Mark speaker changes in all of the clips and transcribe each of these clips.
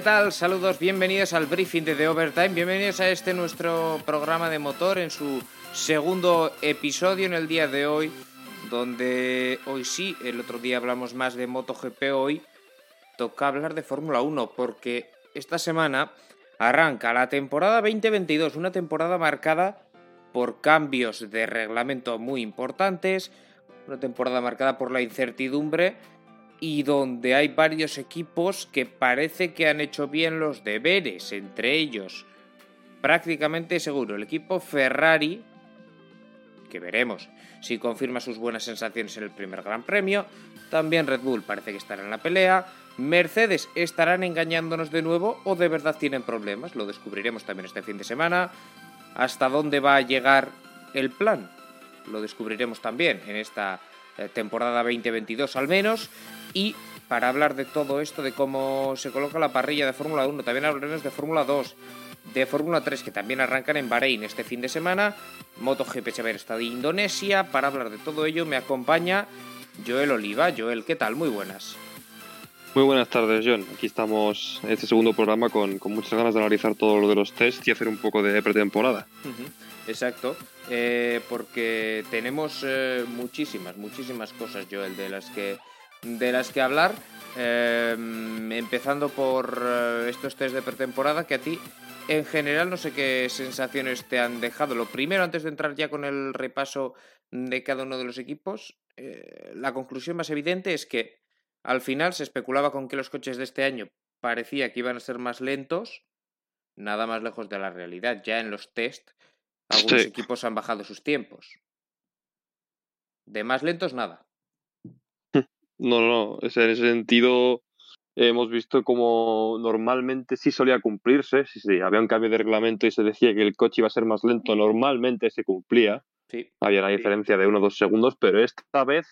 Speaker 1: ¿Qué tal? Saludos, bienvenidos al briefing de The Overtime, bienvenidos a este nuestro programa de motor en su segundo episodio en el día de hoy, donde hoy sí, el otro día hablamos más de MotoGP, hoy toca hablar de Fórmula 1, porque esta semana arranca la temporada 2022, una temporada marcada por cambios de reglamento muy importantes, una temporada marcada por la incertidumbre y donde hay varios equipos que parece que han hecho bien los deberes, entre ellos. Prácticamente seguro el equipo Ferrari, que veremos si confirma sus buenas sensaciones en el primer Gran Premio, también Red Bull parece que estará en la pelea, Mercedes estarán engañándonos de nuevo o de verdad tienen problemas, lo descubriremos también este fin de semana, hasta dónde va a llegar el plan, lo descubriremos también en esta temporada 2022 al menos. Y para hablar de todo esto, de cómo se coloca la parrilla de Fórmula 1, también hablaremos de Fórmula 2, de Fórmula 3 que también arrancan en Bahrein este fin de semana, MotoGP se ver está de Indonesia. Para hablar de todo ello me acompaña Joel Oliva. Joel, ¿qué tal? Muy buenas.
Speaker 2: Muy buenas tardes, John. Aquí estamos en este segundo programa con, con muchas ganas de analizar todo lo de los tests y hacer un poco de pretemporada.
Speaker 1: Exacto, eh, porque tenemos eh, muchísimas, muchísimas cosas, Joel, de las que, de las que hablar. eh, empezando por eh, estos test de pretemporada que a ti, en general, no sé qué sensaciones te han dejado. Lo primero, antes de entrar ya con el repaso de cada uno de los equipos, eh, la conclusión más evidente es que al final se especulaba con que los coches de este año parecía que iban a ser más lentos, nada más lejos de la realidad. Ya en los test algunos
Speaker 2: Sí.
Speaker 1: equipos han bajado sus tiempos. De más lentos, nada.
Speaker 2: No, no, En ese sentido, hemos visto como normalmente sí solía cumplirse. Si sí, había un cambio de reglamento y se decía que el coche iba a ser más lento, normalmente se cumplía.
Speaker 1: Sí,
Speaker 2: Había una diferencia de uno o dos segundos, pero esta vez,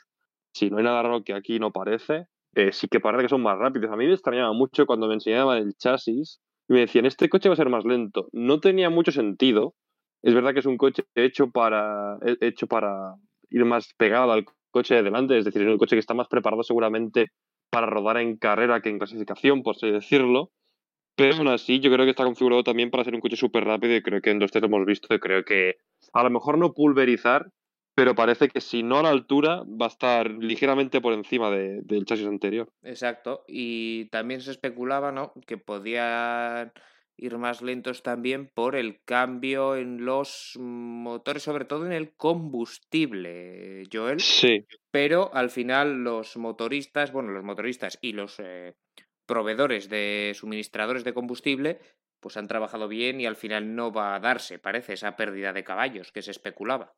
Speaker 2: si no hay nada raro que aquí no parece, eh, sí que parece que son más rápidos. A mí me extrañaba mucho cuando me enseñaban el chasis y me decían, este coche va a ser más lento. No tenía mucho sentido. Es verdad que es un coche hecho para, he- hecho para ir más pegado al coche de delante, es decir, es un coche que está más preparado seguramente para rodar en carrera que en clasificación, por así decirlo. Pero aún así, yo creo que está configurado también para ser un coche súper rápido y creo que en dos test lo hemos visto y creo que a lo mejor no pulverizar, pero parece que si no a la altura va a estar ligeramente por encima de- del chasis anterior.
Speaker 1: exacto. Y también se especulaba, ¿no? Que podían ir más lentos también por el cambio en los motores, sobre todo en el combustible, Joel.
Speaker 2: Sí,
Speaker 1: pero al final los motoristas, bueno, los motoristas y los eh, proveedores de suministradores de combustible, pues han trabajado bien y al final no va a darse, parece, esa pérdida de caballos que se especulaba.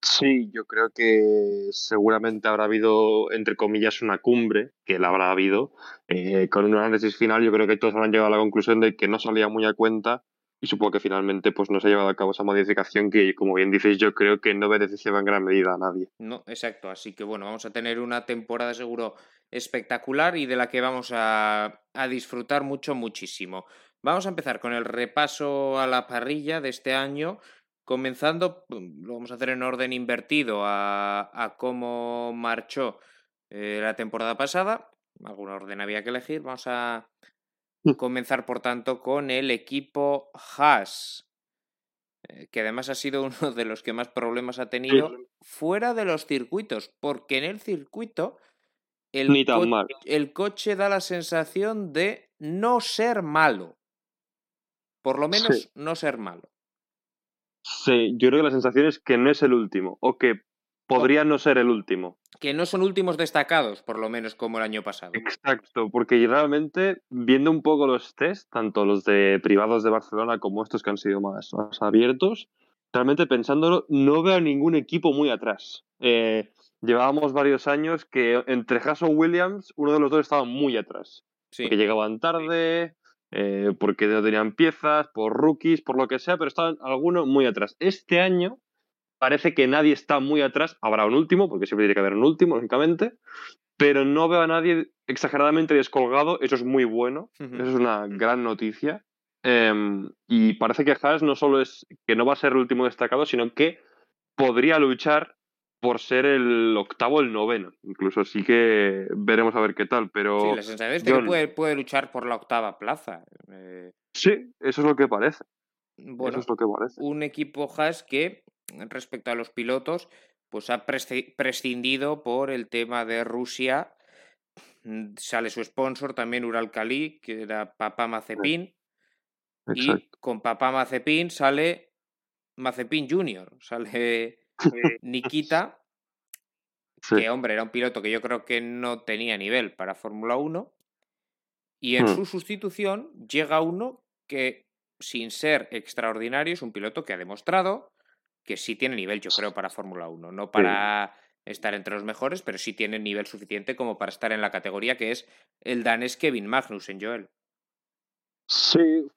Speaker 2: Sí, yo creo que seguramente habrá habido, entre comillas, una cumbre, que la habrá habido. Eh, con un análisis final, yo creo que todos habrán llegado a la conclusión de que no salía muy a cuenta y supongo que finalmente pues no se ha llevado a cabo esa modificación que, como bien dices, yo creo que no beneficiaba en gran medida a nadie.
Speaker 1: No, exacto, así que bueno, vamos a tener una temporada seguro espectacular y de la que vamos a, a disfrutar mucho, muchísimo. Vamos a empezar con el repaso a la parrilla de este año, comenzando, mm, lo vamos a hacer en orden invertido a, a cómo marchó eh, la temporada pasada. Algún orden había que elegir. Vamos a comenzar, por tanto, con el equipo Haas, eh, que además ha sido uno de los que más problemas ha tenido fuera de los circuitos, porque en el circuito el,
Speaker 2: Ni tan
Speaker 1: co-
Speaker 2: mal.
Speaker 1: el coche da la sensación de no ser malo. Por lo menos
Speaker 2: Sí.
Speaker 1: no ser malo.
Speaker 2: Sí, yo creo que la sensación es que no es el último, o que podría no ser el último.
Speaker 1: Que no son últimos destacados, por lo menos como el año pasado.
Speaker 2: Exacto, porque realmente, viendo un poco los test, tanto los de privados de Barcelona como estos que han sido más, más abiertos, realmente pensándolo, no veo a ningún equipo muy atrás. Eh, llevábamos varios años que entre o Williams, uno de los dos estaba muy atrás.
Speaker 1: Sí.
Speaker 2: Porque llegaban tarde, eh, porque no tenían piezas, por rookies, por lo que sea, pero estaban algunos muy atrás. Este año parece que nadie está muy atrás. Habrá un último, porque siempre tiene que haber un último, lógicamente. Pero no veo a nadie exageradamente descolgado. Eso es muy bueno. Eso es una gran noticia. Em, y parece que Haas no solo es que no va a ser el último destacado, sino que podría luchar por ser el octavo o el noveno. Incluso sí que veremos a ver qué tal. Pero
Speaker 1: Sí, la sensación es que
Speaker 2: John,
Speaker 1: puede, puede luchar por la octava plaza. Eh,
Speaker 2: sí, eso es lo que parece.
Speaker 1: bueno,
Speaker 2: eso es lo que parece.
Speaker 1: un equipo Haas que, respecto a los pilotos, pues ha presci- prescindido por el tema de Rusia. Sale su sponsor también Uralkali, que era Papá Mazepin. Y
Speaker 2: Exacto.
Speaker 1: con Papá Mazepin sale Mazepin Junior. Sale Nikita,
Speaker 2: Sí.
Speaker 1: que hombre, era un piloto que yo creo que no tenía nivel para Fórmula 1. Y en
Speaker 2: Hmm.
Speaker 1: su sustitución llega uno que, sin ser extraordinario, es un piloto que ha demostrado que sí tiene nivel, yo creo, para Fórmula 1. No para estar entre los mejores, pero sí tiene nivel suficiente como para estar en la categoría que es el danés Kevin Magnussen, Joel.
Speaker 2: Sí.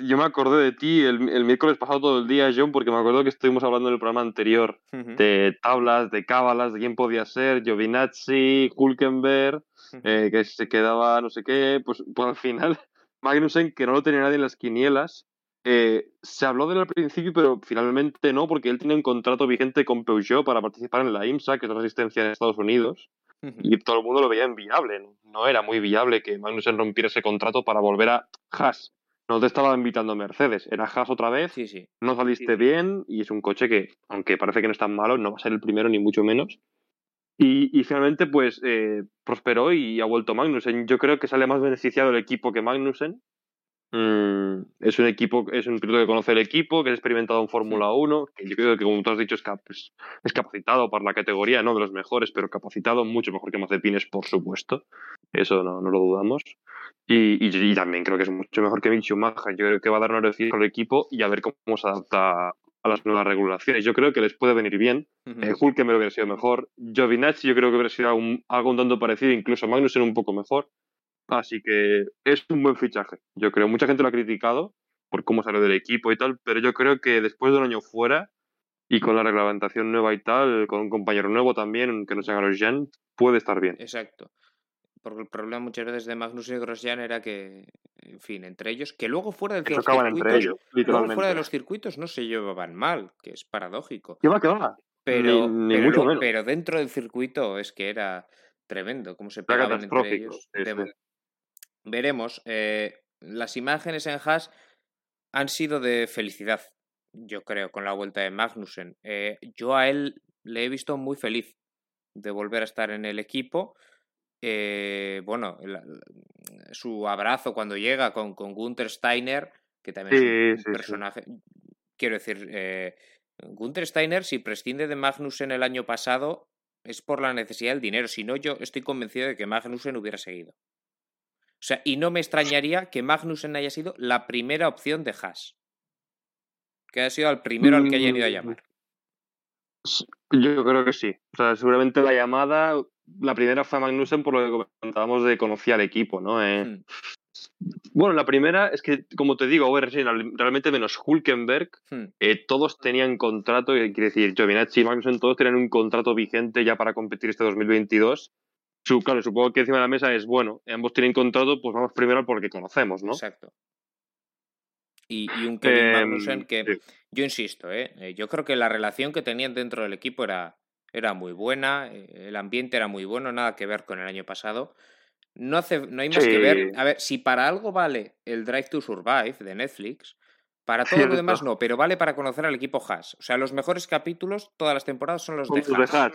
Speaker 2: Yo me acordé de ti el, el miércoles pasado todo el día, John, porque me acuerdo que estuvimos hablando en el programa anterior
Speaker 1: Ujú,
Speaker 2: de tablas, de cábalas, de quién podía ser, Giovinazzi, Hulkenberg,
Speaker 1: ujú.
Speaker 2: eh, que se quedaba no sé qué. Pues, pues al final, Magnussen, que no lo tenía nadie en las quinielas, eh, se habló de él al principio, pero finalmente no, porque él tiene un contrato vigente con Peugeot para participar en la IMSA, que es la asistencia en Estados Unidos. Y todo el mundo lo veía inviable. No era muy viable que Magnussen rompiera ese contrato para volver a Haas. No te estaba invitando Mercedes, era Haas otra vez,
Speaker 1: Sí, sí.
Speaker 2: no saliste bien y es un coche que, aunque parece que no es tan malo, no va a ser el primero ni mucho menos. Y, y finalmente, pues, eh, prosperó y ha vuelto Magnussen. Yo creo que sale más beneficiado el equipo que Magnussen. Mm, es un equipo, es un piloto que conoce el equipo, que es experimentado en Fórmula 1, que yo creo que, como tú has dicho, es, cap- es- capacitado para la categoría, no de los mejores, pero capacitado mucho mejor que Mazepines, por supuesto. Eso no, no lo dudamos. Y, y- y también creo que es mucho mejor que Mick Schumacher. Yo creo que va a dar una beneficio al equipo y a ver cómo se adapta a las nuevas regulaciones. Yo creo que les puede venir bien.
Speaker 1: Ujú.
Speaker 2: Eh, Hulkenberg hubiera sido mejor. Giovinazzi yo creo que hubiera sido un- algo un tanto parecido, incluso Magnussen un poco mejor. Así que es un buen fichaje. Yo creo, mucha gente lo ha criticado por cómo salió del equipo y tal, pero yo creo que después de un año fuera y con la reglamentación nueva y tal, con un compañero nuevo también, que no sea Grosjean, puede estar bien.
Speaker 1: Exacto. Porque el problema muchas veces de Magnussen y Grosjean era que, en fin, entre ellos, que luego fuera de
Speaker 2: Que
Speaker 1: los
Speaker 2: entre ellos,
Speaker 1: luego fuera de los circuitos no se llevaban mal, que es paradójico.
Speaker 2: ¿Qué va, qué va?
Speaker 1: Pero,
Speaker 2: ni
Speaker 1: pero,
Speaker 2: mucho
Speaker 1: luego-
Speaker 2: menos.
Speaker 1: pero dentro del circuito es que era tremendo cómo se pegaban entre ellos. De-. Veremos. eh, las imágenes en Haas han sido de felicidad, yo creo, con la vuelta de Magnussen. Eh, yo a él le he visto muy feliz de volver a estar en el equipo. Eh, bueno, la- la- su abrazo cuando llega con, con Gunther Steiner, que también es un-
Speaker 2: Sí, sí,
Speaker 1: personaje. Quiero decir, eh, Gunther Steiner, si prescinde de Magnussen el año pasado, es por la necesidad del dinero. Si no, yo estoy convencido de que Magnussen hubiera seguido. O sea, y no me extrañaría que Magnussen haya sido la primera opción de Haas. Que haya sido el primero al que hayan ido a
Speaker 2: Mm,
Speaker 1: llamar.
Speaker 2: Yo creo que sí. O sea, seguramente la llamada, la primera fue a Magnussen por lo que comentábamos de conocía al equipo, ¿no? Eh,
Speaker 1: Hmm.
Speaker 2: Bueno, la primera es que, como te digo, realmente menos Hulkenberg,
Speaker 1: Hmm.
Speaker 2: eh, todos tenían contrato, y quiere decir, Giovinazzi y Magnussen, todos tenían un contrato vigente ya para competir este 2022. Su, claro, supongo que encima de la mesa es, bueno, ambos tienen contrato, pues vamos primero por el que conocemos, ¿no?
Speaker 1: Exacto. Y, y un Kevin
Speaker 2: Em,
Speaker 1: Magnussen que,
Speaker 2: sí.
Speaker 1: yo insisto, ¿eh? Eh, yo creo que la relación que tenían dentro del equipo era, era muy buena, eh, el ambiente era muy bueno, nada que ver con el año pasado. No, hace, no hay más que ver. A ver, si para algo vale el Drive to Survive de Netflix, para todo lo demás no, pero vale para conocer al equipo Haas. O sea, los mejores capítulos todas las temporadas son los de Haas.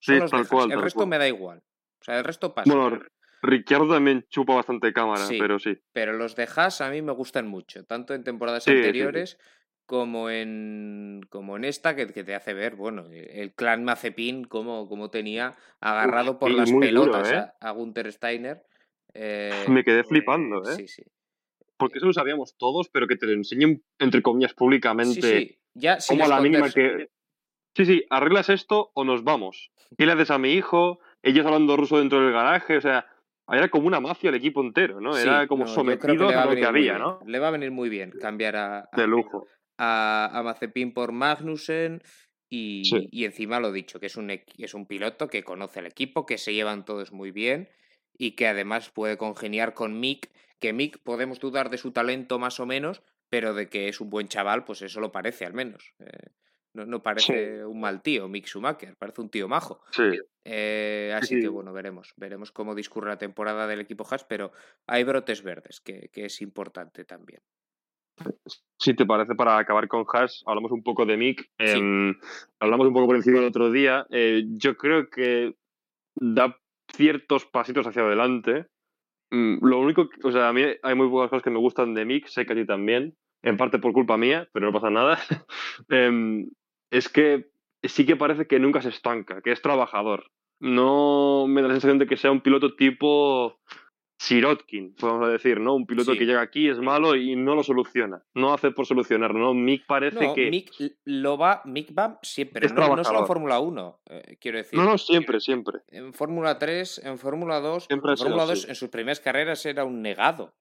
Speaker 1: Son
Speaker 2: Sí,
Speaker 1: los de
Speaker 2: tal
Speaker 1: Haas.
Speaker 2: cual,
Speaker 1: El resto
Speaker 2: cual.
Speaker 1: me da igual. O sea, el resto pasa.
Speaker 2: Bueno, Ricciardo también chupa bastante cámara,
Speaker 1: Sí.
Speaker 2: pero sí.
Speaker 1: Pero los de Haas a mí me gustan mucho, tanto en temporadas
Speaker 2: Sí, sí, sí.
Speaker 1: anteriores como en como en esta que, que te hace ver, bueno, el clan Mazepin como, como tenía agarrado por las
Speaker 2: duro,
Speaker 1: pelotas
Speaker 2: ¿eh?
Speaker 1: a, a Gunther Steiner. eh,
Speaker 2: Me quedé flipando, ¿eh?
Speaker 1: Sí, sí.
Speaker 2: Porque eso lo sabíamos todos, pero que te lo enseñen, entre comillas, públicamente.
Speaker 1: Sí, sí. Ya
Speaker 2: como a la mínima que. sí, sí, arreglas esto o nos vamos. ¿Qué le haces a mi hijo? Ellos hablando ruso dentro del garaje, o sea, era como una mafia el equipo entero, ¿no? Era como sometido a lo que había, ¿no?
Speaker 1: Le va a venir muy bien cambiar a,
Speaker 2: de lujo.
Speaker 1: a, a Mazepin por Magnussen y, y, encima lo dicho, que es un, es un piloto que conoce el equipo, que se llevan todos muy bien y que además puede congeniar con Mick, que Mick podemos dudar de su talento más o menos, pero de que es un buen chaval, pues eso lo parece al menos. Eh, no, no, parece un mal tío, Mick Schumacher, parece un tío majo.
Speaker 2: Sí.
Speaker 1: Eh, así que bueno, veremos. Veremos cómo discurre la temporada del equipo Haas, pero hay brotes verdes, que, que es importante también.
Speaker 2: Si te parece, para acabar con Haas, hablamos un poco de Mick. Em, hablamos un poco por encima el otro día. Eh, yo creo que da ciertos pasitos hacia adelante. Mm, lo único, o sea, a mí hay muy pocas cosas que me gustan de Mick, sé que a ti también, en parte por culpa mía, pero no pasa nada. Em, es que sí que parece que nunca se estanca, que es trabajador. No me da la sensación de que sea un piloto tipo Sirotkin, podemos decir, ¿no? Un piloto que llega aquí, es malo y no lo soluciona. No hace por solucionarlo, ¿no? Mick parece que.
Speaker 1: Mick lo va, Mick va siempre, no, no, solo en Fórmula 1, eh, quiero decir.
Speaker 2: No, no, siempre, siempre.
Speaker 1: En Fórmula 3, en Fórmula 2, en Fórmula 2 en sus primeras carreras era un negado.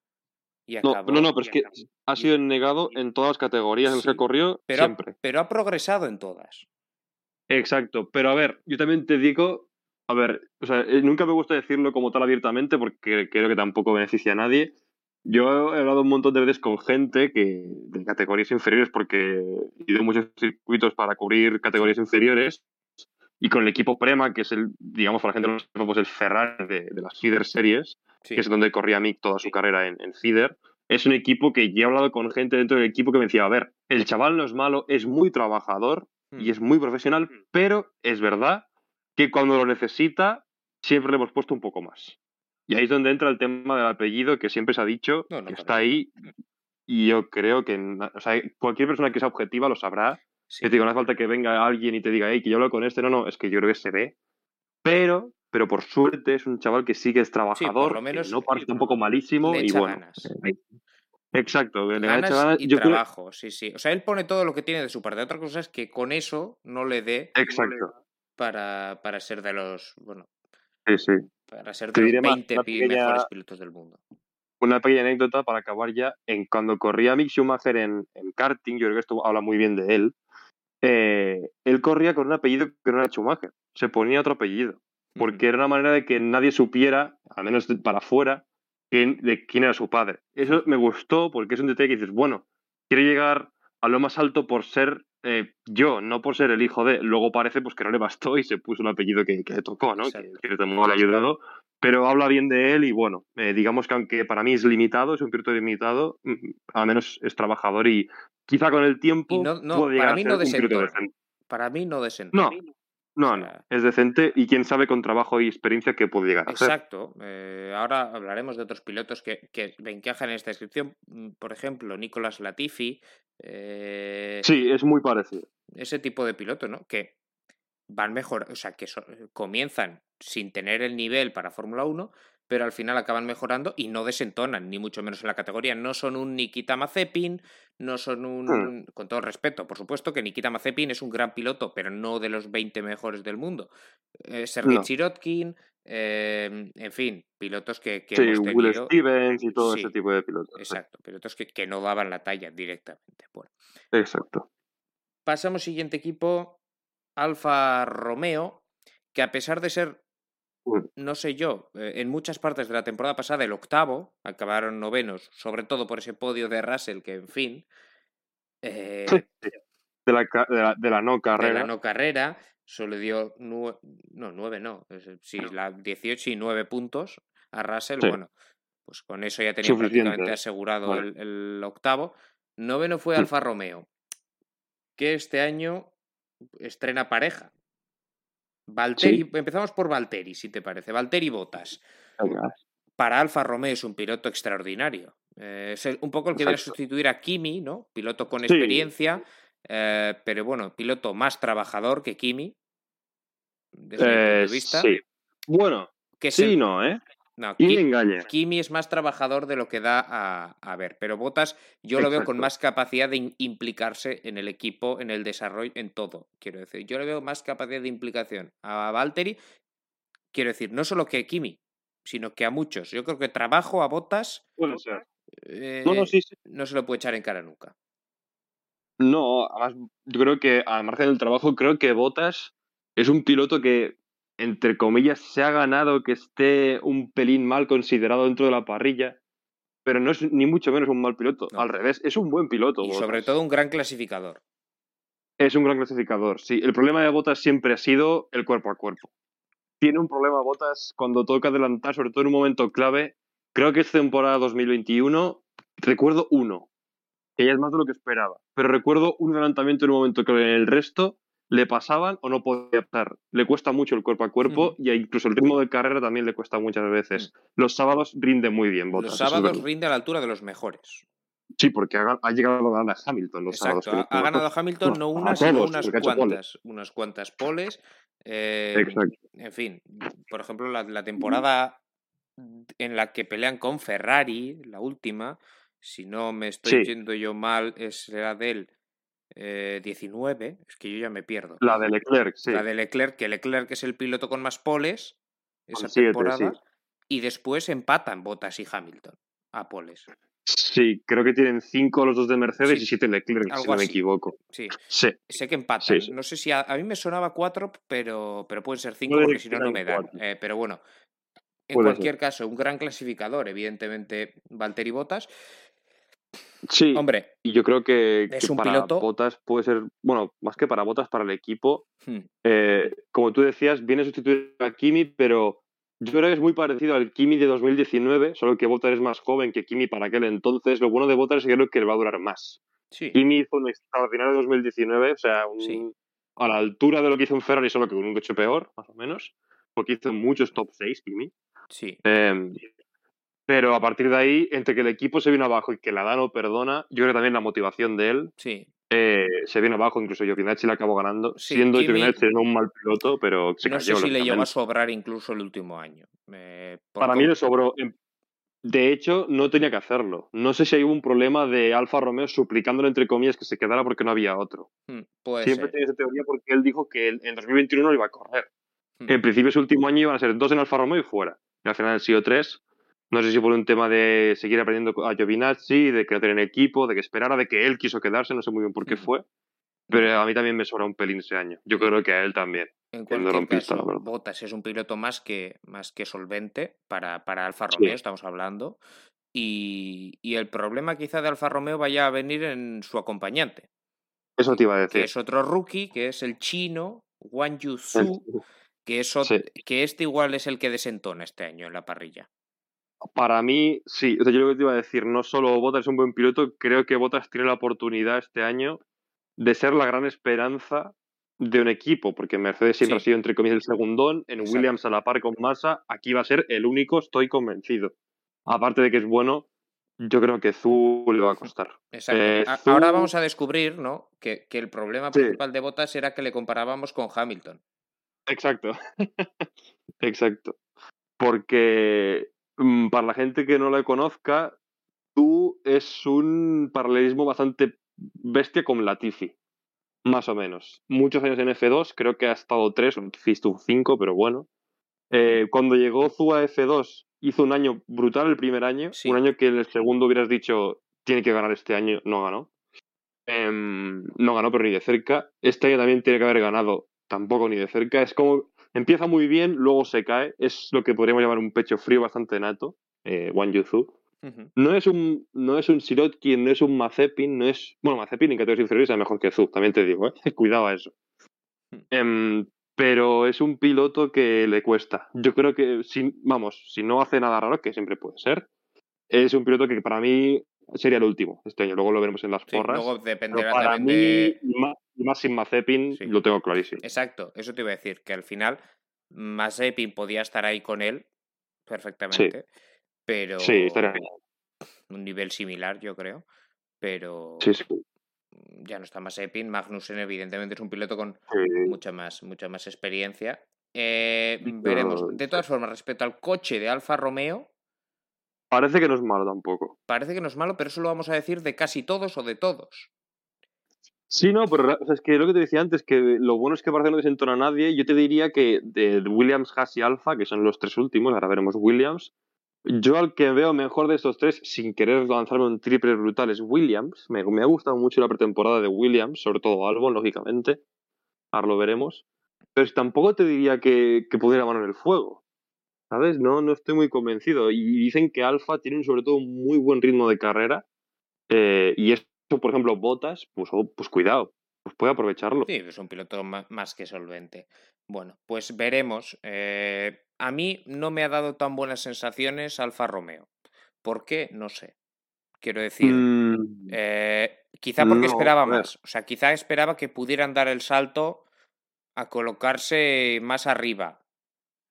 Speaker 1: Y
Speaker 2: no, no, no, pero es que ha sido negado en todas las categorías en las que corrió
Speaker 1: pero
Speaker 2: siempre.
Speaker 1: pero ha progresado en todas.
Speaker 2: Exacto, pero a ver, yo también te digo, a ver, o sea, eh, nunca me gusta decirlo como tal abiertamente porque creo que tampoco beneficia a nadie. Yo he hablado un montón de veces con gente que de categorías inferiores porque he ido muchos circuitos para cubrir categorías inferiores y con el equipo Prema, que es el, digamos, para la gente no pues el Ferrari de, de las Feeder Series, que es donde corría Mick toda su carrera en, en Feeder, es un equipo que ya he hablado con gente dentro del equipo que me decía, a ver, el chaval no es malo, es muy trabajador y hmm. es muy profesional, hmm. pero es verdad que cuando lo necesita siempre le hemos puesto un poco más. Y ahí es donde entra el tema del apellido que siempre se ha dicho, que está ahí. Y yo creo que o sea, cualquier persona que sea objetiva lo sabrá. Sí. digo, no hace falta que venga alguien y te diga, hey, que yo hablo con este. No, no, es que yo creo que se ve. Pero, pero por suerte es un chaval que sí que es trabajador, lo menos, no parece un poco malísimo y bueno. Exacto,
Speaker 1: le ganas y trabajo, sí, sí. O sea, él pone todo lo que tiene de su parte. Otra cosa es que con eso no le dé
Speaker 2: Exacto.
Speaker 1: Para, para ser de los, bueno,
Speaker 2: sí, sí.
Speaker 1: para ser de los 20 mejores pilotos del mundo.
Speaker 2: Una pequeña anécdota para acabar ya. En cuando corría Mick Schumacher en, en karting, yo creo que esto habla muy bien de él. Eh, él corría con un apellido que no era Schumacher, se ponía otro apellido, porque era una manera de que nadie supiera, al menos para afuera, de quién era su padre. Eso me gustó porque es un detalle que dices, bueno, quiere llegar a lo más alto por ser eh, yo, no por ser el hijo de. Luego parece pues, que no le bastó y se puso un apellido que, le tocó, ¿no? Que, que modo le ha ayudado. Pero habla bien de él y bueno, eh, digamos que aunque para mí es limitado, es un piloto limitado, mm, al menos es trabajador y quizá con el tiempo puede llegar
Speaker 1: para mí
Speaker 2: a ser
Speaker 1: no
Speaker 2: un decente.
Speaker 1: Para mí no desentona.
Speaker 2: No, no, no, es decente y quién sabe con trabajo y experiencia qué puede llegar a
Speaker 1: ser. Exacto. Eh, ahora hablaremos de otros pilotos que, que encajan en esta descripción. Mm, por ejemplo, Nicolás Latifi. Eh,
Speaker 2: sí, es muy parecido.
Speaker 1: Ese tipo de piloto, ¿no? Que van mejor, o sea, que comienzan sin tener el nivel para Fórmula 1, pero al final acaban mejorando y no desentonan, ni mucho menos en la categoría. No son un Nikita Mazepin, no son un... Hmm. Con todo respeto, por supuesto que Nikita Mazepin es un gran piloto, pero no de los 20 mejores del mundo. Eh, Sergei Sirotkin, em, en fin, pilotos que, que
Speaker 2: sí, hemos tenido... Will Stevens y todo ese tipo de pilotos.
Speaker 1: Exacto, pilotos que, que, no daban la talla directamente. Bueno.
Speaker 2: Exacto.
Speaker 1: Pasamos siguiente equipo, Alfa Romeo, que a pesar de ser no sé yo, eh, en muchas partes de la temporada pasada el octavo, acabaron novenos, sobre todo por ese podio de Russell que, en fin... Eh,
Speaker 2: de, la, de, la, no carrera.
Speaker 1: De la no carrera, solo dio no, nueve no, sí, la 18 y nueve puntos a Russell, bueno, pues con eso ya tenía prácticamente asegurado el, octavo. Noveno fue Alfa Romeo, que este año estrena pareja. Valtteri, empezamos por Valtteri, si te parece. Valtteri Botas. Para Alfa Romeo es un piloto extraordinario. Eh, es un poco el que viene a sustituir a Kimi, ¿no? Piloto con experiencia, eh, pero bueno, piloto más trabajador que Kimi.
Speaker 2: Desde mi punto de eh, vista. Sí. Bueno, que sí, no, ¿eh?
Speaker 1: No,
Speaker 2: Kimi
Speaker 1: Ki-
Speaker 2: engaña.
Speaker 1: Kimi es más trabajador de lo que da a, a ver, pero Botas yo lo veo con más capacidad de implicarse en el equipo, en el desarrollo, en todo, quiero decir. Yo le veo más capacidad de implicación a Valtteri, quiero decir, no solo que a Kimi, sino que a muchos. Yo creo que trabajo a Botas eh,
Speaker 2: No, no, sí, sí.
Speaker 1: no se lo puede echar en cara nunca.
Speaker 2: No, además, yo creo que al margen del trabajo, creo que Botas es un piloto que, entre comillas, se ha ganado que esté un pelín mal considerado dentro de la parrilla, pero no es ni mucho menos un mal piloto.
Speaker 1: No.
Speaker 2: Al revés, es un buen piloto.
Speaker 1: Y sobre todo un gran clasificador.
Speaker 2: Es un gran clasificador, sí. El problema de Botas siempre ha sido el cuerpo a cuerpo. Tiene un problema Botas cuando toca adelantar, sobre todo en un momento clave. Creo que es temporada 2021. Recuerdo uno, que ya es más de lo que esperaba. Pero recuerdo un adelantamiento en un momento clave. En el resto le pasaban o no podía pasar. Le cuesta mucho el cuerpo a cuerpo y incluso el ritmo de carrera también le cuesta muchas veces. Los sábados rinde muy bien Botas.
Speaker 1: Los
Speaker 2: es
Speaker 1: sábados rinde a la altura de los mejores.
Speaker 2: Sí, porque ha, ha llegado a ganar Hamilton los
Speaker 1: Exacto.
Speaker 2: sábados.
Speaker 1: Ha, ha ganado a Hamilton no
Speaker 2: bueno, a
Speaker 1: una, sino unas cuantas. Unas cuantas poles. eh,
Speaker 2: Exacto.
Speaker 1: en fin, por ejemplo, la, la temporada en la que pelean con Ferrari, la última, si no me estoy
Speaker 2: Sí.
Speaker 1: yendo yo mal, es la del eh, 19, es que yo ya me pierdo.
Speaker 2: La de Leclerc, sí.
Speaker 1: La de Leclerc, que Leclerc es el piloto con más poles esa
Speaker 2: siete,
Speaker 1: temporada,
Speaker 2: sí.
Speaker 1: y después empatan Bottas y Hamilton a poles.
Speaker 2: Sí, creo que tienen cinco los dos de Mercedes
Speaker 1: Sí,
Speaker 2: y siete Leclerc, si no me equivoco.
Speaker 1: Sí,
Speaker 2: Sí,
Speaker 1: sé que empatan. No sé si a, a mí me sonaba cuatro, pero, pero pueden ser cinco porque
Speaker 2: que
Speaker 1: si no, no me dan. Eh, pero bueno, en
Speaker 2: Puede
Speaker 1: cualquier caso, un gran clasificador, evidentemente, Valtteri Bottas.
Speaker 2: Sí.
Speaker 1: Hombre,
Speaker 2: Y yo creo que,
Speaker 1: Es
Speaker 2: que
Speaker 1: un
Speaker 2: para
Speaker 1: piloto-
Speaker 2: Botas puede ser, bueno, más que para Botas, para el equipo.
Speaker 1: hmm,
Speaker 2: eh, como tú decías, viene a sustituir a Kimi, pero yo creo que es muy parecido al Kimi de 2019, solo que Botas es más joven que Kimi para aquel entonces. Lo bueno de Botas es que creo que le va a durar más.
Speaker 1: sí,
Speaker 2: Kimi hizo un extraordinario 2019, o sea, un-
Speaker 1: Sí.
Speaker 2: a la altura de lo que hizo en Ferrari, solo que con un coche peor, más o menos, porque hizo muchos top 6, Kimi.
Speaker 1: sí.
Speaker 2: Eh, pero a partir de ahí, entre que el equipo se viene abajo y que la da no perdona, yo creo que también la motivación de él
Speaker 1: Sí,
Speaker 2: eh, se viene abajo. Incluso Giovinazzi le acabó ganando,
Speaker 1: Sí,
Speaker 2: siendo
Speaker 1: Kimi-
Speaker 2: Giovinazzi no un mal piloto, pero se
Speaker 1: no
Speaker 2: cayó.
Speaker 1: sé si le llegó a sobrar incluso el último año. eh, por
Speaker 2: Para mí le sobró. En- De hecho, no tenía que hacerlo. No sé si hay un problema de Alfa Romeo suplicándole, entre comillas, que se quedara porque no había otro.
Speaker 1: Hmm, puede
Speaker 2: Siempre
Speaker 1: ser.
Speaker 2: tenía esa teoría porque él dijo que en 2021 no iba a correr.
Speaker 1: Hmm.
Speaker 2: En principio, ese último año iban a ser dos en Alfa Romeo y fuera. Y al final han sido tres. No sé si por un tema de seguir aprendiendo a Giovinazzi, de que no equipo, de que esperara, de que él quiso quedarse, no sé muy bien por qué fue. Pero a mí también me sobra un pelín ese año. Yo creo que a él también.
Speaker 1: En cualquier caso,
Speaker 2: la verdad.
Speaker 1: Bottas es un piloto más que, más que solvente para, para Alfa
Speaker 2: Sí.
Speaker 1: Romeo, estamos hablando. Y, y el problema quizá de Alfa Romeo vaya a venir en su acompañante,
Speaker 2: Eso te iba a
Speaker 1: que
Speaker 2: decir.
Speaker 1: es otro rookie, que es el chino Wang Yusu, que, es ot-
Speaker 2: Sí.
Speaker 1: que este igual es el que desentona este año en la parrilla.
Speaker 2: Para mí, sí. O sea, yo lo que te iba a decir, no solo Bottas es un buen piloto, creo que Bottas tiene la oportunidad este año de ser la gran esperanza de un equipo, porque Mercedes siempre
Speaker 1: Sí.
Speaker 2: ha sido, entre comillas, el segundón, en
Speaker 1: Exacto.
Speaker 2: Williams a la par con Massa, aquí va a ser el único, estoy convencido. Aparte de que es bueno, yo creo que Zu le va a costar.
Speaker 1: Exacto.
Speaker 2: Eh,
Speaker 1: Ahora vamos a descubrir ¿no? que, que el problema
Speaker 2: Sí.
Speaker 1: principal de Bottas era que le comparábamos con Hamilton.
Speaker 2: Exacto. Exacto. Porque para la gente que no la conozca, tú es un paralelismo bastante bestia con Latifi. Más o menos. Muchos años en F2, creo que ha estado tres, Latifi estuvo cinco, pero bueno. Eh, cuando llegó Zu a F2, hizo un año brutal el primer año.
Speaker 1: Sí.
Speaker 2: Un año que en el segundo hubieras dicho, tiene que ganar este año, no ganó. Em, no ganó, pero ni de cerca. Este año también tiene que haber ganado, tampoco ni de cerca. Es como, empieza muy bien, luego se cae. Es lo que podríamos llamar un pecho frío bastante nato, eh, Wang Yuzu. No es un, no es un Sirotkin, no es un Mazepin, no es. Bueno, Mazepin en categorías inferiores es mejor que Zu, también te digo, ¿eh? Cuidado a eso.
Speaker 1: Hmm.
Speaker 2: Em, pero es un piloto que le cuesta. Yo creo que, si, vamos, si no hace nada raro, que siempre puede ser, es un piloto que para mí sería el último este año. Luego lo veremos en las
Speaker 1: Sí,
Speaker 2: porras.
Speaker 1: luego
Speaker 2: pero
Speaker 1: dependerá
Speaker 2: para mí,
Speaker 1: de.
Speaker 2: más, sin Mazepin,
Speaker 1: Sí.
Speaker 2: lo tengo clarísimo.
Speaker 1: Exacto, eso te iba a decir, que al final Mazepin podía estar ahí con él perfectamente, pero
Speaker 2: Sí, estaría bien.
Speaker 1: un nivel similar, yo creo, pero
Speaker 2: Sí, sí.
Speaker 1: ya no está Mazepin. Magnussen, evidentemente, es un piloto con
Speaker 2: Sí.
Speaker 1: mucha más, mucha más experiencia Eh, veremos. De todas formas, respecto al coche de Alfa Romeo.
Speaker 2: Parece que no es malo tampoco.
Speaker 1: Parece que no es malo, pero eso lo vamos a decir de casi todos o de todos.
Speaker 2: Sí, no, pero es que lo que te decía antes, que lo bueno es que parece que no desentona a nadie. Yo te diría que de Williams, Haas y Alfa, que son los tres últimos, ahora veremos Williams, yo al que veo mejor de estos tres, sin querer lanzarme un triple brutal, es Williams. Me, ha gustado mucho la pretemporada de Williams, sobre todo Albon, lógicamente. Ahora lo veremos. Pero tampoco te diría que, que pudiera mano en el fuego. ¿Sabes? No, no estoy muy convencido. Y dicen que Alfa tiene sobre todo un muy buen ritmo de carrera. Eh, y eso, por ejemplo, Botas, pues, oh, pues cuidado, pues puede aprovecharlo.
Speaker 1: Sí, es un piloto más que solvente. Bueno, pues veremos. Eh, a mí no me ha dado tan buenas sensaciones Alfa Romeo. ¿Por qué? No sé. Quiero decir, mm, eh, quizá porque esperaba más. O sea, quizá esperaba que pudieran dar el salto a colocarse más arriba.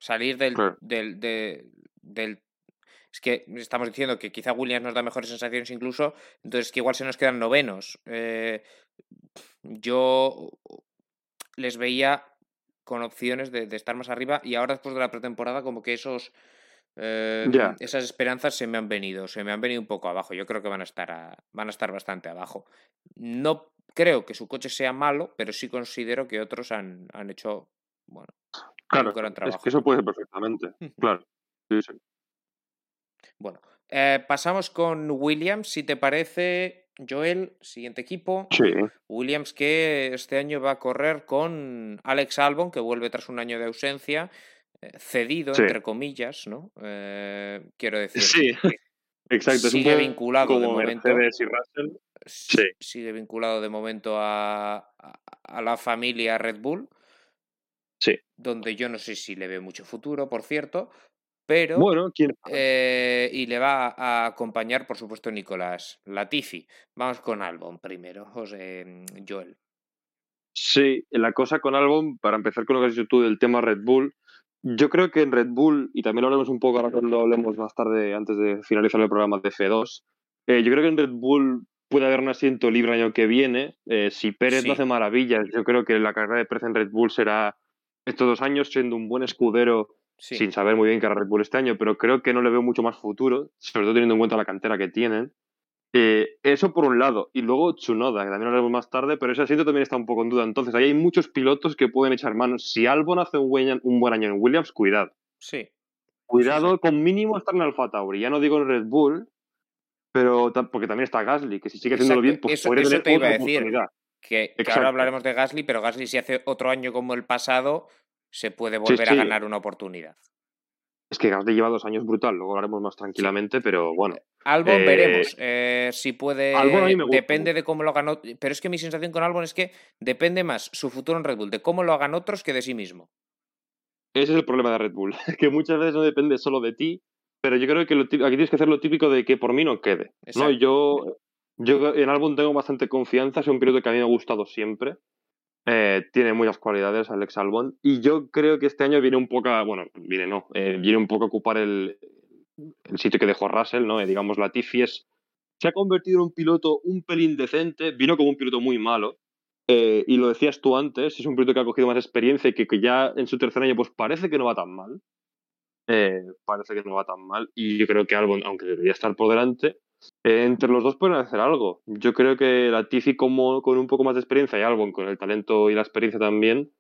Speaker 1: Salir del, del, del, Es que estamos diciendo que quizá Williams nos da mejores sensaciones incluso, entonces que igual se nos quedan novenos. Eh, yo les veía con opciones de, estar más arriba y ahora después de la pretemporada como que esos eh, esas esperanzas se me han venido, se me han venido un poco abajo. Yo creo que van a estar van a estar bastante abajo. No creo que su coche sea malo, pero sí considero que otros han, han hecho bueno,
Speaker 2: claro, un gran trabajo. Es que eso puede ser perfectamente. claro. Sí, sí.
Speaker 1: Bueno, eh, pasamos con Williams, si te parece. Joel, siguiente equipo. Williams que este año va a correr con Alex Albon, que vuelve tras un año de ausencia, eh, cedido, entre comillas, ¿no? Eh, quiero decir.
Speaker 2: Sí, exacto.
Speaker 1: Sigue vinculado de momento.
Speaker 2: Y Russell. Sí.
Speaker 1: Sigue vinculado de momento a, a, la familia Red Bull.
Speaker 2: Sí.
Speaker 1: Donde yo no sé si le ve mucho futuro, por cierto, pero,
Speaker 2: bueno,
Speaker 1: eh, y le va a acompañar, por supuesto, Nicolás Latifi. Vamos con Albon primero, José mm, Joel.
Speaker 2: Sí, la cosa con Albon, para empezar con lo que has dicho tú del tema Red Bull, yo creo que en Red Bull, y también lo haremos un poco ahora cuando hablemos más tarde, antes de finalizar el programa de F2, eh, yo creo que en Red Bull puede haber un asiento libre el año que viene. Eh, si Pérez no hace maravillas, yo creo que la carrera de Pérez en Red Bull será estos dos años siendo un buen escudero sin saber muy bien qué hará Red Bull este año, pero creo que no le veo mucho más futuro, sobre todo teniendo en cuenta la cantera que tienen. Eh, eso por un lado. Y luego Tsunoda, que también lo haremos más tarde, pero ese asiento también está un poco en duda. Entonces, ahí hay muchos pilotos que pueden echar manos. Si Albon hace un buen, un buen año en Williams, cuidado.
Speaker 1: Sí.
Speaker 2: Cuidado con mínimo estar en Alfa Tauri. Ya no digo en Red Bull, pero porque también está Gasly, que si sigue haciéndolo bien, pues puede tener
Speaker 1: te iba a Que, ahora hablaremos de Gasly, pero Gasly si hace otro año como el pasado, se puede volver a ganar una oportunidad.
Speaker 2: Es que Gasly lleva dos años brutal, luego lo haremos más tranquilamente, pero bueno.
Speaker 1: Albon veremos eh, si puede. depende de cómo lo ganó. Pero es que mi sensación con Albon es que depende más su futuro en Red Bull de cómo lo hagan otros que de sí mismo.
Speaker 2: Ese es el problema de Red Bull, que muchas veces no depende solo de ti, pero yo creo que aquí tienes que hacer lo típico de que por mí no quede. ¿no? Yo, yo en Albon tengo bastante confianza, es un piloto que a mí me ha gustado siempre. Eh, tiene muchas cualidades Alex Albon y yo creo que este año viene un poco a, bueno, viene no, eh, viene un poco a ocupar el, el sitio que dejó Russell, ¿no? Eh, digamos, Latifi es, se ha convertido en un piloto un pelín decente, vino como un piloto muy malo, y lo decías tú antes, es un piloto que ha cogido más experiencia y que, que ya en su tercer año pues parece que no va tan mal, parece que no va tan mal, y yo creo que Albon, aunque debería estar por delante, eh, entre los dos pueden hacer algo. Yo creo que la Tiffy como con un poco más de experiencia y Albon con el talento y la experiencia también,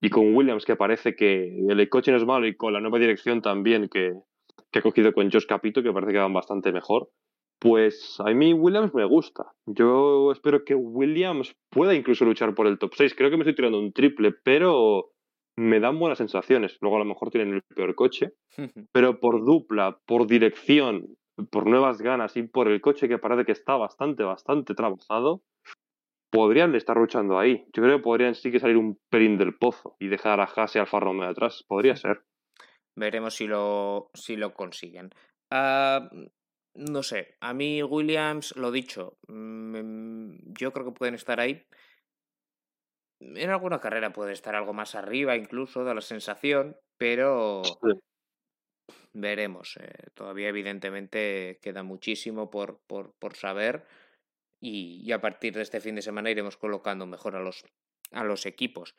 Speaker 2: y con Williams que parece que el coche no es malo y con la nueva dirección también que, que ha cogido con Josh Capito, que parece que van bastante mejor, pues a mí Williams me gusta. Yo espero que Williams pueda incluso luchar por el top 6. Creo que me estoy tirando un triple, pero me dan buenas sensaciones. Luego a lo mejor tienen el peor coche, pero por dupla, por dirección por nuevas ganas y por el coche que parece que está bastante, bastante trabajado, podrían estar luchando ahí. Yo creo que podrían sí que salir un pelín del pozo y dejar a Haas y Alfa Romeo atrás. Podría ser.
Speaker 1: Veremos si lo, si lo consiguen. Ah, no sé, a mí Williams, lo dicho, mm, yo creo que pueden estar ahí. En alguna carrera puede estar algo más arriba, incluso, da la sensación, pero veremos. Eh, todavía evidentemente queda muchísimo por, por, por saber y, a partir de este fin de semana iremos colocando mejor a los, a los equipos.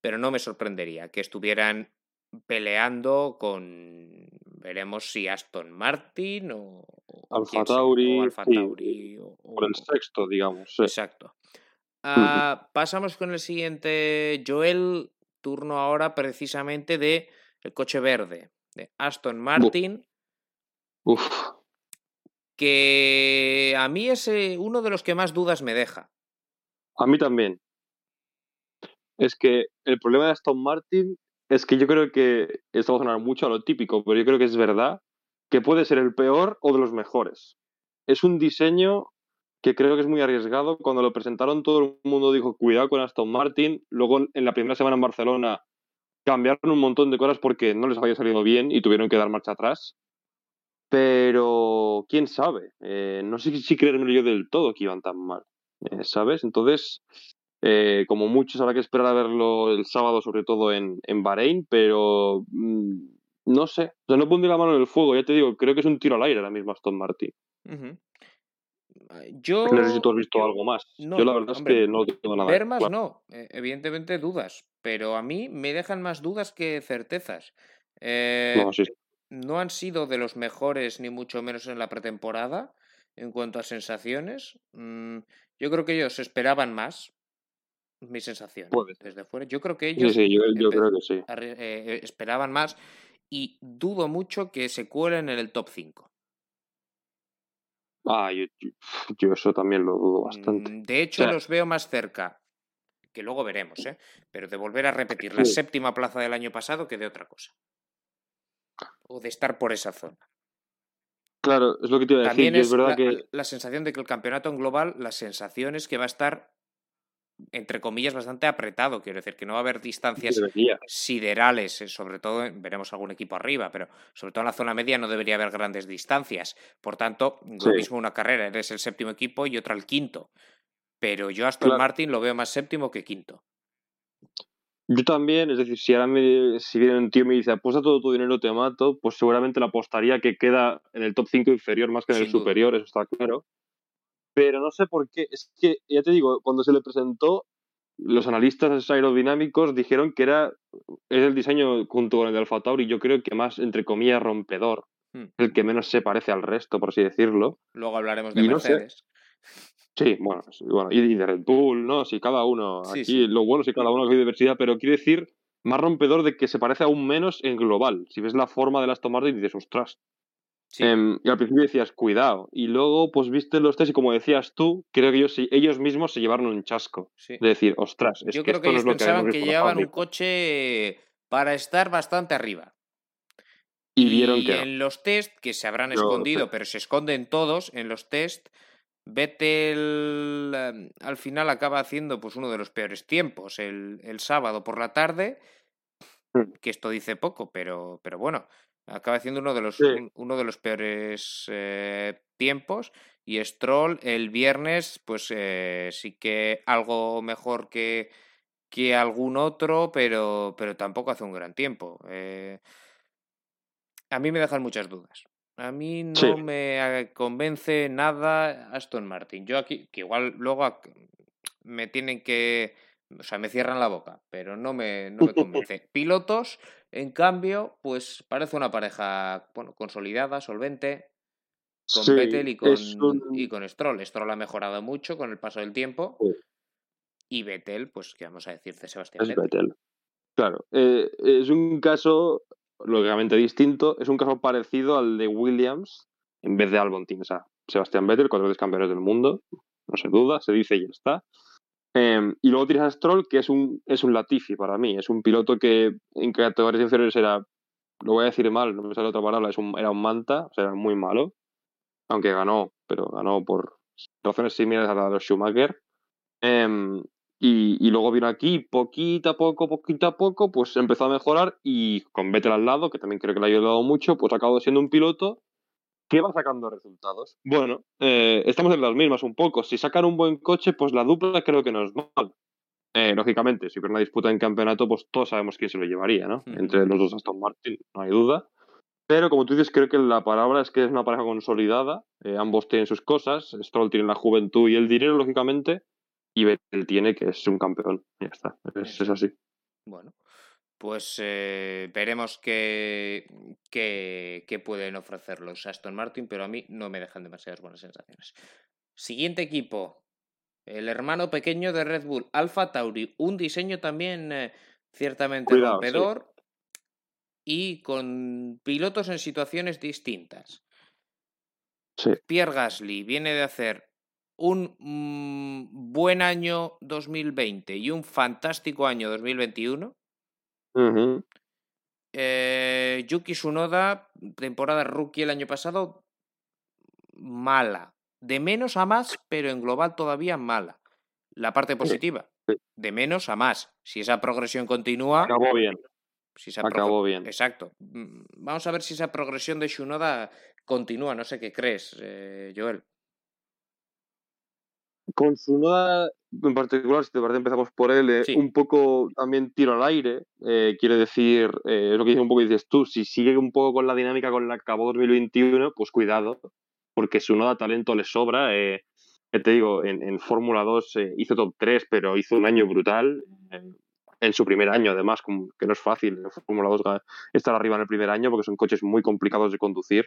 Speaker 1: Pero no me sorprendería que estuvieran peleando con veremos si Aston Martin o,
Speaker 2: Alfa Tauri,
Speaker 1: o,
Speaker 2: por el sexto, digamos.
Speaker 1: Exacto. Ah, pasamos con el siguiente, Joel, turno ahora precisamente de el coche verde de Aston Martin.
Speaker 2: Uf.
Speaker 1: Que a mí es uno de los que más dudas me deja.
Speaker 2: A mí también. Es que el problema de Aston Martin es que yo creo que esto va a sonar mucho a lo típico, pero yo creo que es verdad que puede ser el peor o de los mejores. Es un diseño que creo que es muy arriesgado. Cuando lo presentaron todo el mundo dijo cuidado con Aston Martin. Luego en la primera semana en Barcelona cambiaron un montón de cosas porque no les había salido bien y tuvieron que dar marcha atrás. Pero quién sabe. Eh, no sé si creerme yo del todo que iban tan mal. Eh, ¿Sabes? Entonces, eh, como muchos habrá que esperar a verlo el sábado, sobre todo en, en Bahrein, pero mm, no sé. O sea, no pondré la mano en el fuego, ya te digo, creo que es un tiro al aire ahora mismo Aston Martin.
Speaker 1: Yo...
Speaker 2: No sé si tú has visto algo más. yo la verdad es que no tengo nada.
Speaker 1: Ver más no, e, evidentemente dudas, pero a mí me dejan más dudas que certezas. Eh, no, han sido de los mejores, ni mucho menos en la pretemporada, en cuanto a sensaciones. Mm, yo creo que ellos esperaban más, mi sensación desde fuera. Yo creo que ellos
Speaker 2: sí, yo, creo que sí.
Speaker 1: Eh, esperaban más y dudo mucho que se cuelen en el top 5.
Speaker 2: Ah, yo, eso también lo dudo bastante.
Speaker 1: Mm, de hecho, los veo más cerca, que luego veremos, ¿eh? pero de volver a repetir la séptima plaza del año pasado que de otra cosa. O de estar por esa zona.
Speaker 2: Claro, es lo que te iba a decir. es, verdad
Speaker 1: la,
Speaker 2: que...
Speaker 1: la sensación de que el campeonato en global, la sensación es que va a estar entre comillas, bastante apretado. Quiero decir que no va a haber distancias siderales, eh, sobre todo, veremos algún equipo arriba, pero sobre todo en la zona media no debería haber grandes distancias. Por tanto, lo mismo una carrera, eres el séptimo equipo y otra el quinto. Pero yo Aston Martin lo veo más séptimo que quinto.
Speaker 2: Yo también, es decir, si ahora me, si viene un tío y me dice apuesta todo tu dinero te mato, pues seguramente le apostaría que queda en el top 5 inferior más que en el superior, eso está claro pero no sé por qué. Es que, ya te digo, cuando se le presentó, los analistas aerodinámicos dijeron que era es el diseño junto con el de Alfa Tauri, yo creo que más, entre comillas, rompedor, hmm. el que menos se parece al resto, por así decirlo.
Speaker 1: Luego hablaremos de Mercedes.
Speaker 2: Sí, bueno, bueno, y de Red Bull, ¿no? Si cada uno, aquí lo bueno es que cada uno hay diversidad, pero quiere decir más rompedor de que se parece aún menos en global. Si ves la forma de las tomadas y dices, ostras, Em, y al principio decías, cuidado. Y luego, pues viste los test y como decías tú, creo que ellos, ellos mismos se llevaron un chasco. De decir, ostras, es
Speaker 1: Yo
Speaker 2: que
Speaker 1: creo
Speaker 2: que
Speaker 1: ellos
Speaker 2: no
Speaker 1: pensaban que, llevaban un coche para estar bastante arriba.
Speaker 2: Y, vieron que.
Speaker 1: En los test, que se habrán escondido, pero se esconden todos, en los test, Vettel em, al final acaba haciendo pues uno de los peores tiempos el, el sábado por la tarde. Hmm. Que esto dice poco, pero, pero bueno, Acaba siendo uno de los, uno de los peores eh, tiempos. Y Stroll el viernes, pues eh, sí que algo mejor que, que algún otro, pero, pero tampoco hace un gran tiempo. Eh, a mí me dejan muchas dudas. A mí no me convence nada Aston Martin. Yo aquí, que igual luego me tienen que o sea, me cierran la boca, pero no me, no me convence. Pilotos, en cambio, pues parece una pareja bueno, consolidada, solvente, con Vettel y con, y con Stroll. Stroll ha mejorado mucho con el paso del tiempo. Y Vettel, pues, ¿qué vamos a decir de Sebastián
Speaker 2: es Vettel? Claro, eh, es un caso lógicamente distinto, es un caso parecido al de Williams en vez de Albon. O sea, Sebastián Vettel, cuatro veces campeones del mundo, no se duda, se dice y ya está. Em, y luego tienes a Stroll, que es un, es un Latifi para mí. Es un piloto que en categorías inferiores era, lo voy a decir mal, no me sale otra palabra, es un, era un manta, o sea, era muy malo. Aunque ganó, pero ganó por razones similares a las de Schumacher. Em, y, y, luego vino aquí, poquito a poco, poquito a poco, pues empezó a mejorar y con Vettel al lado, que también creo que le ha ayudado mucho, pues acabado siendo un piloto ¿Qué va sacando resultados? Bueno, eh, estamos en las mismas un poco. Si sacan un buen coche, pues la dupla creo que no es mal. Eh, lógicamente, si hubiera una disputa en campeonato, pues todos sabemos quién se lo llevaría, ¿no? Entre los dos Aston Martin, no hay duda. Pero como tú dices, creo que la palabra es que es una pareja consolidada. Eh, ambos tienen sus cosas. Stroll tiene la juventud y el dinero, lógicamente. Y Vettel tiene que es un campeón. Ya está. Es, es así.
Speaker 1: Bueno. Pues eh, veremos qué, qué, qué pueden ofrecer los Aston Martin, pero a mí no me dejan demasiadas buenas sensaciones. Siguiente equipo, el hermano pequeño de Red Bull, Alfa Tauri, un diseño también eh, ciertamente
Speaker 2: Cuidado, sí.
Speaker 1: rompedor y con pilotos en situaciones distintas.
Speaker 2: Sí.
Speaker 1: Pierre Gasly viene de hacer un mm, buen año 2020 y un fantástico año 2021. Eh, Yuki Tsunoda, temporada rookie el año pasado, mala. De menos a más, pero en global todavía mala. La parte positiva,
Speaker 2: sí.
Speaker 1: de menos a más. Si esa progresión continúa,
Speaker 2: Acabó bien.
Speaker 1: si esa
Speaker 2: Acabó bien.
Speaker 1: Exacto. Mm, Vamos a ver si esa progresión de Tsunoda continúa. No sé qué crees, eh, Joel.
Speaker 2: Con su noda en particular, si te parece, empezamos por él, eh,
Speaker 1: Sí.
Speaker 2: un poco también tiro al aire. eh, quiere decir, eh, es lo que dice un poco dices tú, si sigue un poco con la dinámica con la que acabó 2021, pues cuidado, porque su noda talento le sobra. eh, te digo, en, en Fórmula 2 eh, hizo top 3, pero hizo un año brutal. en su primer año, además, que no es fácil en Fórmula 2 ga- estar arriba en el primer año porque son coches muy complicados de conducir.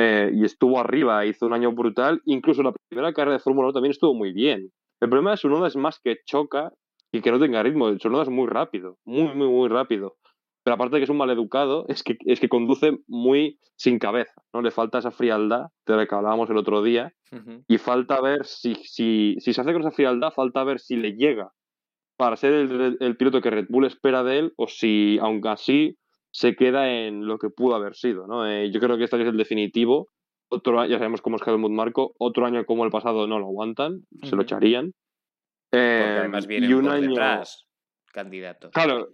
Speaker 2: Eh, y estuvo arriba, hizo un año brutal. Incluso la primera carrera de Fórmula 1 también estuvo muy bien. El problema de su noda es más que choca y que no tenga ritmo. Su noda es muy rápido, muy, muy, muy rápido. Pero aparte de que es un maleducado, es que, es que conduce muy sin cabeza. ¿no? Le falta esa frialdad de la que hablábamos el otro día. Y falta ver si, si, si se hace con esa frialdad, falta ver si le llega para ser el, el piloto que Red Bull espera de él o si, aunque así, se queda en lo que pudo haber sido. ¿no? Eh, yo creo que este año es el definitivo. Otro, año- ya sabemos cómo es Helmut Marco. Otro año como el pasado no lo aguantan, se lo echarían. Eh,
Speaker 1: además
Speaker 2: y un
Speaker 1: por
Speaker 2: año-
Speaker 1: detrás candidatos.
Speaker 2: Claro,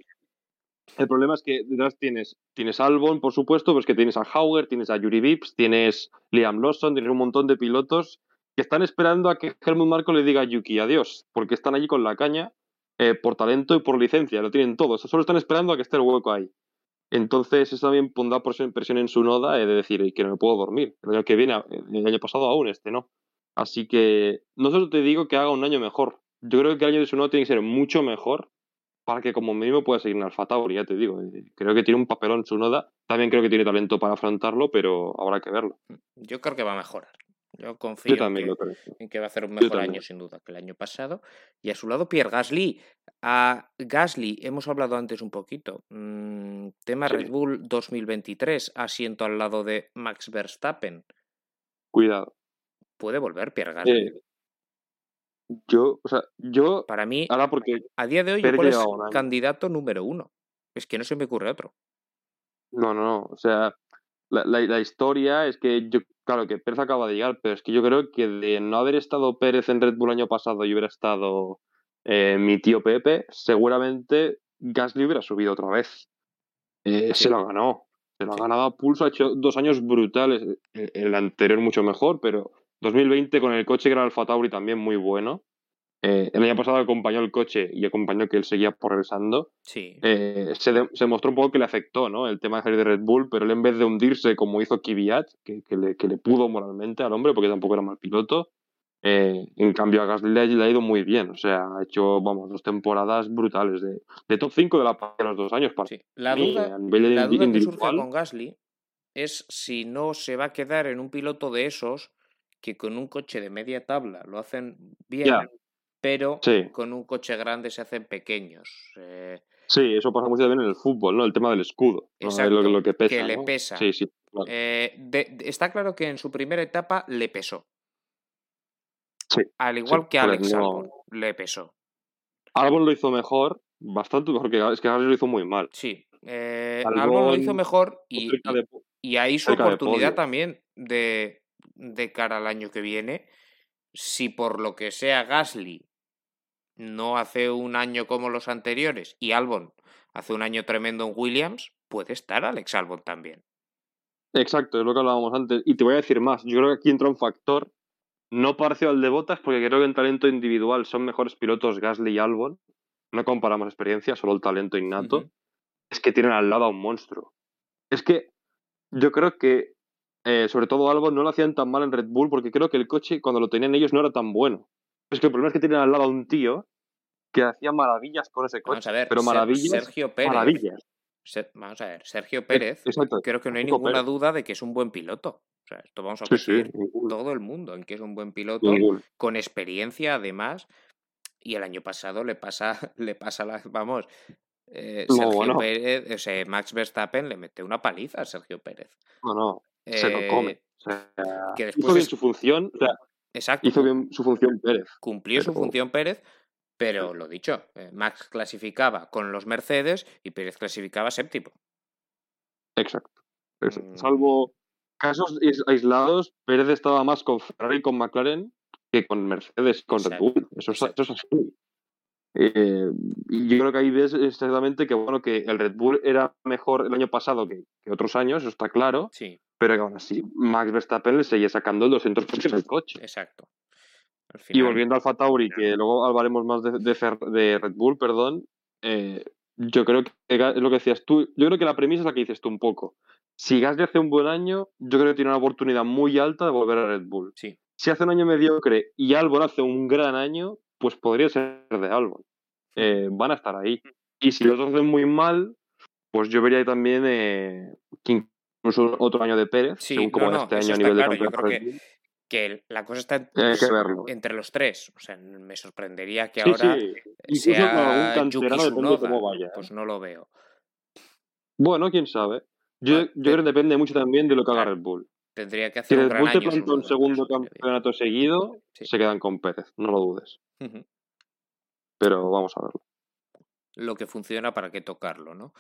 Speaker 2: el problema es que detrás tienes, tienes Albon, por supuesto, pero es que tienes a Hauger, tienes a Yuri Vips, tienes Liam Lawson, tienes un montón de pilotos que están esperando a que Helmut Marco le diga a Yuki adiós, porque están allí con la caña eh, por talento y por licencia, lo tienen todo, solo están esperando a que esté el hueco ahí. Entonces eso también pondrá presión en su noda eh, de decir "Y que no me puedo dormir. El año que viene, eh, el año pasado aún, este no. Así que no solo te digo que haga un año mejor. Yo creo que el año de su noda tiene que ser mucho mejor para que como mínimo pueda seguir en Alfa Tauri, ya te digo. Eh, Creo que tiene un papelón su noda. También creo que tiene talento para afrontarlo, pero habrá que verlo.
Speaker 1: Yo creo que va a mejorar. Yo confío
Speaker 2: Yo
Speaker 1: en, que,
Speaker 2: creo.
Speaker 1: en que va a hacer un mejor año, sin duda, que el año pasado. Y a su lado, Pierre Gasly. A Gasly, hemos hablado antes un poquito. Mm, tema
Speaker 2: Sí.
Speaker 1: Red Bull 2023, asiento al lado de Max Verstappen.
Speaker 2: Cuidado.
Speaker 1: ¿Puede volver Pierre Gasly?
Speaker 2: Eh, yo, o sea, yo,
Speaker 1: Para mí,
Speaker 2: ahora porque
Speaker 1: a día de hoy, igual es candidato número uno. Es que no se me ocurre otro.
Speaker 2: No, no, no. O sea, la, la- la historia es que yo, claro, que Pérez acaba de llegar, pero es que yo creo que de no haber estado Pérez en Red Bull el año pasado y hubiera estado eh, mi tío Pepe, seguramente Gasly hubiera subido otra vez. Eh,
Speaker 1: Sí.
Speaker 2: Se lo ganó. Se lo ha ganado a pulso, ha hecho dos años brutales. El, el anterior mucho mejor, pero 2020 con el coche que era Alfa Tauri también muy bueno. Eh, el año pasado acompañó el coche y acompañó que él seguía progresando
Speaker 1: Sí.
Speaker 2: eh, se, de- se mostró un poco que le afectó ¿no? el tema de salir de Red Bull, pero él en vez de hundirse como hizo Kvyat, que, que le, que le pudo moralmente al hombre, porque tampoco era mal piloto, eh, en cambio a Gasly le, le ha ido muy bien. O sea, ha hecho, vamos, dos temporadas brutales de, de top 5 de la de los dos años. Para
Speaker 1: sí. La duda,
Speaker 2: a nivel de
Speaker 1: la duda que surge con Gasly es si no se va a quedar en un piloto de esos que con un coche de media tabla lo hacen bien. Pero
Speaker 2: Sí.
Speaker 1: con un coche grande se hacen pequeños. Eh,
Speaker 2: sí, eso pasa mucho también en el fútbol, ¿no? El tema del escudo, ¿no? Es
Speaker 1: Exacto,
Speaker 2: lo, lo que pesa.
Speaker 1: que le
Speaker 2: ¿no?
Speaker 1: pesa.
Speaker 2: Sí, sí. claro.
Speaker 1: eh, de- de- está claro que en su primera etapa le pesó.
Speaker 2: Sí,
Speaker 1: Al igual que
Speaker 2: porque
Speaker 1: Alex
Speaker 2: no-
Speaker 1: Albon, le pesó.
Speaker 2: Albon lo hizo mejor, bastante mejor que es que Gasly lo hizo muy mal.
Speaker 1: Sí. eh,
Speaker 2: Albon,
Speaker 1: Albon lo hizo mejor y, y-
Speaker 2: de-
Speaker 1: y ahí su
Speaker 2: de
Speaker 1: oportunidad también de, de cara al año que viene. Si por lo que sea Gasly no hace un año como los anteriores y Albon hace un año tremendo en Williams, puede estar Alex Albon también.
Speaker 2: Exacto, es lo que hablábamos antes. Y te voy a decir más. Yo creo que aquí entra un factor no parecido al de Botas, porque creo que en talento individual son mejores pilotos Gasly y Albon. No comparamos experiencia, solo el talento innato. Es que tienen al lado a un monstruo. Es que yo creo que, eh, sobre todo Albon, no lo hacían tan mal en Red Bull, porque creo que el coche, cuando lo tenían ellos, no era tan bueno. Es que el problema es que tienen al lado a un tío que hacía maravillas con ese coche.
Speaker 1: Vamos a ver,
Speaker 2: pero maravillas,
Speaker 1: Sergio Pérez.
Speaker 2: maravillas.
Speaker 1: Vamos a ver, Sergio Pérez,
Speaker 2: Exacto.
Speaker 1: creo que no hay
Speaker 2: Sergio
Speaker 1: ninguna
Speaker 2: Pérez.
Speaker 1: duda de que es un buen piloto. O sea, esto vamos a
Speaker 2: Sí, sí,
Speaker 1: coincidir
Speaker 2: ninguno.
Speaker 1: todo el mundo en que es un buen piloto, con experiencia además. Y el año pasado le pasa, le pasa la, vamos, eh,
Speaker 2: No,
Speaker 1: Sergio
Speaker 2: bueno.
Speaker 1: Pérez, o sea, Max Verstappen le mete una paliza a Sergio Pérez.
Speaker 2: No, no, se lo
Speaker 1: Eh,
Speaker 2: come. O sea,
Speaker 1: que
Speaker 2: hizo
Speaker 1: después
Speaker 2: bien
Speaker 1: es-
Speaker 2: su función, o sea,
Speaker 1: Exacto,
Speaker 2: hizo bien su función Pérez.
Speaker 1: cumplió su función Pérez, pero lo dicho, eh, Max clasificaba con los Mercedes y Pérez clasificaba séptimo.
Speaker 2: Exacto.
Speaker 1: Mm.
Speaker 2: Salvo casos ais- aislados, Pérez estaba más con Ferrari y con McLaren que con Mercedes y con Red Bull. Eso es,
Speaker 1: exacto.
Speaker 2: eso es así. Eh, y yo creo que ahí ves exactamente que bueno que el Red Bull era mejor el año pasado que, que otros años, eso está claro,
Speaker 1: Sí,
Speaker 2: pero que aún así Max Verstappen le seguía sacando el 200 puntos del coche.
Speaker 1: exacto. Al
Speaker 2: Y volviendo al Tauri, que luego hablaremos más de, de Red Bull, perdón, eh, yo creo que es lo que decías tú, yo creo que la premisa es la que dices tú un poco. Si Gasly hace un buen año, yo creo que tiene una oportunidad muy alta de volver a Red Bull.
Speaker 1: sí,
Speaker 2: Si hace un año mediocre y Albon hace un gran año, pues podría ser de Albon. Eh, van a estar ahí. Y si los dos hacen muy mal, pues yo vería ahí también eh, otro año de Pérez,
Speaker 1: Sí,
Speaker 2: según como
Speaker 1: no,
Speaker 2: este año a nivel
Speaker 1: claro,
Speaker 2: de
Speaker 1: yo
Speaker 2: campeonato
Speaker 1: creo
Speaker 2: Red Bull.
Speaker 1: que la cosa está
Speaker 2: verlo.
Speaker 1: entre los tres. O sea, me sorprendería que
Speaker 2: Sí,
Speaker 1: ahora
Speaker 2: sí. Con
Speaker 1: sea Yuki Tsunoda.
Speaker 2: cómo vaya. ¿eh?
Speaker 1: Pues no lo veo.
Speaker 2: Bueno, quién sabe. Yo, yo creo que depende mucho también de lo que haga. Red Bull.
Speaker 1: Tendría que
Speaker 2: Si
Speaker 1: hacer un
Speaker 2: Red
Speaker 1: gran año.
Speaker 2: planta un segundo campeonato seguido,
Speaker 1: Sí.
Speaker 2: se quedan con Pérez, no lo dudes. Pero vamos a verlo.
Speaker 1: Lo que funciona para qué tocarlo, ¿no?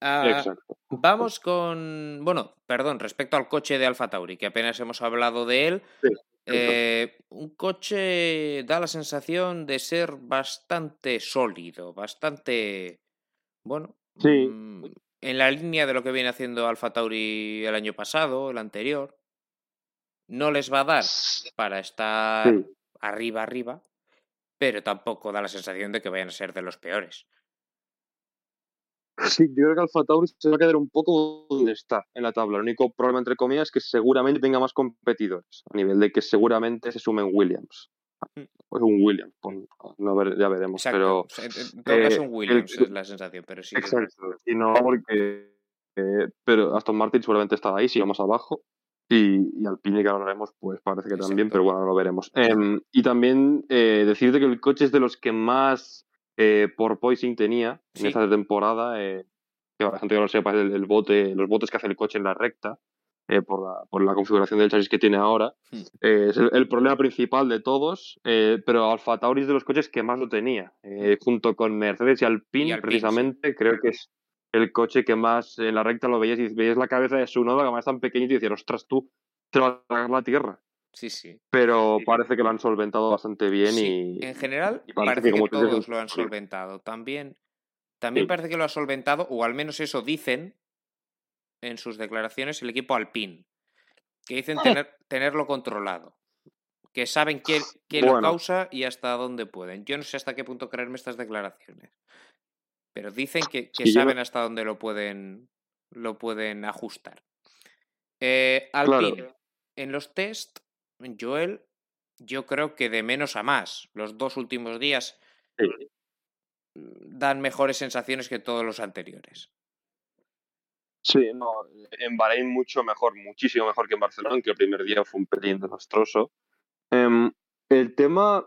Speaker 1: Ah. Vamos con. Bueno, perdón, respecto al coche de Alfa Tauri, que apenas hemos hablado de él.
Speaker 2: Sí,
Speaker 1: eh, un coche da la sensación de ser bastante sólido, bastante. Bueno.
Speaker 2: Sí.
Speaker 1: mm, en la línea de lo que viene haciendo Alfa Tauri el año pasado, el anterior. No les va a dar para estar
Speaker 2: Sí.
Speaker 1: arriba, arriba, pero tampoco da la sensación de que vayan a ser de los peores.
Speaker 2: Sí, yo creo que Alfa Tauri se va a quedar un poco donde está en la tabla. El único problema, entre comillas, es que seguramente tenga más competidores, a nivel de que seguramente se sumen Williams. O un Williams, no, ya veremos.
Speaker 1: Exacto.
Speaker 2: Pero
Speaker 1: en- en todo caso,
Speaker 2: eh,
Speaker 1: un Williams
Speaker 2: el-
Speaker 1: es la sensación, pero sí.
Speaker 2: Exacto. Y no porque. eh, pero Aston Martin seguramente estará ahí, si vamos abajo. Y, y Alpine, que ahora hablaremos, pues parece que también, pero bueno, lo veremos. Em, y también eh, decirte que el coche es de los que más eh, por poising tenía en
Speaker 1: Sí.
Speaker 2: esta temporada. eh, que la gente que lo sepa, el, el bote, los botes que hace el coche en la recta. eh, por, la, por la configuración del chasis que tiene ahora.
Speaker 1: Hmm.
Speaker 2: Es el, el problema principal de todos, pero Alfa Tauri es de los coches que más lo tenía. junto con Mercedes y Alpine,
Speaker 1: Y Alpine,
Speaker 2: precisamente, creo que es el coche que más en la recta lo veías y veías la cabeza de su noda, que es tan pequeñito, y decías, ostras, tú te vas a tragar la tierra.
Speaker 1: Sí, sí.
Speaker 2: Pero parece que lo han solventado bastante bien
Speaker 1: Sí,
Speaker 2: y.
Speaker 1: En general,
Speaker 2: y parece
Speaker 1: parece
Speaker 2: que
Speaker 1: todos lo han solventado. También, también
Speaker 2: Sí.
Speaker 1: parece que lo ha solventado, o al menos eso dicen en sus declaraciones, el equipo Alpine. Que dicen tener, tenerlo controlado. Que saben qué, qué lo
Speaker 2: Bueno.
Speaker 1: causa y hasta dónde pueden. Yo no sé hasta qué punto creerme estas declaraciones. Pero dicen que, que
Speaker 2: Sí, yo-
Speaker 1: saben hasta dónde lo pueden, lo pueden ajustar. Eh,
Speaker 2: Claro.
Speaker 1: Alpine, en los test, Joel, yo creo que de menos a más. Los dos últimos días
Speaker 2: Sí.
Speaker 1: mm, dan mejores sensaciones que todos los anteriores.
Speaker 2: Sí, no, en Bahrein mucho mejor, muchísimo mejor que en Barcelona, aunque el primer día fue un pelín desastroso. Em, el tema,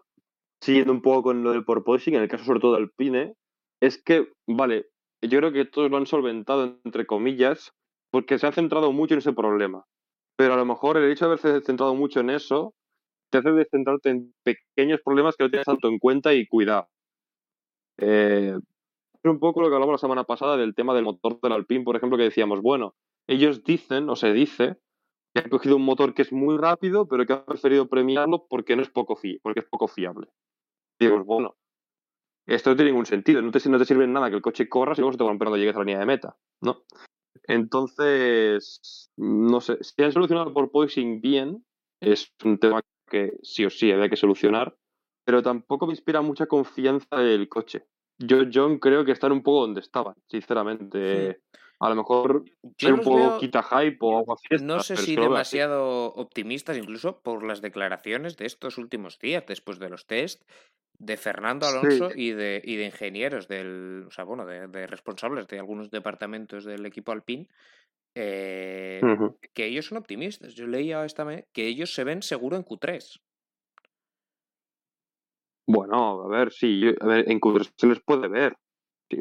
Speaker 2: siguiendo un poco con lo del porpoising, en el caso sobre todo de Alpine, es que, vale, yo creo que todos lo han solventado, entre comillas, porque se han centrado mucho en ese problema. Pero a lo mejor el hecho de haberse centrado mucho en eso te hace descentrarte en pequeños problemas que no tienes tanto en cuenta y cuidado. Eh, un poco lo que hablamos la semana pasada del tema del motor del Alpine, por ejemplo, que decíamos, bueno, ellos dicen, o se dice, que han cogido un motor que es muy rápido, pero que han preferido premiarlo porque no es poco, fi porque es poco fiable. Digo, bueno, esto no tiene ningún sentido, no te, no te sirve en nada que el coche corra si luego se te va cuando llegues a la línea de meta, ¿no? Entonces, no sé, si han solucionado por poising bien, es un tema que sí o sí había que solucionar, pero tampoco me inspira mucha confianza el coche. Yo, John, creo que están un poco donde estaban, sinceramente. A lo mejor ser un poco
Speaker 1: veo,
Speaker 2: quita hype o algo así.
Speaker 1: no sé si
Speaker 2: así.
Speaker 1: demasiado optimistas, incluso por las declaraciones de estos últimos días, después de los test. De Fernando Alonso y, de, y de ingenieros, del, o sea, bueno, de, responsables de algunos departamentos del equipo Alpine, eh, que ellos son optimistas. Yo leía esta que ellos se ven seguro en Q3.
Speaker 2: Bueno, a ver, sí, a ver, en Q3 se les puede ver.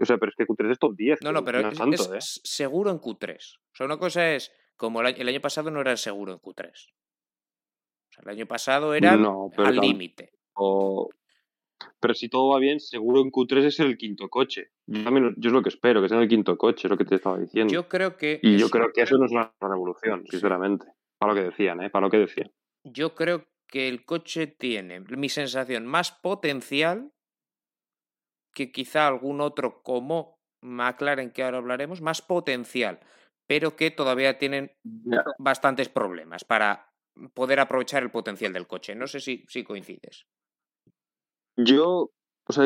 Speaker 2: o sea, pero es que Q3 es top 10.
Speaker 1: No, no, pero es, ¿eh? seguro en Q3. O sea, una cosa es, como el año, pasado no era seguro en Q3. O sea, el año pasado era al límite.
Speaker 2: Pero si todo va bien, seguro en Q3 es el quinto coche. Yo, también, yo es lo que espero, que sea el quinto coche, es lo que te estaba diciendo.
Speaker 1: Yo creo que.
Speaker 2: Y yo creo que eso no es una revolución, sinceramente. Para lo que decían, ¿eh? Para lo que decían.
Speaker 1: Yo creo que el coche tiene, mi sensación, más potencial que quizá algún otro como McLaren, que ahora hablaremos, más potencial, pero que todavía tienen bastantes problemas para poder aprovechar el potencial del coche. No sé si, si coincides.
Speaker 2: Yo, o sea,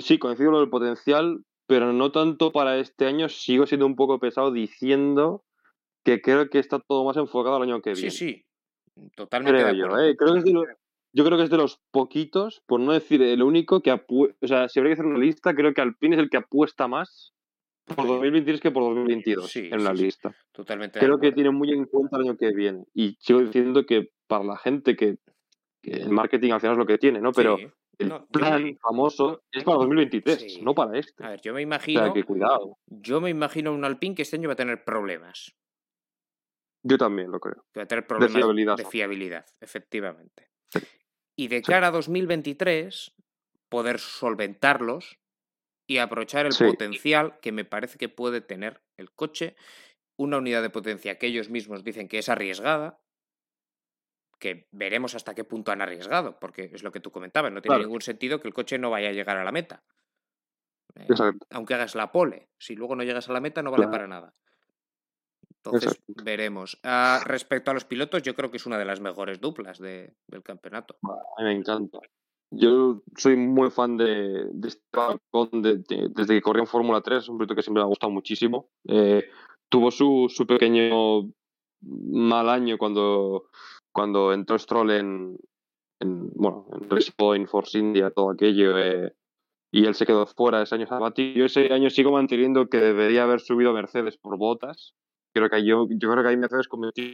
Speaker 2: sí, coincido con del potencial, pero no tanto para este año. Sigo siendo un poco pesado diciendo que creo que está todo más enfocado al año que viene.
Speaker 1: Sí, sí, totalmente.
Speaker 2: Creo yo, ¿eh? creo que es de los, yo creo que es de los poquitos, por no decir el único, que o sea, si habría que hacer una lista, creo que Alpine es el que apuesta más por 2023 que por 2022 en la lista.
Speaker 1: Totalmente.
Speaker 2: Creo que tiene muy en cuenta el año que viene. Y sigo diciendo que para la gente que, el marketing al final es lo que tiene, ¿no? Pero el plan famoso es para 2023, no para este.
Speaker 1: A ver, yo me imagino.
Speaker 2: que cuidado.
Speaker 1: Yo me imagino un Alpine que este año va a tener problemas.
Speaker 2: Yo también lo creo.
Speaker 1: va a tener problemas de fiabilidad, de fiabilidad efectivamente. Y de cara a 2023, poder solventarlos y aprovechar el potencial que me parece que puede tener el coche. Una unidad de potencia que ellos mismos dicen que es arriesgada, que veremos hasta qué punto han arriesgado, porque es lo que tú comentabas, no tiene ningún sentido que el coche no vaya a llegar a la meta. Eh, aunque hagas la pole, si luego no llegas a la meta no vale para nada. Entonces veremos. Ah, respecto a los pilotos, yo creo que es una de las mejores duplas del campeonato.
Speaker 2: A mí me encanta. Yo soy muy fan de, de este desde que corrió en Fórmula 3, es un piloto que siempre me ha gustado muchísimo. Eh, tuvo su, su pequeño mal año cuando cuando entró Stroll en, en bueno, en Race Point, Force India, todo aquello, eh, y él se quedó fuera ese año sabático. Yo ese año sigo manteniendo que debería haber subido Mercedes por botas. Creo que yo, yo creo que ahí Mercedes cometió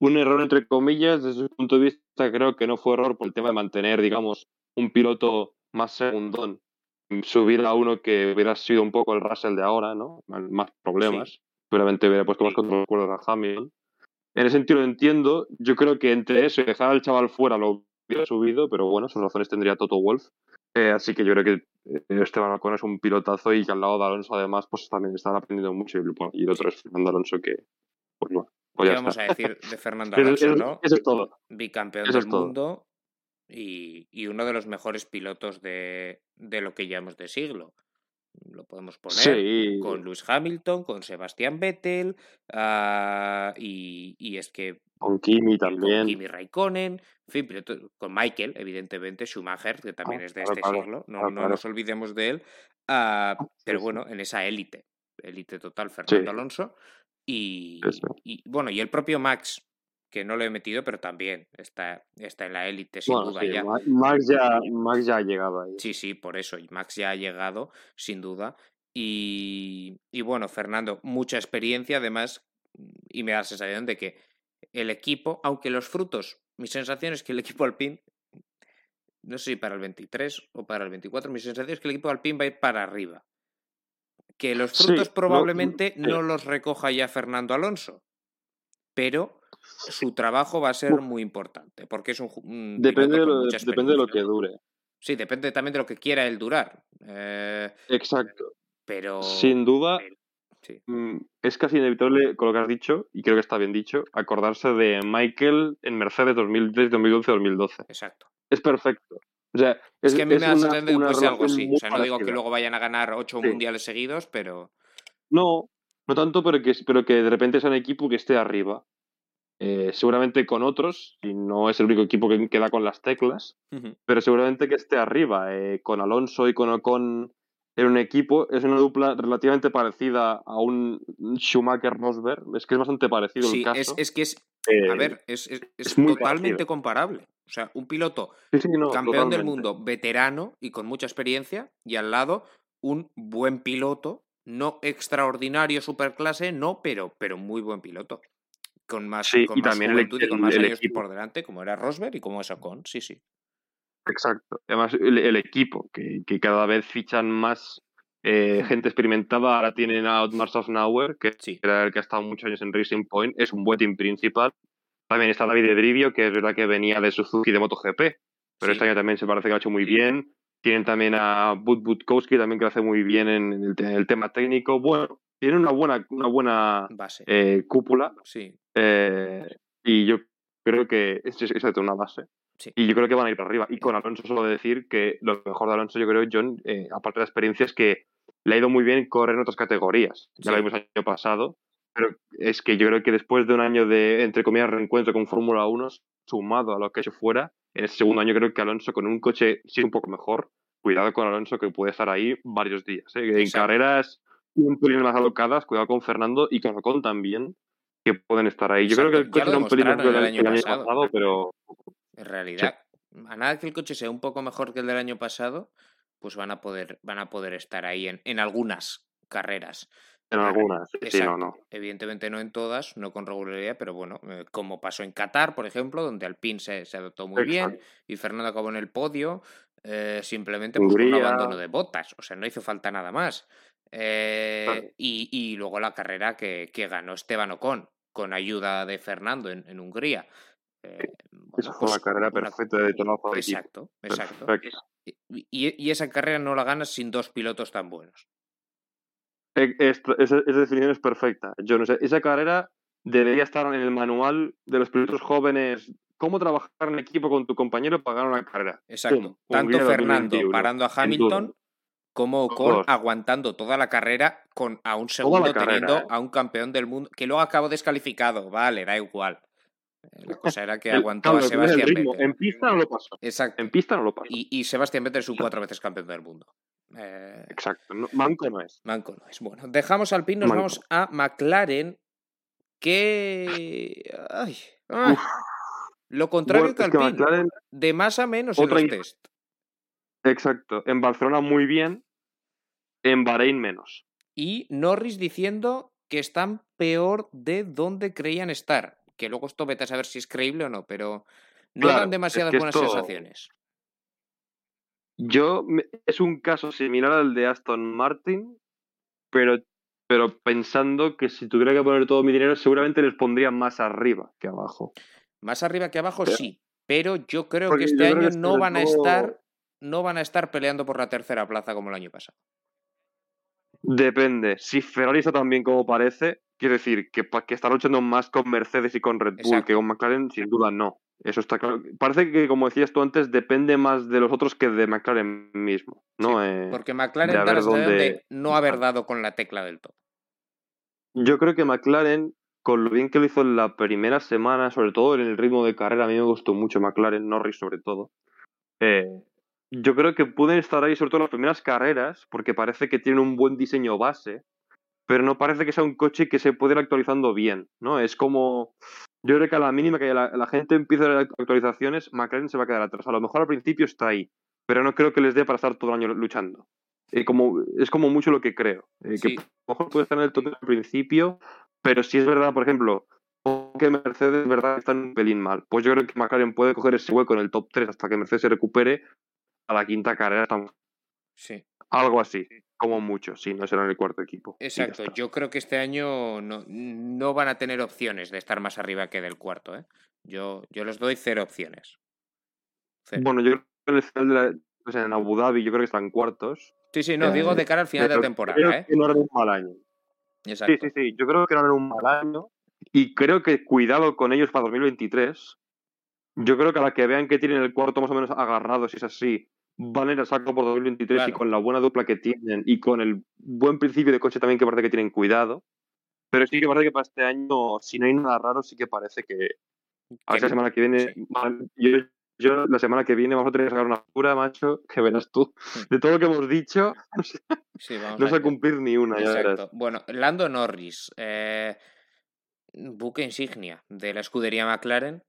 Speaker 2: un error entre comillas, desde su punto de vista creo que no fue error por el tema de mantener, digamos, un piloto más segundón, subir a uno que hubiera sido un poco el Russell de ahora, ¿no? Más problemas. Seguramente hubiera puesto más contra los a Hamilton. En ese sentido lo entiendo. Yo creo que entre eso y dejar al chaval fuera lo hubiera subido, pero bueno, sus razones tendría Toto Wolf. Eh, así que yo creo que eh, Esteban Alcón es un pilotazo y que al lado de Alonso además pues también están aprendiendo mucho. Y, el otro es Fernando Alonso que, pues no.
Speaker 1: Pues ¿Qué vamos a decir de Fernando Alonso, no?
Speaker 2: Eso es todo.
Speaker 1: Bicampeón del mundo y, y, uno de los mejores pilotos de, de lo que llamamos de siglo lo podemos poner con Lewis Hamilton, con Sebastián Vettel ah, y, es que
Speaker 2: con Kimi también, con
Speaker 1: Kimi Raikkonen, en fin, con Michael, evidentemente, Schumacher, que también ah, es de este siglo, no, no nos olvidemos de él, ah, pero bueno, en esa élite, élite total, Fernando Alonso, y, y, bueno, y el propio Max, que no lo he metido, pero también está, está en la élite, sin duda. ya.
Speaker 2: Max, ya. Max ya ha llegado ahí.
Speaker 1: Sí, sí, por eso. Y Max ya ha llegado, sin duda. Y, y bueno, Fernando, mucha experiencia, además, y me da la sensación de que el equipo, aunque los frutos, mi sensación es que el equipo Alpine, no sé si para el 23 o para el 24, mi sensación es que el equipo Alpine va a ir para arriba. Que los frutos probablemente no los recoja ya Fernando Alonso, pero su trabajo va a ser muy importante, porque es un...
Speaker 2: depende de lo, depende de lo que dure.
Speaker 1: Sí, depende también de lo que quiera él durar. Eh,
Speaker 2: Exacto.
Speaker 1: Pero...
Speaker 2: Sin duda, mm, es casi inevitable, con lo que has dicho, y creo que está bien dicho, acordarse de Michael en Mercedes 2010, 2011, 2012.
Speaker 1: Exacto.
Speaker 2: Es perfecto. O sea,
Speaker 1: es, que a mí me da algo así. O sea, no digo que luego vayan a ganar ocho mundiales seguidos, pero...
Speaker 2: No, no tanto, pero que, pero que de repente sea un equipo que esté arriba. Eh, seguramente con otros, y no es el único equipo que queda con las teclas, pero seguramente que esté arriba, eh, con Alonso y con Ocon en un equipo, es una dupla relativamente parecida a un Schumacher-Rosberg, es que es bastante parecido el caso.
Speaker 1: Es, es que es, a eh, ver, es, totalmente comparable. O sea, un piloto
Speaker 2: Sí, sí, no,
Speaker 1: campeón del mundo, veterano y con mucha experiencia, y al lado un buen piloto, no extraordinario, superclase, no, pero, pero muy buen piloto. Con más,
Speaker 2: Sí,
Speaker 1: con
Speaker 2: y
Speaker 1: más
Speaker 2: también el
Speaker 1: juventud y
Speaker 2: equi-
Speaker 1: con más
Speaker 2: el
Speaker 1: años
Speaker 2: equipo.
Speaker 1: por delante, como era Rosberg y como es Ocon, sí, sí.
Speaker 2: Exacto. Además, el, el equipo, que, que cada vez fichan más eh,
Speaker 1: Hmm.
Speaker 2: gente experimentada. Ahora tienen a Otmar Safnauer, que
Speaker 1: Sí,
Speaker 2: era el que ha estado muchos años en Racing Point, es un buen team principal. También está David Edrivio, que es verdad que venía de Suzuki de MotoGP, pero
Speaker 1: Sí.
Speaker 2: este año también se parece que lo ha hecho muy bien. Tienen también a Bud Budkowski, también que lo hace muy bien en el, en el tema técnico. Bueno, tienen una buena, una buena
Speaker 1: base.
Speaker 2: eh, cúpula
Speaker 1: Sí,
Speaker 2: eh, y yo creo que es, es una base.
Speaker 1: Sí.
Speaker 2: Y yo creo que van a ir para arriba. Y con Alonso solo decir que lo mejor de Alonso, yo creo, John, eh, aparte de la experiencia, es que le ha ido muy bien correr en otras categorías. Ya lo
Speaker 1: Sí.
Speaker 2: vimos el año pasado. Pero es que yo creo que después de un año de, entre comillas, reencuentro con Fórmula 1, sumado a lo que ha hecho fuera, en ese segundo año creo que Alonso con un coche sí un poco mejor. Cuidado con Alonso que puede estar ahí varios días. ¿eh? En
Speaker 1: Exacto.
Speaker 2: carreras un pelín más alocadas, cuidado con Fernando y con Ocon también, que pueden estar ahí. Yo creo que el coche era un pelín mejor que el,
Speaker 1: año pasado.
Speaker 2: pasado, pero
Speaker 1: En realidad, a nada que el coche sea un poco mejor que el del año pasado, pues van a poder, van a poder estar ahí en, en algunas carreras.
Speaker 2: en algunas. Sí, no, no.
Speaker 1: Evidentemente no en todas, no con regularidad, pero bueno, eh, como pasó en Qatar, por ejemplo, donde Alpine se, se adoptó muy bien y Fernando acabó en el podio, eh, simplemente pues, por un
Speaker 2: Hungría.
Speaker 1: abandono de botas, o sea, no hizo falta nada más. Eh,
Speaker 2: Claro.
Speaker 1: y, y luego la carrera que, que ganó Esteban Ocon, con ayuda de Fernando en, en Hungría. Eh, bueno,
Speaker 2: Esa fue
Speaker 1: pues,
Speaker 2: una carrera
Speaker 1: una-
Speaker 2: perfecta de.
Speaker 1: Exacto, exacto. Y, esa carrera no la ganas sin dos pilotos tan buenos.
Speaker 2: E- esa, esa definición es perfecta. Yo no sé, esa carrera debería estar en el manual de los pilotos jóvenes. ¿Cómo trabajar en equipo con tu compañero para ganar una carrera?
Speaker 1: Exacto.
Speaker 2: Pum,
Speaker 1: Tanto Fernando
Speaker 2: 2021,
Speaker 1: parando a. Hamilton como
Speaker 2: Los
Speaker 1: Ocon aguantando toda la carrera con a un segundo
Speaker 2: carrera,
Speaker 1: teniendo
Speaker 2: ¿eh?
Speaker 1: a un campeón del mundo que luego acabó descalificado. Vale, da igual. Eh, La cosa era que
Speaker 2: El-
Speaker 1: aguantó
Speaker 2: claro,
Speaker 1: a Sebastián. Vettel.
Speaker 2: En pista no lo pasó.
Speaker 1: Exacto.
Speaker 2: En pista no lo pasó.
Speaker 1: Y, y Sebastián Vettel es un cuatro veces campeón del mundo. Eh,
Speaker 2: Exacto. no- manco no es.
Speaker 1: Manco no es. Bueno, dejamos al pin, nos
Speaker 2: Manco.
Speaker 1: vamos a McLaren. Que. Ay, ay, lo contrario
Speaker 2: Bueno,
Speaker 1: que
Speaker 2: es que
Speaker 1: Alpine.
Speaker 2: McLaren,
Speaker 1: De más a menos en
Speaker 2: Otra
Speaker 1: los
Speaker 2: in-
Speaker 1: test.
Speaker 2: Exacto. En Barcelona muy bien. En Bahrein menos.
Speaker 1: Y Norris diciendo que están peor de donde creían estar. Que luego esto vete a saber si es creíble o no, pero no
Speaker 2: Claro,
Speaker 1: dan
Speaker 2: es
Speaker 1: demasiadas
Speaker 2: que
Speaker 1: buenas
Speaker 2: esto-
Speaker 1: sensaciones.
Speaker 2: Yo es un caso similar al de Aston Martin, pero, pero pensando que si tuviera que poner todo mi dinero, seguramente les pondría más arriba que abajo.
Speaker 1: Más arriba que abajo
Speaker 2: Pero-
Speaker 1: sí, pero yo creo
Speaker 2: Porque
Speaker 1: que este
Speaker 2: creo
Speaker 1: año
Speaker 2: que
Speaker 1: no van a estar no van a estar peleando por la tercera plaza como el año pasado.
Speaker 2: Depende. Si Ferrari está tan bien como parece, quiero decir que, que está luchando más con Mercedes y con Red Bull
Speaker 1: Exacto.
Speaker 2: que con McLaren, sin duda no. Eso está claro. Parece que, como decías tú antes, depende más de los otros que de McLaren mismo. ¿no? Eh,
Speaker 1: Porque McLaren da la
Speaker 2: dónde
Speaker 1: de no haber dado con la tecla del top.
Speaker 2: Yo creo que McLaren, con lo bien que lo hizo en la primera semana, sobre todo en el ritmo de carrera, a mí me gustó mucho McLaren, Norris sobre todo. Eh, yo creo que pueden estar ahí, sobre todo en las primeras carreras, porque parece que tienen un buen diseño base, pero no parece que sea un coche que se puede ir actualizando bien, ¿no? Es como. Yo creo que a la mínima que la, la gente empiece a ver actualizaciones, McLaren se va a quedar atrás. A lo mejor al principio está ahí, pero no creo que les dé para estar todo el año luchando. Eh, como, es como mucho lo que creo. eh,
Speaker 1: Sí.
Speaker 2: Que a lo mejor puede estar en el top al principio, pero si es verdad, por ejemplo, que Mercedes es verdad está un pelín mal, pues yo creo que McLaren puede coger ese hueco en el top 3 hasta que Mercedes se recupere a la quinta carrera. tan-
Speaker 1: Sí,
Speaker 2: Algo así, como mucho, si no será en el cuarto equipo.
Speaker 1: exacto. Yo creo que este año no, no van a tener opciones de estar más arriba que del cuarto. ¿eh? Yo, yo les doy cero opciones. Cero.
Speaker 2: Bueno, yo creo que en el la- en Abu Dhabi yo creo que están cuartos.
Speaker 1: sí, sí, no,
Speaker 2: eh,
Speaker 1: digo de cara al final de
Speaker 2: pero
Speaker 1: temporada.
Speaker 2: creo
Speaker 1: ¿eh?
Speaker 2: que no harán un mal año.
Speaker 1: Exacto.
Speaker 2: Sí, sí, sí. Yo creo que no harán un mal año. Y creo que cuidado con ellos para 2023. Yo creo que a la que vean que tienen el cuarto más o menos agarrado, si es así, van a ir a saco por 2023 y
Speaker 1: Claro.
Speaker 2: con la buena dupla que tienen y con el buen principio de coche también que parece que tienen cuidado. Pero sí que parece que para este año, si no hay nada raro, sí que parece que a ver si la semana que viene,
Speaker 1: sí.
Speaker 2: yo, yo la semana que viene vamos a tener que sacar una pura, macho, que verás tú. De todo lo que hemos dicho,
Speaker 1: Sí, vamos
Speaker 2: no
Speaker 1: a
Speaker 2: se cumplir ni una, ya verás.
Speaker 1: Exacto. Bueno, Lando Norris, eh, buque insignia de la escudería McLaren.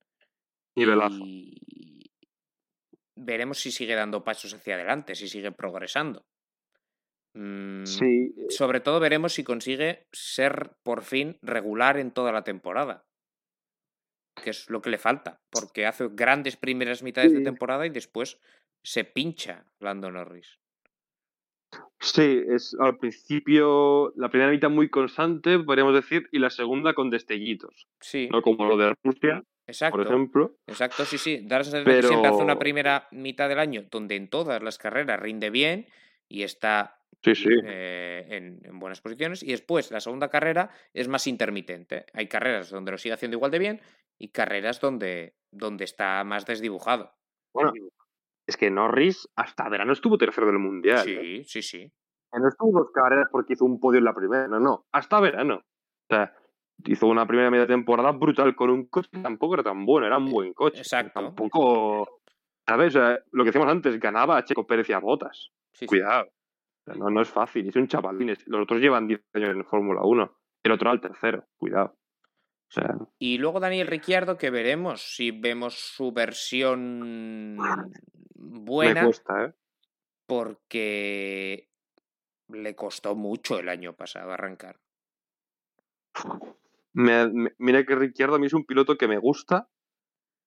Speaker 2: Nivelazo.
Speaker 1: Y, veremos si sigue dando pasos hacia adelante, si sigue progresando. Mm,
Speaker 2: Sí,
Speaker 1: Sobre todo veremos si consigue ser por fin regular en toda la temporada. Que es lo que le falta. Porque hace grandes primeras mitades de temporada y después se pincha Lando Norris.
Speaker 2: Sí, es al principio la primera mitad muy constante, podríamos decir, y la segunda con destellitos.
Speaker 1: Sí,
Speaker 2: No como lo de Rusia,
Speaker 1: exacto.
Speaker 2: por ejemplo.
Speaker 1: Exacto, sí, sí. Da la sensación de que siempre hace una
Speaker 2: Pero-
Speaker 1: primera mitad del año donde en todas las carreras rinde bien y está
Speaker 2: Sí, sí.
Speaker 1: eh, en, en buenas posiciones. Y después, la segunda carrera es más intermitente. Hay carreras donde lo sigue haciendo igual de bien y carreras donde, donde está más desdibujado.
Speaker 2: Bueno, es que Norris hasta verano estuvo tercero del mundial. ¿eh?
Speaker 1: Sí, sí, sí.
Speaker 2: No estuvo dos carreras porque hizo un podio en la primera, no, no, hasta verano. O sea, hizo una primera media temporada brutal con un coche que tampoco era tan bueno, era un buen coche.
Speaker 1: Exacto.
Speaker 2: Tampoco, ¿sabes? O sea, lo que decíamos antes, ganaba a Checo Pérez y a Botas.
Speaker 1: sí.
Speaker 2: Cuidado. O sea, no, no es fácil, es un chavalín. Los otros llevan 10 años en Fórmula 1, el otro al tercero, cuidado. O sea,
Speaker 1: Y luego Daniel Ricciardo, que veremos si vemos su versión
Speaker 2: me
Speaker 1: buena,
Speaker 2: cuesta, ¿eh?
Speaker 1: porque le costó mucho el año pasado arrancar.
Speaker 2: Me- me- mira que Ricciardo a mí es un piloto que me gusta,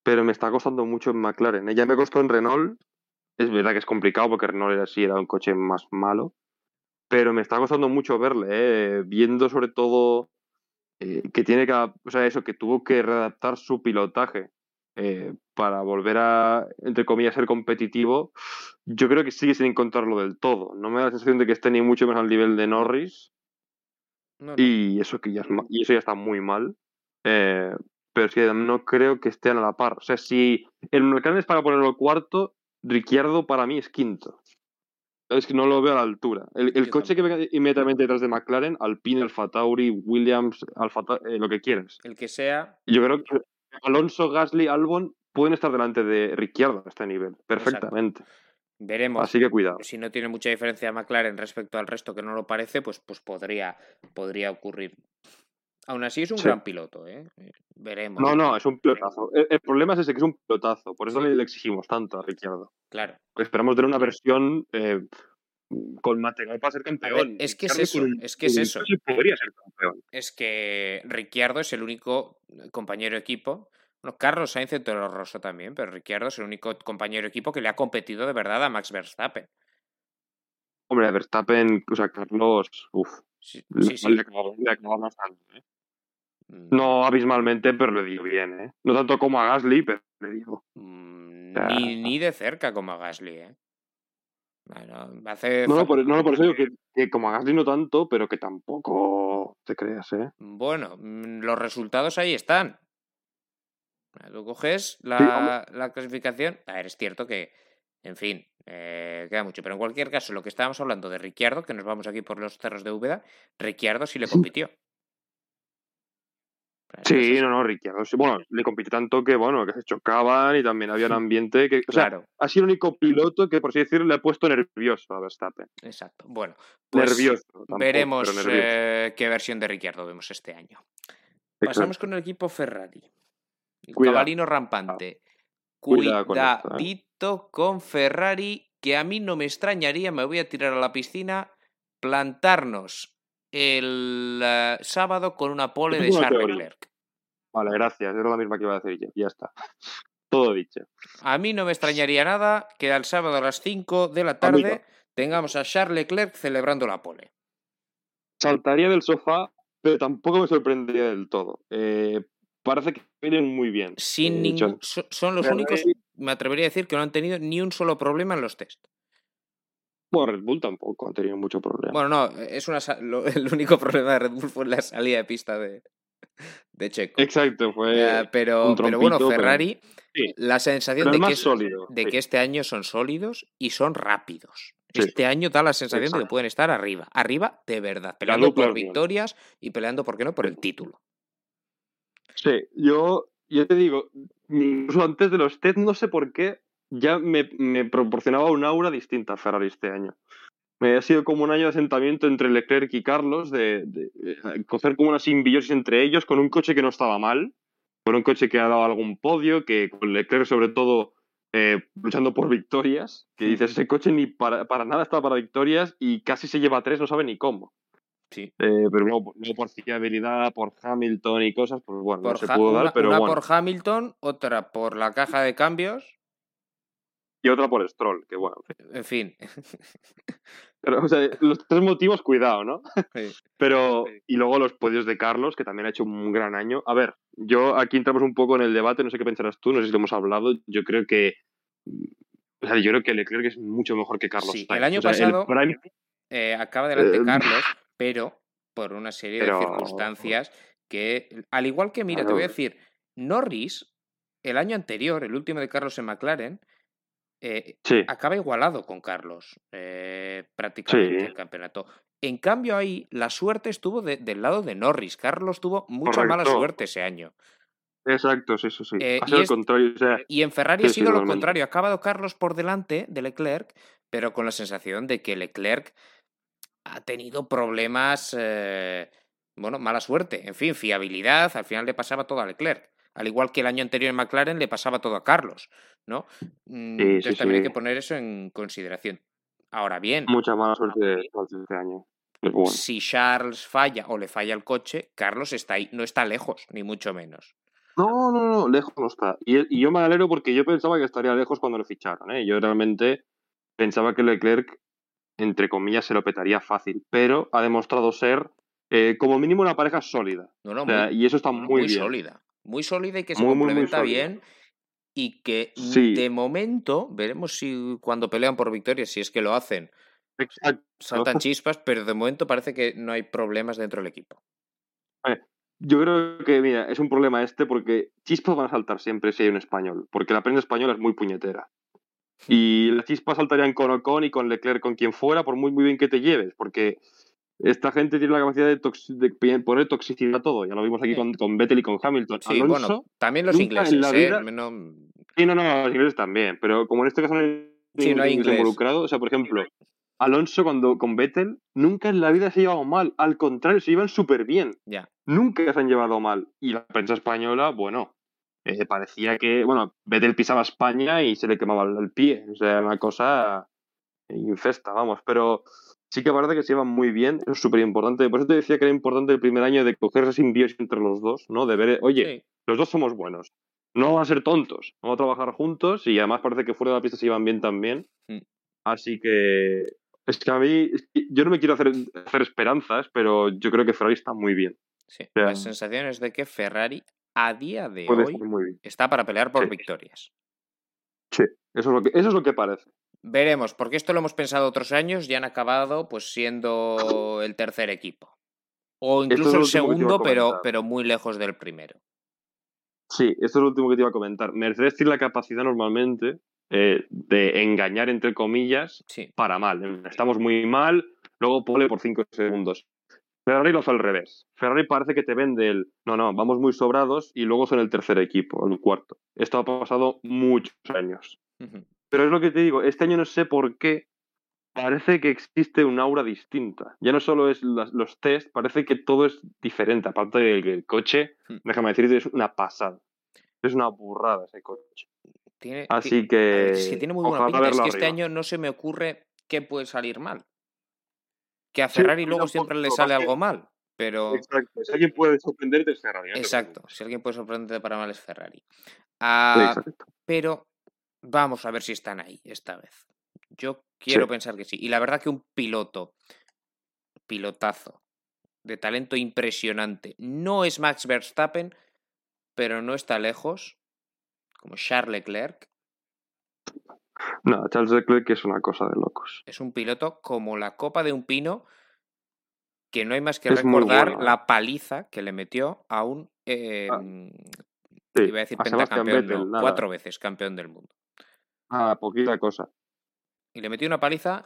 Speaker 2: pero me está costando mucho en McLaren. ¿eh? Ya me costó en Renault. Es verdad que es complicado porque Renault era así, era un coche más malo. Pero me está costando mucho verle, ¿eh? viendo sobre todo eh, que tiene que, o sea, eso, que tuvo que readaptar su pilotaje eh, para volver a, entre comillas, ser competitivo. Yo creo que sigue sin encontrarlo del todo. No me da la sensación de que esté ni mucho más al nivel de Norris.
Speaker 1: No, no.
Speaker 2: Y eso que ya es y eso ya está muy mal. Eh, pero es que no creo que estén a la par. O sea, si el McLaren es para ponerlo cuarto, Ricciardo para mí es quinto. Es que no lo veo a la altura. El, el coche que venga inmediatamente detrás de McLaren, Alpine, Alfa Tauri, Williams, Alfa eh, lo que quieras.
Speaker 1: El que sea,
Speaker 2: Yo creo que Alonso, Gasly, Albon pueden estar delante de Ricciardo a este nivel, perfectamente.
Speaker 1: veremos.
Speaker 2: Así que cuidado.
Speaker 1: Si no tiene mucha diferencia McLaren respecto al resto que no lo parece, pues, pues podría, podría ocurrir. Aún así es un
Speaker 2: Sí.
Speaker 1: gran piloto, ¿eh? Eh, Veremos.
Speaker 2: No, no, es un pilotazo. El, el problema es ese, que es un pilotazo. Por eso
Speaker 1: Sí.
Speaker 2: le, exigimos tanto a Ricciardo.
Speaker 1: Claro.
Speaker 2: Esperamos tener una versión eh, con material para ser campeón.
Speaker 1: es que es eso,
Speaker 2: un-
Speaker 1: es que es eso.
Speaker 2: podría ser campeón.
Speaker 1: Es que Ricciardo es el único compañero de equipo. Bueno, Carlos Sainz en Toro Rosso también, pero Ricciardo es el único compañero de equipo que le ha competido de verdad a Max Verstappen.
Speaker 2: Hombre, Verstappen, o sea, Carlos, uff,
Speaker 1: Sí,
Speaker 2: le,
Speaker 1: sí. sí.
Speaker 2: le bastante, ¿eh?
Speaker 1: Mm,
Speaker 2: No abismalmente, pero le dio bien, ¿eh? No tanto como a Gasly, pero le dio.
Speaker 1: mm,
Speaker 2: sea-
Speaker 1: Ni, ni de cerca como a Gasly, ¿eh? Bueno, hace
Speaker 2: No, no, por, no, no, por eso digo que, que como a Gasly no tanto, pero que tampoco te creas, ¿eh?
Speaker 1: Bueno, mm, los resultados ahí están. Tú coges la, la clasificación. A ver, es cierto que, en fin, eh, queda mucho. Pero en cualquier caso, lo que estábamos hablando de Ricciardo, que nos vamos aquí por los cerros de Úbeda, Ricciardo sí le compitió.
Speaker 2: Sí, no, no, Ricciardo. Bueno, le compitió tanto que, bueno, que se chocaban y también había un ambiente que. O sea,
Speaker 1: Claro,
Speaker 2: ha sido el único piloto que, por así decirlo, le ha puesto nervioso a Verstappen.
Speaker 1: exacto. Bueno, pues
Speaker 2: nervioso. tampoco,
Speaker 1: veremos
Speaker 2: nervioso.
Speaker 1: eh, qué versión de Ricciardo vemos este año. Pasamos con el equipo Ferrari. El cabalino rampante.
Speaker 2: Cuidado con esto, ¿eh?
Speaker 1: Cuidadito con Ferrari, que a mí no me extrañaría, me voy a tirar a la piscina, plantarnos el eh, sábado con una pole de Charles. Leclerc.
Speaker 2: Vale, gracias. Era la misma que iba a decir yo. Ya está. Todo dicho.
Speaker 1: A mí no me extrañaría nada que al sábado a las 5 de la tarde tengamos a Charles Leclerc celebrando la pole.
Speaker 2: Saltaría del sofá, pero tampoco me sorprendería del todo. Eh, parece que vienen muy bien.
Speaker 1: Sin
Speaker 2: Eh,
Speaker 1: ningún, son los únicos, me atrevería a decir que no han tenido ni un solo problema en los test.
Speaker 2: Bueno, Red Bull tampoco ha tenido mucho problema.
Speaker 1: Bueno, no, es una, lo- el único problema de Red Bull fue la salida de pista de, de Checo.
Speaker 2: Exacto, fue.
Speaker 1: Eh, pero,
Speaker 2: un
Speaker 1: pero bueno,
Speaker 2: pero-
Speaker 1: Ferrari,
Speaker 2: Sí.
Speaker 1: la sensación de, que,
Speaker 2: más
Speaker 1: es-
Speaker 2: sólido.
Speaker 1: de
Speaker 2: sí.
Speaker 1: que este año son sólidos y son rápidos.
Speaker 2: Sí.
Speaker 1: Este año da la sensación de que pueden estar arriba, arriba de verdad, peleando por victorias y peleando, ¿por qué no?, por el título.
Speaker 2: Sí, yo, yo te digo, incluso antes de los test, no sé por qué, ya me, me proporcionaba un aura distinta a Ferrari este año. Me ha sido como un año de asentamiento entre Leclerc y Carlos, de, de, de coger como una simbiosis entre ellos, con un coche que no estaba mal, con un coche que ha dado algún podio, que con Leclerc sobre todo eh, luchando por victorias, que dices, ese coche ni para, para nada está para victorias y casi se lleva tres, no sabe ni cómo.
Speaker 1: Sí.
Speaker 2: Eh, pero luego, luego por fiabilidad, por Hamilton y cosas, pues bueno,
Speaker 1: Por
Speaker 2: no se pudo
Speaker 1: una,
Speaker 2: dar, pero
Speaker 1: una
Speaker 2: bueno.
Speaker 1: por Hamilton, otra por la caja de cambios.
Speaker 2: Y otra por Stroll, que bueno.
Speaker 1: En fin.
Speaker 2: Pero, o sea, los tres motivos, cuidado, ¿no?
Speaker 1: Sí.
Speaker 2: Pero, y luego los podios de Carlos, que también ha hecho un gran año. A ver, yo aquí entramos un poco en el debate, no sé qué pensarás tú, no sé si lo hemos hablado. Yo creo que. O sea, yo creo que Leclerc es mucho mejor que Carlos
Speaker 1: Sí,
Speaker 2: Sainz.
Speaker 1: el año
Speaker 2: O sea,
Speaker 1: pasado-
Speaker 2: Prime-
Speaker 1: Eh, acaba delante
Speaker 2: Eh,
Speaker 1: Carlos, pero por una serie de circunstancias que, al igual que, mira, te voy a decir, Norris, el año anterior, el último de Carlos en McLaren, eh,
Speaker 2: Sí,
Speaker 1: acaba igualado con Carlos eh, prácticamente
Speaker 2: Sí.
Speaker 1: el campeonato. En cambio ahí la suerte estuvo de- del lado de Norris. Carlos tuvo mucha mala suerte ese año.
Speaker 2: exacto, sí, sí, sí.
Speaker 1: Eh,
Speaker 2: ha
Speaker 1: y es-
Speaker 2: contrario. O sea,
Speaker 1: Y en Ferrari ha sido lo contrario. Ha acabado Carlos por delante de Leclerc, pero con la sensación de que Leclerc ha tenido problemas, eh, bueno, mala suerte. En fin, fiabilidad, al final le pasaba todo a Leclerc. Al igual que el año anterior en McLaren le pasaba todo a Carlos, ¿no? Mm,
Speaker 2: Sí,
Speaker 1: Entonces
Speaker 2: sí,
Speaker 1: también hay que poner eso en consideración. Ahora bien,
Speaker 2: mucha mala suerte este año. Bueno.
Speaker 1: si Charles falla o le falla el coche, Carlos está ahí, no está lejos, ni mucho menos.
Speaker 2: No, no, no, lejos no está. Y, y yo me alegro porque yo pensaba que estaría lejos cuando lo ficharon. ¿eh? Yo realmente pensaba que Leclerc, entre comillas, se lo petaría fácil, pero ha demostrado ser eh, como mínimo una pareja sólida.
Speaker 1: No, no,
Speaker 2: O sea,
Speaker 1: muy,
Speaker 2: y eso está muy,
Speaker 1: muy
Speaker 2: bien.
Speaker 1: sólida. Muy sólida y que se
Speaker 2: Muy, muy, muy
Speaker 1: complementa bien. Y que
Speaker 2: Sí.
Speaker 1: de momento, veremos si cuando pelean por victorias, si es que lo hacen,
Speaker 2: Exacto.
Speaker 1: saltan chispas, pero de momento parece que no hay problemas dentro del equipo.
Speaker 2: Yo creo que, mira, es un problema este porque chispas van a saltar siempre si hay un español, porque la prensa española es muy puñetera. Y las chispas saltarían con Ocon y con Leclerc, con quien fuera, por muy, muy bien que te lleves, porque esta gente tiene la capacidad de, poner toxicidad a todo. Ya lo vimos aquí
Speaker 1: Sí.
Speaker 2: con, con Vettel y con Hamilton.
Speaker 1: Sí,
Speaker 2: Alonso,
Speaker 1: bueno, también los ingleses,
Speaker 2: en la
Speaker 1: ¿eh?
Speaker 2: vida-
Speaker 1: No-
Speaker 2: sí, no, no, los ingleses también, pero como en este caso no hay
Speaker 1: Sí, no hay
Speaker 2: ningún
Speaker 1: inglés.
Speaker 2: involucrado, o sea, por ejemplo, Alonso cuando con Vettel nunca en la vida se ha llevado mal, al contrario, se llevan súper bien
Speaker 1: ya.
Speaker 2: nunca se han llevado mal. Y la prensa española, bueno, eh, parecía que, bueno, Vettel pisaba España y se le quemaba el, el pie. O sea, una cosa infesta, vamos. Pero sí que parece que se llevan muy bien, eso es súper importante. Por eso te decía que era importante el primer año de coger esa simbiosis entre los dos, ¿no? De ver, oye,
Speaker 1: Sí.
Speaker 2: los dos somos buenos. No van a ser tontos, vamos a trabajar juntos y además parece que fuera de la pista se llevan bien también.
Speaker 1: Mm.
Speaker 2: Así que es que a mí, es que yo no me quiero hacer, hacer esperanzas, pero yo creo que Ferrari está muy bien.
Speaker 1: Sí.
Speaker 2: sea,
Speaker 1: La sensación es de que Ferrari a día de hoy
Speaker 2: estar muy bien.
Speaker 1: está para pelear por
Speaker 2: Sí.
Speaker 1: victorias.
Speaker 2: Sí, eso es lo que, eso es lo que parece.
Speaker 1: Veremos, porque esto lo hemos pensado otros años y han acabado pues siendo el tercer equipo. O
Speaker 2: es
Speaker 1: incluso el segundo, pero, pero muy lejos del primero.
Speaker 2: Sí, esto es lo último que te iba a comentar. Mercedes tiene la capacidad normalmente eh, de engañar, entre comillas,
Speaker 1: Sí.
Speaker 2: para mal. Estamos muy mal, luego pole por 5 segundos. Ferrari lo hace al revés. Ferrari parece que te vende el, no, no, vamos muy sobrados y luego son el tercer equipo, el cuarto. Esto ha pasado muchos años.
Speaker 1: Ujú.
Speaker 2: Pero es lo que te digo, este año no sé por qué parece que existe un aura distinta. Ya no solo es las- los test, parece que todo es diferente. Aparte del coche,
Speaker 1: Hmm.
Speaker 2: déjame decirte, es una pasada. Es una burrada ese coche.
Speaker 1: Tiene, ti-
Speaker 2: Así que.
Speaker 1: es que tiene muy buena pinta. Es que este año no se me ocurre qué puede salir mal. Que a Ferrari luego siempre le sale algo mal. Pero.
Speaker 2: Exacto. Si alguien puede sorprenderte es Ferrari. te
Speaker 1: Exacto. Si alguien puede sorprenderte para mal es Ferrari. Ah, pero vamos a ver si están ahí esta vez. Yo quiero
Speaker 2: Sí.
Speaker 1: pensar que sí. Y la verdad que un piloto, pilotazo, de talento impresionante, no es Max Verstappen, pero no está lejos, como Charles Leclerc.
Speaker 2: No, Charles Leclerc es una cosa de locos.
Speaker 1: Es un piloto como la copa de un pino, que no hay más que
Speaker 2: Es
Speaker 1: recordar
Speaker 2: bueno, ¿eh?
Speaker 1: la paliza que le metió a un... eh,
Speaker 2: Ah, Sí,
Speaker 1: iba a decir
Speaker 2: a
Speaker 1: pentacampeón,
Speaker 2: Vettel,
Speaker 1: no,
Speaker 2: nada.
Speaker 1: cuatro veces campeón del mundo.
Speaker 2: Ah, poquita cosa.
Speaker 1: Y le metió una paliza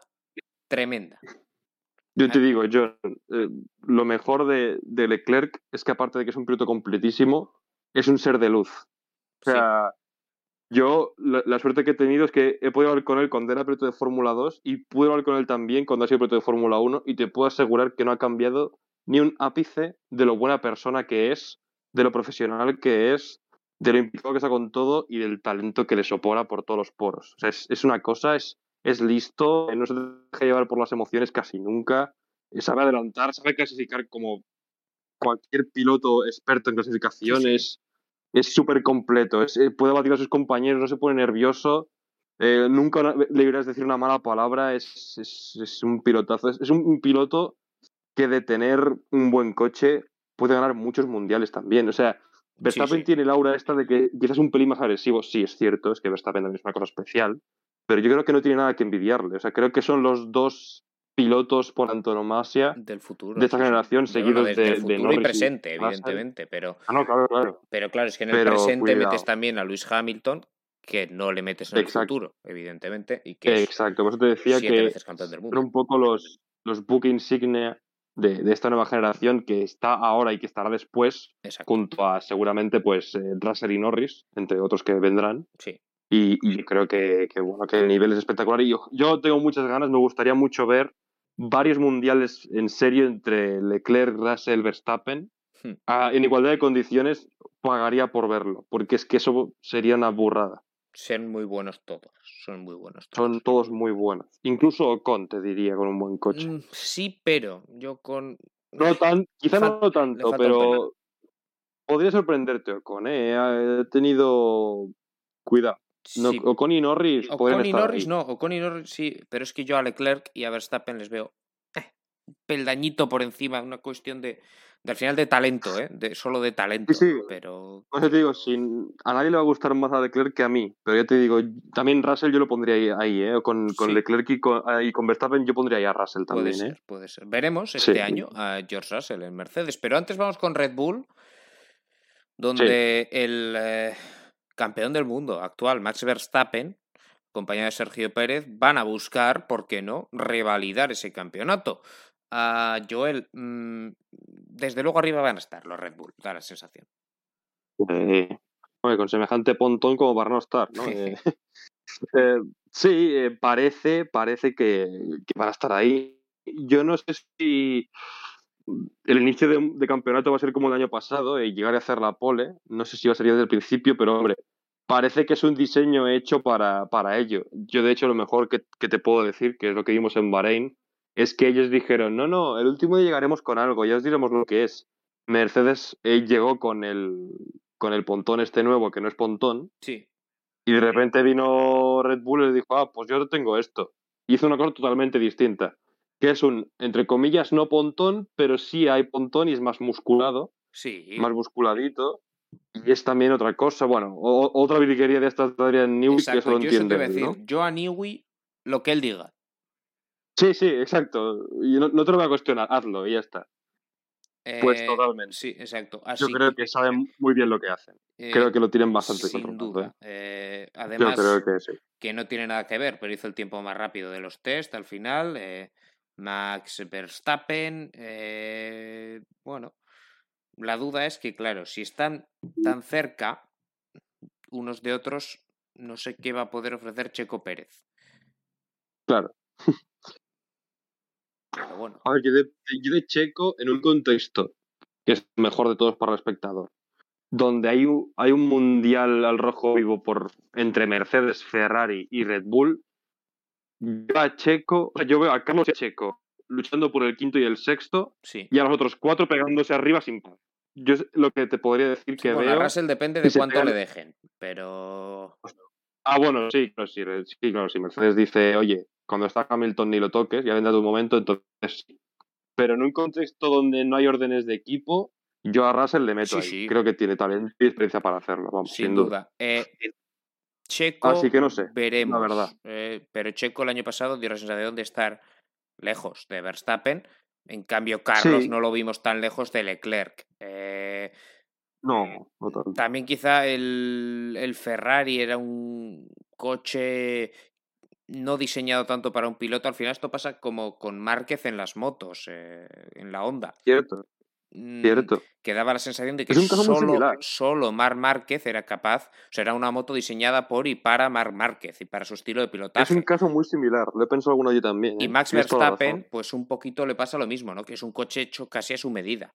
Speaker 1: tremenda.
Speaker 2: Yo te
Speaker 1: Ah.
Speaker 2: digo, John, eh, lo mejor de, de Leclerc es que aparte de que es un piloto completísimo, es un ser de luz. O
Speaker 1: Sí.
Speaker 2: sea, yo la, la suerte que he tenido es que he podido hablar con él cuando era piloto de Fórmula 2 y pude hablar con él también cuando ha sido piloto de Fórmula 1 y te puedo asegurar que no ha cambiado ni un ápice de lo buena persona que es, de lo profesional que es, de lo implicado que está con todo y del talento que le sopora por todos los poros. Es, es una cosa, es, es listo, no se deja llevar por las emociones casi nunca, sabe adelantar, sabe clasificar como cualquier piloto experto en clasificaciones, es súper completo, eh, puede batir a sus compañeros, no se pone nervioso, eh, nunca le irás decir una mala palabra, es, es, un pilotazo, es, un, piloto que de tener un buen coche puede ganar muchos mundiales también, o sea, Verstappen sí, sí. tiene la aura esta de que quizás un pelín más agresivo, sí, es cierto, es que Verstappen también es una cosa especial, pero yo creo que no tiene nada que envidiarle. O sea, creo que son los dos pilotos por antonomasia
Speaker 1: del futuro
Speaker 2: de esta sí, generación
Speaker 1: sí.
Speaker 2: seguidos
Speaker 1: de,
Speaker 2: de,
Speaker 1: del futuro
Speaker 2: de Norris
Speaker 1: y presente, y evidentemente, pero
Speaker 2: ah, no, claro, claro.
Speaker 1: pero claro, es que en el
Speaker 2: Pero
Speaker 1: presente
Speaker 2: cuidado.
Speaker 1: metes también a Luis Hamilton, que no le metes en el futuro, evidentemente, y que es
Speaker 2: Exacto, por eso te decía que son un poco los, los book insignia de, de esta nueva generación que está ahora y que estará después,
Speaker 1: Exacto.
Speaker 2: junto a seguramente pues eh, Russell y Norris, entre otros que vendrán.
Speaker 1: Sí.
Speaker 2: Y, y creo que, que, bueno, que el nivel es espectacular. Y yo, yo tengo muchas ganas, me gustaría mucho ver varios mundiales en serio entre Leclerc, Russell, Verstappen.
Speaker 1: Hmm.
Speaker 2: Ah, en igualdad de condiciones, pagaría por verlo, porque es que eso sería una burrada.
Speaker 1: Son muy buenos todos, son muy buenos todos.
Speaker 2: Son todos muy buenos. Incluso Ocon, te diría, con un buen coche.
Speaker 1: Mm, sí, pero yo con...
Speaker 2: No tan, quizá no tanto, pero podría sorprenderte Ocon, ¿eh? Ha tenido cuidado. No,
Speaker 1: Sí,
Speaker 2: Ocon y Norris
Speaker 1: Ocon y Norris
Speaker 2: ahí.
Speaker 1: no, Ocon y Norris sí, pero es que yo a Leclerc y a Verstappen les veo eh, peldañito por encima, una cuestión de, de al final de talento, ¿eh? de, solo de talento,
Speaker 2: Sí, sí.
Speaker 1: pero
Speaker 2: No sé, te digo, sin, a nadie le va a gustar más a Leclerc que a mí, pero ya te digo, también Russell yo lo pondría ahí, ahí, ¿eh? Con, con
Speaker 1: Sí.
Speaker 2: Leclerc y con, ah, y con Verstappen yo pondría ahí a Russell
Speaker 1: puede
Speaker 2: también,
Speaker 1: ser,
Speaker 2: ¿eh?
Speaker 1: puede ser. Veremos este año a George Russell en Mercedes, pero antes vamos con Red Bull, donde el eh, campeón del mundo actual, Max Verstappen, compañero de Sergio Pérez, van a buscar, ¿por qué no?, revalidar ese campeonato. A Joel, mm, desde luego arriba van a estar los Red Bull, da la sensación.
Speaker 2: Eh, con semejante pontón como para no estar, ¿no? Eh, eh, sí, eh, parece, parece que, que van a estar ahí. Yo no sé si el inicio de, de campeonato va a ser como el año pasado y llegar a hacer la pole. No sé si va a ser desde el principio, pero hombre, parece que es un diseño hecho para, para ello. Yo, de hecho, lo mejor que, que te puedo decir, que es lo que vimos en Bahrein, es que ellos dijeron, no, no, el último día llegaremos con algo, ya os diremos lo que es. Mercedes eh, llegó con el, con el pontón este nuevo, que no es pontón,
Speaker 1: Sí,
Speaker 2: y de repente vino Red Bull y le dijo, ah, pues yo tengo esto. Hizo una cosa totalmente distinta, que es un, entre comillas, no pontón, pero sí hay pontón y es más musculado,
Speaker 1: sí.
Speaker 2: más musculadito. Y es también otra cosa, bueno, o- otra virguería de estas de Adrian Newey que eso lo
Speaker 1: yo eso te a decir.
Speaker 2: ¿no?
Speaker 1: Yo a Newey, lo que él diga.
Speaker 2: Sí, sí, exacto. Y no, no te lo voy a cuestionar, hazlo y ya está. Pues
Speaker 1: Eh,
Speaker 2: totalmente.
Speaker 1: Sí, exacto.
Speaker 2: Yo creo que saben muy bien lo que hacen.
Speaker 1: eh,
Speaker 2: Creo que lo tienen bastante
Speaker 1: sin
Speaker 2: controlado.
Speaker 1: duda.
Speaker 2: ¿eh?
Speaker 1: Eh,
Speaker 2: Yo
Speaker 1: además,
Speaker 2: creo que sí.
Speaker 1: que no tiene nada que ver, pero hizo el tiempo más rápido de los test al final. Max Verstappen. eh, bueno, la duda es que, claro, si están tan cerca unos de otros, no sé qué va a poder ofrecer Checo Pérez.
Speaker 2: Claro.
Speaker 1: Pero bueno,
Speaker 2: A ver, yo de, yo de Checo en un contexto que es mejor de todos para el espectador, donde hay un, hay un mundial al rojo vivo por entre Mercedes, Ferrari y Red Bull, yo a Checo, yo veo a Carlos a Checo luchando por el quinto y el sexto
Speaker 1: sí.
Speaker 2: y a los otros cuatro pegándose arriba sin par. Yo es lo que te podría decir que
Speaker 1: bueno, a
Speaker 2: veo.
Speaker 1: Russell depende de cuánto
Speaker 2: pegan-
Speaker 1: le dejen, pero
Speaker 2: Ah, bueno, sí, claro, sí, sí, claro, si Mercedes dice, oye, cuando está Hamilton ni lo toques, ya vendrá tu momento, entonces sí. Pero en un contexto donde no hay órdenes de equipo, yo a Russell le meto
Speaker 1: Sí,
Speaker 2: ahí.
Speaker 1: sí.
Speaker 2: Creo que tiene talento y experiencia para hacerlo, vamos,
Speaker 1: sin,
Speaker 2: sin,
Speaker 1: duda. Eh, Checo,
Speaker 2: Así que no sé,
Speaker 1: veremos.
Speaker 2: la verdad.
Speaker 1: Eh, pero Checo el año pasado dio la sensación de estar lejos de Verstappen. En cambio, Carlos
Speaker 2: Sí.
Speaker 1: no lo vimos tan lejos de Leclerc. Eh,
Speaker 2: No, no tanto.
Speaker 1: también quizá el, el Ferrari era un coche no diseñado tanto para un piloto. Al final esto pasa como con Márquez en las motos, eh, en la Honda.
Speaker 2: Cierto,
Speaker 1: Mm,
Speaker 2: cierto.
Speaker 1: que daba la sensación de que
Speaker 2: Es
Speaker 1: solo, solo Marc Márquez era capaz, o sea, era una moto diseñada por y para Marc Márquez y para su estilo de
Speaker 2: Es
Speaker 1: pilotaje.
Speaker 2: un caso muy similar, lo he pensado alguno yo también.
Speaker 1: Y
Speaker 2: ¿eh?
Speaker 1: Max. Verstappen, pues un poquito le pasa lo mismo, ¿no? Que es un coche hecho casi a su medida.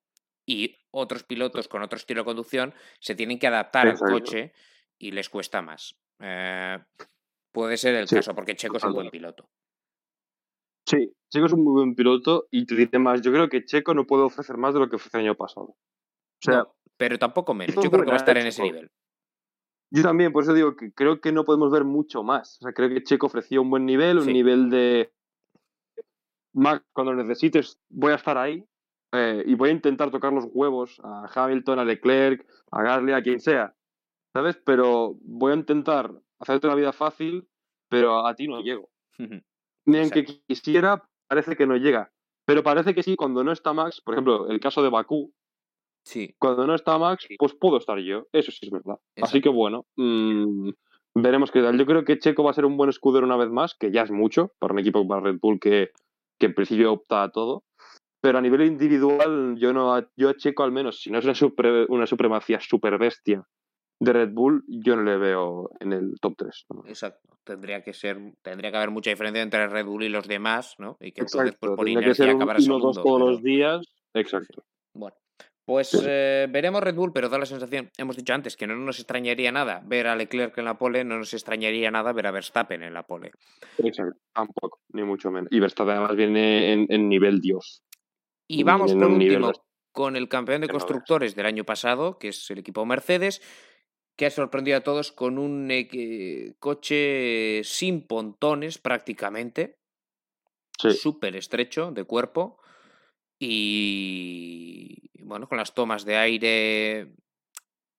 Speaker 1: Y otros pilotos con otro estilo de conducción se tienen que adaptar
Speaker 2: Exacto.
Speaker 1: al coche y les cuesta más. Eh, puede ser el
Speaker 2: Sí,
Speaker 1: caso, porque Checo es un buen piloto.
Speaker 2: Sí, Checo es un muy buen piloto y te diré más, yo creo que Checo no puede ofrecer más de lo que ofreció el año pasado. O sea,
Speaker 1: No, pero tampoco menos. Yo creo que va a estar en ese nivel.
Speaker 2: Yo también, por eso digo que creo que no podemos ver mucho más. O sea, creo que Checo ofreció un buen nivel, un
Speaker 1: Sí.
Speaker 2: nivel de Max, cuando lo necesites, voy a estar ahí eh, y voy a intentar tocar los huevos a Hamilton, a Leclerc, a Gasly, a quien sea. ¿Sabes? Pero voy a intentar hacerte la vida fácil, pero a ti no llego. Ni aunque
Speaker 1: Exacto.
Speaker 2: quisiera, parece que no llega. Pero parece que sí, cuando no está Max, por ejemplo, el caso de Bakú,
Speaker 1: Sí,
Speaker 2: cuando no está Max, pues puedo estar yo. Eso sí es verdad. Así que bueno, mm, veremos qué tal. Yo creo que Checo va a ser un buen escudero una vez más, que ya es mucho para un equipo como Red Bull que, que en principio opta a todo. Pero a nivel individual, yo no yo a Checo al menos, si no es una, supre- una supremacía super bestia de Red Bull, yo no le veo en el top 3.
Speaker 1: exacto. Tendría que ser, tendría que haber mucha diferencia entre Red Bull y los demás, ¿no? Y que entonces,
Speaker 2: Exacto,
Speaker 1: pues, por
Speaker 2: tendría que ser
Speaker 1: acabar segundo.
Speaker 2: dos todos
Speaker 1: pero-
Speaker 2: los días. Exacto.
Speaker 1: Bueno, pues
Speaker 2: Sí.
Speaker 1: eh, veremos Red Bull, pero da la sensación, hemos dicho antes, que no nos extrañaría nada ver a Leclerc en la pole, no nos extrañaría nada ver a Verstappen en la pole.
Speaker 2: Exacto. Tampoco, ni mucho menos. Y Verstappen además viene en, en nivel Dios.
Speaker 1: Y vamos por último con el campeón de constructores del año pasado, que es el equipo Mercedes, que ha sorprendido a todos con un eh, coche sin pontones prácticamente,
Speaker 2: Sí.
Speaker 1: súper estrecho de cuerpo y bueno, con las tomas de aire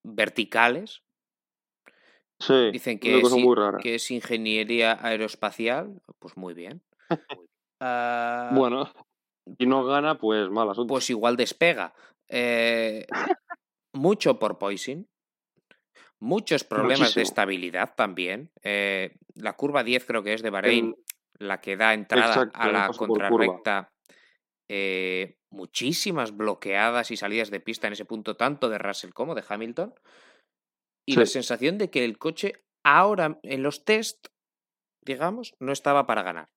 Speaker 1: verticales.
Speaker 2: Sí.
Speaker 1: Dicen que
Speaker 2: rara.
Speaker 1: que es ingeniería aeroespacial, pues muy bien. Ah,
Speaker 2: Bueno, si no gana, pues mal asunto.
Speaker 1: pues igual despega. Eh, mucho por poison. Muchos problemas de estabilidad también. Eh, la curva 10 creo que es de Bahrein, la que da entrada
Speaker 2: Exacto,
Speaker 1: a la contrarrecta. eh, muchísimas bloqueadas y salidas de pista en ese punto, tanto de Russell como de Hamilton. Y la sensación de que el coche ahora en los test, digamos, no estaba para ganar.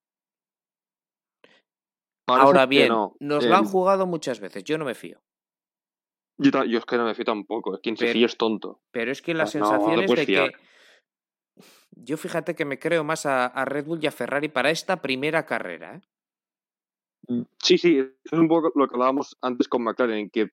Speaker 1: Ahora bien,
Speaker 2: no.
Speaker 1: nos lo han
Speaker 2: Eh,
Speaker 1: jugado muchas veces, yo no me fío.
Speaker 2: yo, es que no me fío tampoco. Quien se
Speaker 1: Pero-
Speaker 2: fía es tonto.
Speaker 1: Pero es que la
Speaker 2: no, no
Speaker 1: sensación es de
Speaker 2: fiar.
Speaker 1: que. Yo fíjate que me creo más a, a Red Bull y a Ferrari para esta primera carrera. ¿eh?
Speaker 2: Sí, sí, eso es un poco lo que hablábamos antes con McLaren, que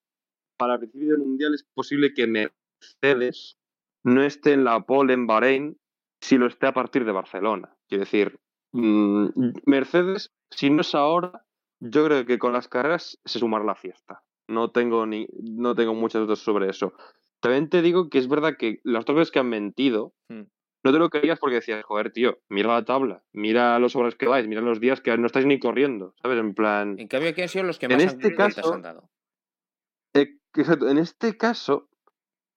Speaker 2: para el principio del Mundial es posible que Mercedes no esté en la pole en Bahrein si lo esté a partir de Barcelona. Quiero decir, mm, Mercedes, si no es ahora, yo creo que con las carreras se sumará la fiesta. No tengo, ni, no tengo muchas dudas sobre eso. También te digo que es verdad que las dos veces que han mentido,
Speaker 1: Hmm.
Speaker 2: no te lo creías porque decías, joder, tío, mira la tabla, mira los horas que vais, mira los días que no estáis ni corriendo, ¿sabes? En plan...
Speaker 1: En cambio, aquí han sido los que
Speaker 2: En
Speaker 1: más han-
Speaker 2: este caso-
Speaker 1: han dado.
Speaker 2: Eh, exacto, en este caso,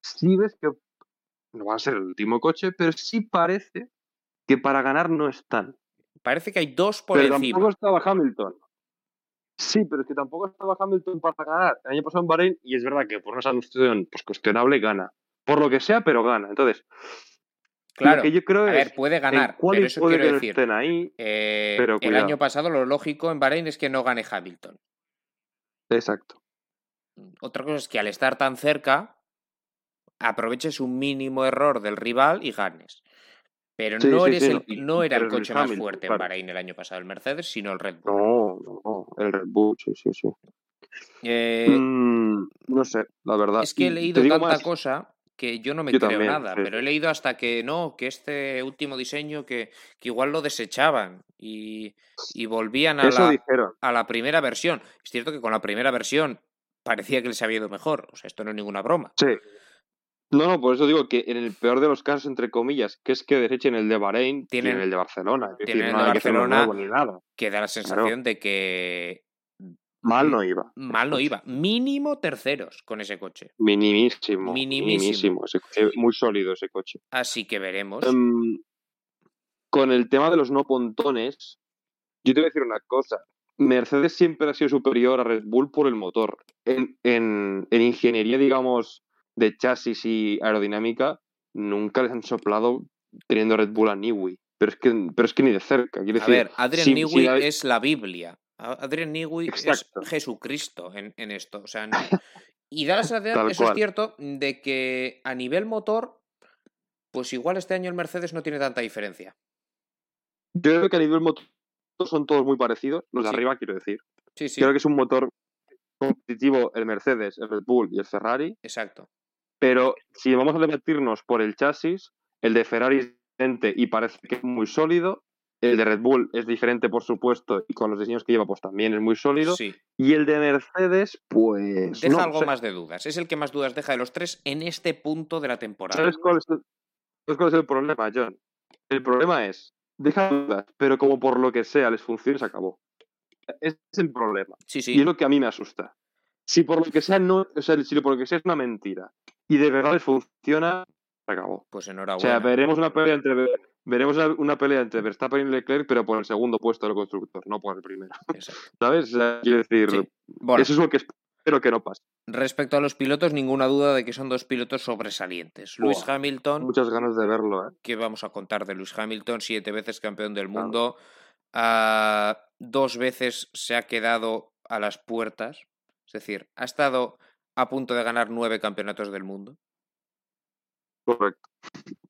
Speaker 2: sí ves que no va a ser el último coche, pero sí parece que para ganar no están.
Speaker 1: Parece que hay dos por
Speaker 2: pero
Speaker 1: encima.
Speaker 2: tampoco estaba Hamilton. Sí, pero es que tampoco estaba Hamilton para ganar. El año pasado en Bahrein, y es verdad que por una sanción pues, cuestionable gana. Por lo que sea, pero gana. Entonces,
Speaker 1: Claro,
Speaker 2: lo que yo creo
Speaker 1: a
Speaker 2: es
Speaker 1: ver, puede ganar, pero eso
Speaker 2: puede
Speaker 1: quiero decir.
Speaker 2: estén ahí.
Speaker 1: eh,
Speaker 2: pero
Speaker 1: el año pasado lo lógico en Bahrein es que no gane Hamilton.
Speaker 2: Exacto.
Speaker 1: Otra cosa es que al estar tan cerca, aproveches un mínimo error del rival y ganes. Pero
Speaker 2: Sí,
Speaker 1: no,
Speaker 2: sí,
Speaker 1: eres
Speaker 2: sí,
Speaker 1: el-
Speaker 2: no,
Speaker 1: era el coche más fuerte en. Bahrein el año pasado, el Mercedes, sino el Red Bull.
Speaker 2: No, no, el Red Bull, sí, sí, sí.
Speaker 1: Eh,
Speaker 2: Mm, no sé, la verdad.
Speaker 1: es que he leído tanta
Speaker 2: más,
Speaker 1: cosa que yo no me
Speaker 2: Yo
Speaker 1: creo
Speaker 2: también,
Speaker 1: nada,
Speaker 2: sí,
Speaker 1: pero he leído hasta que no, que este último diseño que, que igual lo desechaban y, y volvían a la, a la primera versión. Es cierto que con la primera versión parecía que les había ido mejor, o sea, esto no es ninguna broma.
Speaker 2: Sí. No, no, por eso digo que en el peor de los casos, entre comillas, que es que desechen el de Bahrein,
Speaker 1: Tienen-
Speaker 2: tienen el de Barcelona. Es
Speaker 1: tienen
Speaker 2: decir,
Speaker 1: el de
Speaker 2: que
Speaker 1: Barcelona,
Speaker 2: nada.
Speaker 1: Que da la sensación de que
Speaker 2: Mal no iba.
Speaker 1: mal no iba. Mínimo terceros con ese coche.
Speaker 2: Minimísimo.
Speaker 1: Minimísimo.
Speaker 2: Minimísimo. coche, muy sólido ese coche.
Speaker 1: Así que veremos.
Speaker 2: Em, con el tema de los no pontones, yo te voy a decir una cosa. Mercedes siempre ha sido superior a Red Bull por el motor. En, en- en ingeniería, digamos, de chasis y aerodinámica, nunca les han soplado teniendo Red Bull a Newey. Pero es que, pero es que ni de cerca. Quiero
Speaker 1: A
Speaker 2: decir,
Speaker 1: ver, Adrian
Speaker 2: si-
Speaker 1: Newey
Speaker 2: si la-
Speaker 1: es la Biblia. Adrian Newey
Speaker 2: Exacto.
Speaker 1: es Jesucristo en, en esto. O sea, no- Y da la sensación, eso es cierto, de que a nivel motor, pues igual este año el Mercedes no tiene tanta diferencia.
Speaker 2: Yo creo que a nivel motor son todos muy parecidos, los de arriba quiero decir.
Speaker 1: Sí, sí.
Speaker 2: Creo que es un motor competitivo el Mercedes, el Red Bull y el Ferrari.
Speaker 1: Exacto.
Speaker 2: Pero si vamos a debatirnos por el chasis, el de Ferrari es diferente y parece que es muy sólido. El de Red Bull es diferente, por supuesto, y con los diseños que lleva, pues también es muy sólido.
Speaker 1: Sí.
Speaker 2: Y el de Mercedes, pues.
Speaker 1: Deja
Speaker 2: no
Speaker 1: algo
Speaker 2: sé.
Speaker 1: más de dudas. Es el que más dudas deja de los tres en este punto de la temporada.
Speaker 2: ¿Sabes cuál es el, ¿sabes cuál es el problema, John? El problema es, deja dudas, pero como por lo que sea les funciona, se acabó. Ese es el problema.
Speaker 1: Sí, sí.
Speaker 2: Y es lo que a mí me asusta. Si por lo que sea no, o sea, si por lo que sea es una mentira y de verdad les funciona, se acabó.
Speaker 1: Pues
Speaker 2: O
Speaker 1: enhorabuena.
Speaker 2: sea, veremos una pelea entre veremos una, pelea entre Verstappen y Leclerc, pero por el segundo puesto del constructor, no por el primero.
Speaker 1: Exacto.
Speaker 2: ¿Sabes? O sea, quiero decir,
Speaker 1: Sí. Bueno,
Speaker 2: eso es lo que espero que no pase.
Speaker 1: respecto a los pilotos, ninguna duda de que son dos pilotos sobresalientes. Lewis
Speaker 2: Buah,
Speaker 1: Hamilton,
Speaker 2: Muchas ganas de verlo, ¿eh?
Speaker 1: ¿qué vamos a contar de Lewis Hamilton? Siete veces campeón del
Speaker 2: Claro.
Speaker 1: mundo. ah, dos veces se ha quedado a las puertas. Es decir, ha estado a punto de ganar nueve campeonatos del mundo.
Speaker 2: Correcto.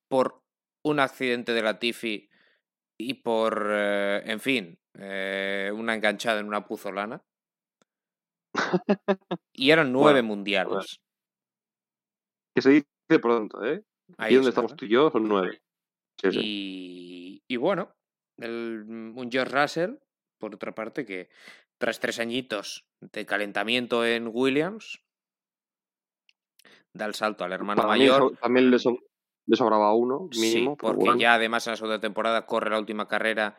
Speaker 1: por un accidente de la Tifi y por, eh, en fin, eh, una enganchada en una puzolana. Y eran nueve
Speaker 2: Bueno,
Speaker 1: mundiales.
Speaker 2: Que se dice pronto, ¿eh?
Speaker 1: Ahí
Speaker 2: Aquí donde estamos
Speaker 1: ¿no?
Speaker 2: tú y yo son nueve. Sí, sí.
Speaker 1: Y, y bueno, el, un George Russell, por otra parte, que tras tres añitos de calentamiento en Williams, da el salto al hermano
Speaker 2: Para mí
Speaker 1: mayor.
Speaker 2: también le, so- le sobraba uno, mínimo.
Speaker 1: porque
Speaker 2: bueno.
Speaker 1: ya además en la segunda temporada corre la última carrera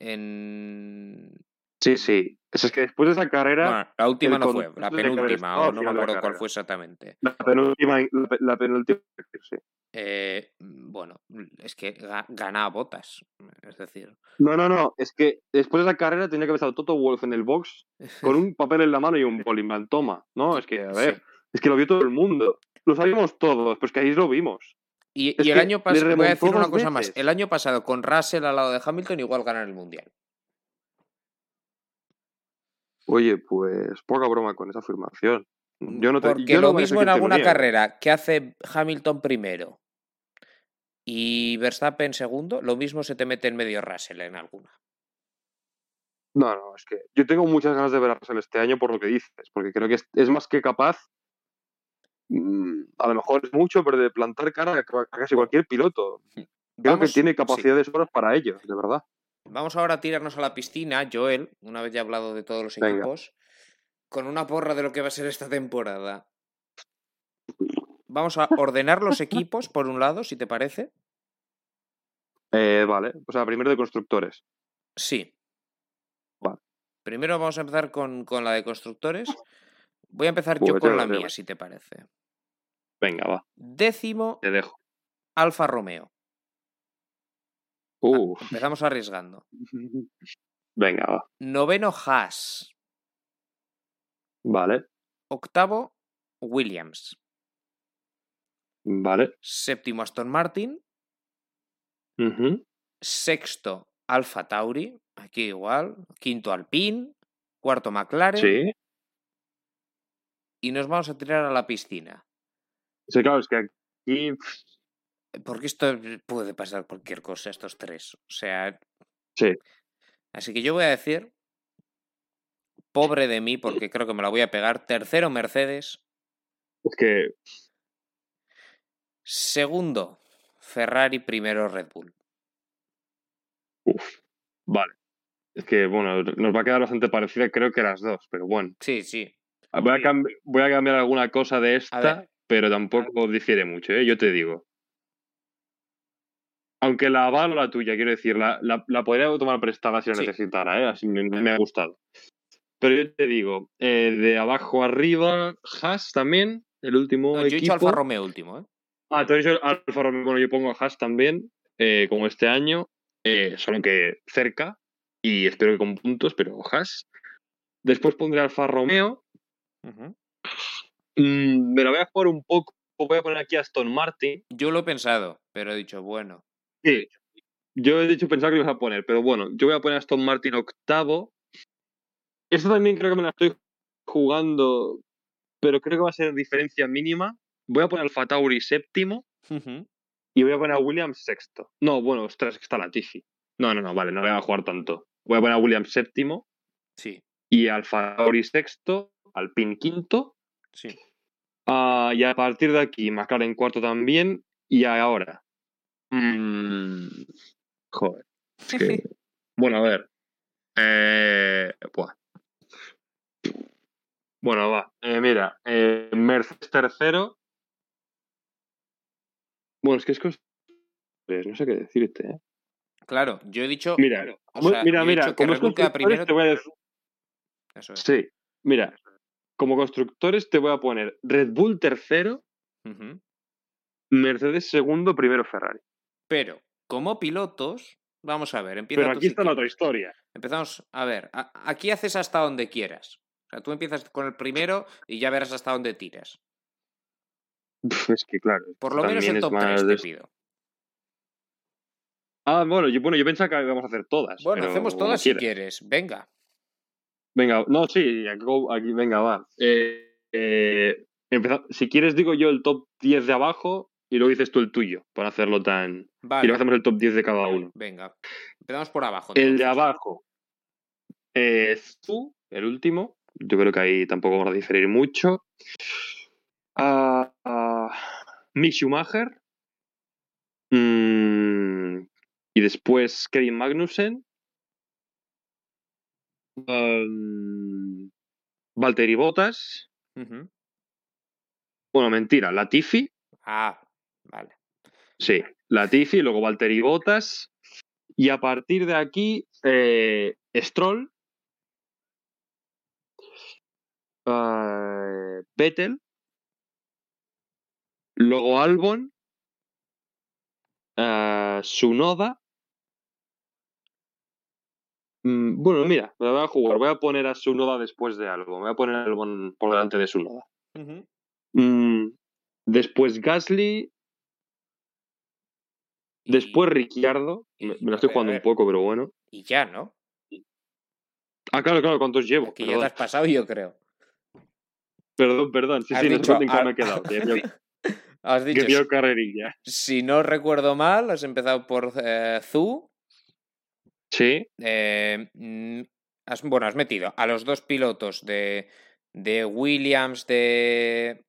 Speaker 1: en...
Speaker 2: Sí, sí. Es que después de esa carrera,
Speaker 1: Bueno, la última no fue, la penúltima, o no me acuerdo cuál fue exactamente.
Speaker 2: la penúltima, la, pe- la penúltima, sí.
Speaker 1: Eh, bueno, es que ga- gana a botas. Es decir,
Speaker 2: No, no, no. Es que después de esa carrera tenía que haber estado Toto Wolf en el box con un papel en la mano y un bolimbán. Toma. No, es que, a ver,
Speaker 1: Sí.
Speaker 2: Es que lo vio todo el mundo. Lo sabíamos todos, pues que ahí lo vimos.
Speaker 1: Y,
Speaker 2: Es
Speaker 1: y el año pasado, voy a decir una cosa más. El año pasado con Russell al lado de Hamilton, igual ganan el mundial.
Speaker 2: Oye, pues poca broma con esa afirmación. Yo no te,
Speaker 1: Porque
Speaker 2: yo
Speaker 1: lo mismo en alguna carrera que hace Hamilton primero y Verstappen segundo, lo mismo se te mete en medio Russell en alguna.
Speaker 2: No, no, es que yo tengo muchas ganas de ver a Russell este año por lo que dices, porque creo que es, es más que capaz, mm, a lo mejor es mucho, pero de plantar cara a, casi cualquier piloto. Creo que tiene
Speaker 1: sí.
Speaker 2: capacidad de sobras para ello, de verdad.
Speaker 1: Vamos ahora a tirarnos a la piscina, Joel, una vez ya hablado de todos los
Speaker 2: Venga.
Speaker 1: equipos, con una porra de lo que va a ser esta temporada. Vamos a ordenar los equipos, por un lado, si te parece.
Speaker 2: Eh, vale, o sea, primero de constructores.
Speaker 1: Sí.
Speaker 2: Vale.
Speaker 1: Primero vamos a empezar con, con la de constructores. Voy a empezar yo con la mía, si te parece.
Speaker 2: Venga, va,
Speaker 1: Décimo,
Speaker 2: te dejo.
Speaker 1: Alfa Romeo.
Speaker 2: Uh,
Speaker 1: Empezamos arriesgando.
Speaker 2: venga, va.
Speaker 1: Noveno, Haas.
Speaker 2: Vale,
Speaker 1: Octavo, Williams.
Speaker 2: vale.
Speaker 1: Séptimo, Aston Martin. Sexto, Alfa Tauri. Aquí igual. Quinto, Alpine. Cuarto, McLaren.
Speaker 2: Sí.
Speaker 1: Y nos vamos a tirar a la piscina.
Speaker 2: Sí, claro, es que aquí.
Speaker 1: Porque esto puede pasar cualquier cosa, estos tres. O sea.
Speaker 2: Sí.
Speaker 1: Así que yo voy a decir. Pobre de mí, porque creo que me la voy a pegar. Tercero, Mercedes.
Speaker 2: Es que.
Speaker 1: Segundo, Ferrari. Primero, Red Bull.
Speaker 2: Uf, vale. Es que, bueno, nos va a quedar bastante parecida, creo que las dos, pero bueno.
Speaker 1: Sí, sí.
Speaker 2: Voy a, voy a cambiar alguna cosa de esta, pero tampoco difiere mucho, ¿eh? Yo te digo. Aunque la avalo la tuya, quiero decir, la, la, la podría tomar prestada si la
Speaker 1: Sí.
Speaker 2: necesitara, ¿eh? Así me, me ha gustado. Pero yo te digo, eh, de abajo arriba, Haas también, el último
Speaker 1: No, yo he
Speaker 2: equipo.
Speaker 1: dicho Alfa Romeo último, ¿eh?
Speaker 2: Ah, tú has dicho Alfa Romeo, bueno, yo pongo a Haas también, eh, como este año, eh, solo que cerca, y espero que con puntos, pero Haas. Después pondré Alfa Romeo, Mm, me la voy a jugar un poco. Voy a poner aquí a Aston Martin.
Speaker 1: Yo lo he pensado, pero he dicho, bueno.
Speaker 2: Sí. Yo he dicho pensar que lo ibas a poner, pero bueno, yo voy a poner a Aston Martin octavo. Esto también creo que me la estoy jugando pero creo que va a ser diferencia mínima. Voy a poner Alfa Tauri séptimo y voy a poner a Williams sexto. No, bueno, ostras, que está la Tiffy. No, no, no, vale, no voy a jugar tanto. Voy a poner a Williams séptimo
Speaker 1: Sí,
Speaker 2: y Alfa Tauri sexto, Alpine quinto.
Speaker 1: sí.
Speaker 2: ah, y a partir de aquí, McLaren cuarto también. Y ahora. mm, joder. Es que. bueno, a ver. Eh, buah. Bueno, va. Eh, mira, eh, Mercedes tercero. Bueno, es que es cosa- No sé qué decirte, ¿eh?
Speaker 1: Claro, yo he dicho.
Speaker 2: Mira,
Speaker 1: o sea,
Speaker 2: mira, mira, como es
Speaker 1: primero.
Speaker 2: te voy a decir.
Speaker 1: Eso es.
Speaker 2: Sí, mira, como constructores te voy a poner Red Bull tercero. Mercedes segundo, primero Ferrari.
Speaker 1: Pero, como pilotos, vamos a ver, empieza
Speaker 2: Pero aquí está la otra historia.
Speaker 1: Empezamos, a ver, a- aquí haces hasta donde quieras. O sea, tú empiezas con el primero y ya verás hasta dónde tiras.
Speaker 2: Es que claro.
Speaker 1: Por lo menos el top
Speaker 2: más
Speaker 1: 3
Speaker 2: de-
Speaker 1: te pido.
Speaker 2: Ah, bueno, yo, bueno, yo pensaba que íbamos a hacer todas.
Speaker 1: Bueno, hacemos todas si quieres. Venga.
Speaker 2: Venga, no, sí, aquí, venga, va. Eh, eh, si quieres, digo yo el top 10 de abajo y luego dices tú el tuyo, para hacerlo tan. Y luego hacemos el top 10 de cada uno.
Speaker 1: Venga. Empezamos por abajo.
Speaker 2: El de abajo. Eh, Zu, el último. Yo creo que ahí tampoco vamos a diferir mucho. Ah, ah, Mick Schumacher. Mm, y después Kevin Magnussen. Um, Valtteri Bottas.
Speaker 1: Ujú.
Speaker 2: Bueno, mentira, Latifi.
Speaker 1: Ah, vale.
Speaker 2: Sí, Latifi, luego Valtteri Bottas. Y a partir de aquí, eh, Stroll. Vettel. Luego Albon. eh, Sunoda. Mm, Bueno, mira, me voy a jugar. Voy a poner a Sunoda después de Albon. Voy a poner a Albon por delante de Sunoda.
Speaker 1: Ujú.
Speaker 2: Mm, después Gasly.
Speaker 1: Y-
Speaker 2: Después Ricciardo.
Speaker 1: y-
Speaker 2: Me, me la estoy jugando un poco, pero bueno.
Speaker 1: Y ya, ¿no?
Speaker 2: Ah, claro, claro, ¿cuántos llevo?
Speaker 1: Que ya te has pasado, yo creo.
Speaker 2: perdón, perdón. Sí, sí, no sé
Speaker 1: dicho,
Speaker 2: cuánto en cada me
Speaker 1: ah,
Speaker 2: he quedado. Que he pillado-
Speaker 1: Has
Speaker 2: que
Speaker 1: dicho,
Speaker 2: pillado carrerilla.
Speaker 1: si no recuerdo mal, has empezado por eh, Zu.
Speaker 2: Sí,
Speaker 1: eh, mm, has, bueno, has metido a los dos pilotos de, de Williams, de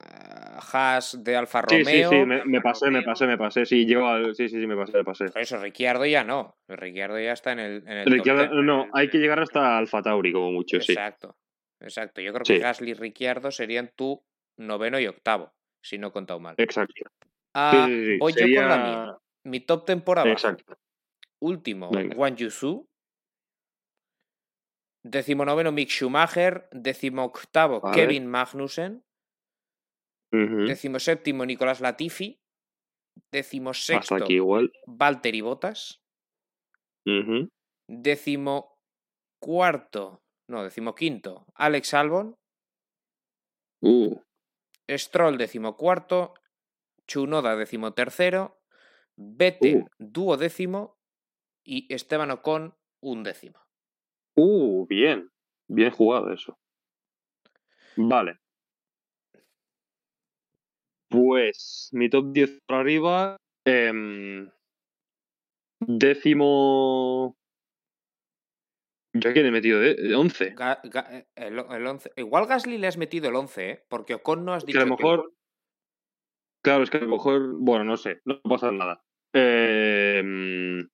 Speaker 1: eh, Haas, de Alfa
Speaker 2: sí,
Speaker 1: Romeo.
Speaker 2: sí, sí, me, me pasé, me pasé, me pasé. Sí, llego al... Sí, sí, sí, me pasé, me pasé.
Speaker 1: Por eso, Ricciardo ya no. Ricciardo ya está en el, en el top
Speaker 2: Ricciardo-
Speaker 1: 10.
Speaker 2: no, hay que llegar hasta Alfa Tauri, como mucho, sí.
Speaker 1: Exacto, exacto. Yo creo
Speaker 2: Sí.
Speaker 1: que Gasly y Ricciardo serían tu noveno y octavo, si no he contado mal.
Speaker 2: Exacto. Sí,
Speaker 1: Ah,
Speaker 2: sí, sí,
Speaker 1: voy yo con la mía. Mi top temporada.
Speaker 2: Exacto.
Speaker 1: Último,
Speaker 2: Venga.
Speaker 1: Wang Yusu. Decimonoveno, Mick Schumacher. Decimoctavo,
Speaker 2: Vale.
Speaker 1: Kevin Magnussen. Decimoséptimo, Nicolás Latifi.
Speaker 2: Hasta
Speaker 1: Decimosexto,
Speaker 2: aquí igual.
Speaker 1: Valtteri Bottas.
Speaker 2: Ujú.
Speaker 1: Décimo cuarto, no, decimoquinto, Alex Albon.
Speaker 2: Uh,
Speaker 1: Stroll, decimocuarto. Chunoda, decimotercero. Vettel,
Speaker 2: Uh.
Speaker 1: duodécimo. Y Esteban Ocon, undécimo.
Speaker 2: uh, bien. Bien jugado eso. Vale. Pues mi top 10 por arriba. em, décimo. ¿Yo a quién he metido? De 11.
Speaker 1: Ga- ga- eh, el, el 11. Igual Gasly le has metido el 11, ¿eh? Porque Ocon no has
Speaker 2: Que
Speaker 1: dicho
Speaker 2: a lo
Speaker 1: que-
Speaker 2: mejor. Claro, es que a lo mejor. Bueno, no sé. No pasa nada. Em,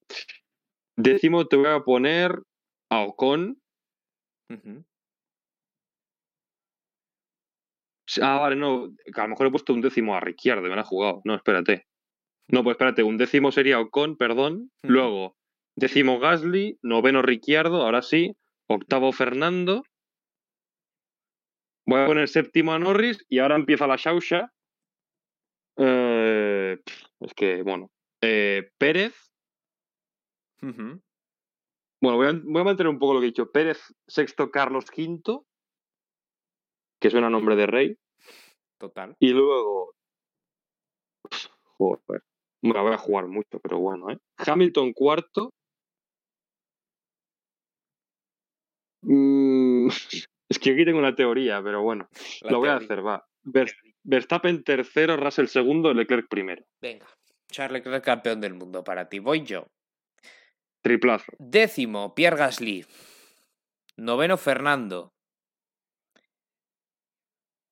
Speaker 2: décimo te voy a poner a Ocon. Ah, vale, no. a lo mejor he puesto un décimo a Ricciardo, me la he jugado. No, espérate. No, pues espérate, un décimo sería Ocon, perdón. Luego, décimo Gasly, noveno Ricciardo, ahora sí. Octavo Fernando. Voy a poner séptimo a Norris y ahora empieza la Shausha. Eh, es que, bueno. Eh, Pérez. Bueno, voy a, voy a mantener un poco lo que he dicho. Pérez, sexto, Carlos quinto. Que suena a nombre de rey.
Speaker 1: Total.
Speaker 2: Y luego. Joder. Bueno, voy a jugar mucho, pero bueno, ¿eh? Hamilton cuarto. Mm, Es que aquí tengo una teoría, pero bueno,
Speaker 1: La
Speaker 2: lo voy a hacer, va. Ver- Verstappen tercero, Russell segundo, Leclerc primero.
Speaker 1: Venga, Charles Leclerc campeón del mundo para ti. Voy yo.
Speaker 2: Triplazo.
Speaker 1: Décimo, Pierre Gasly. Noveno, Fernando.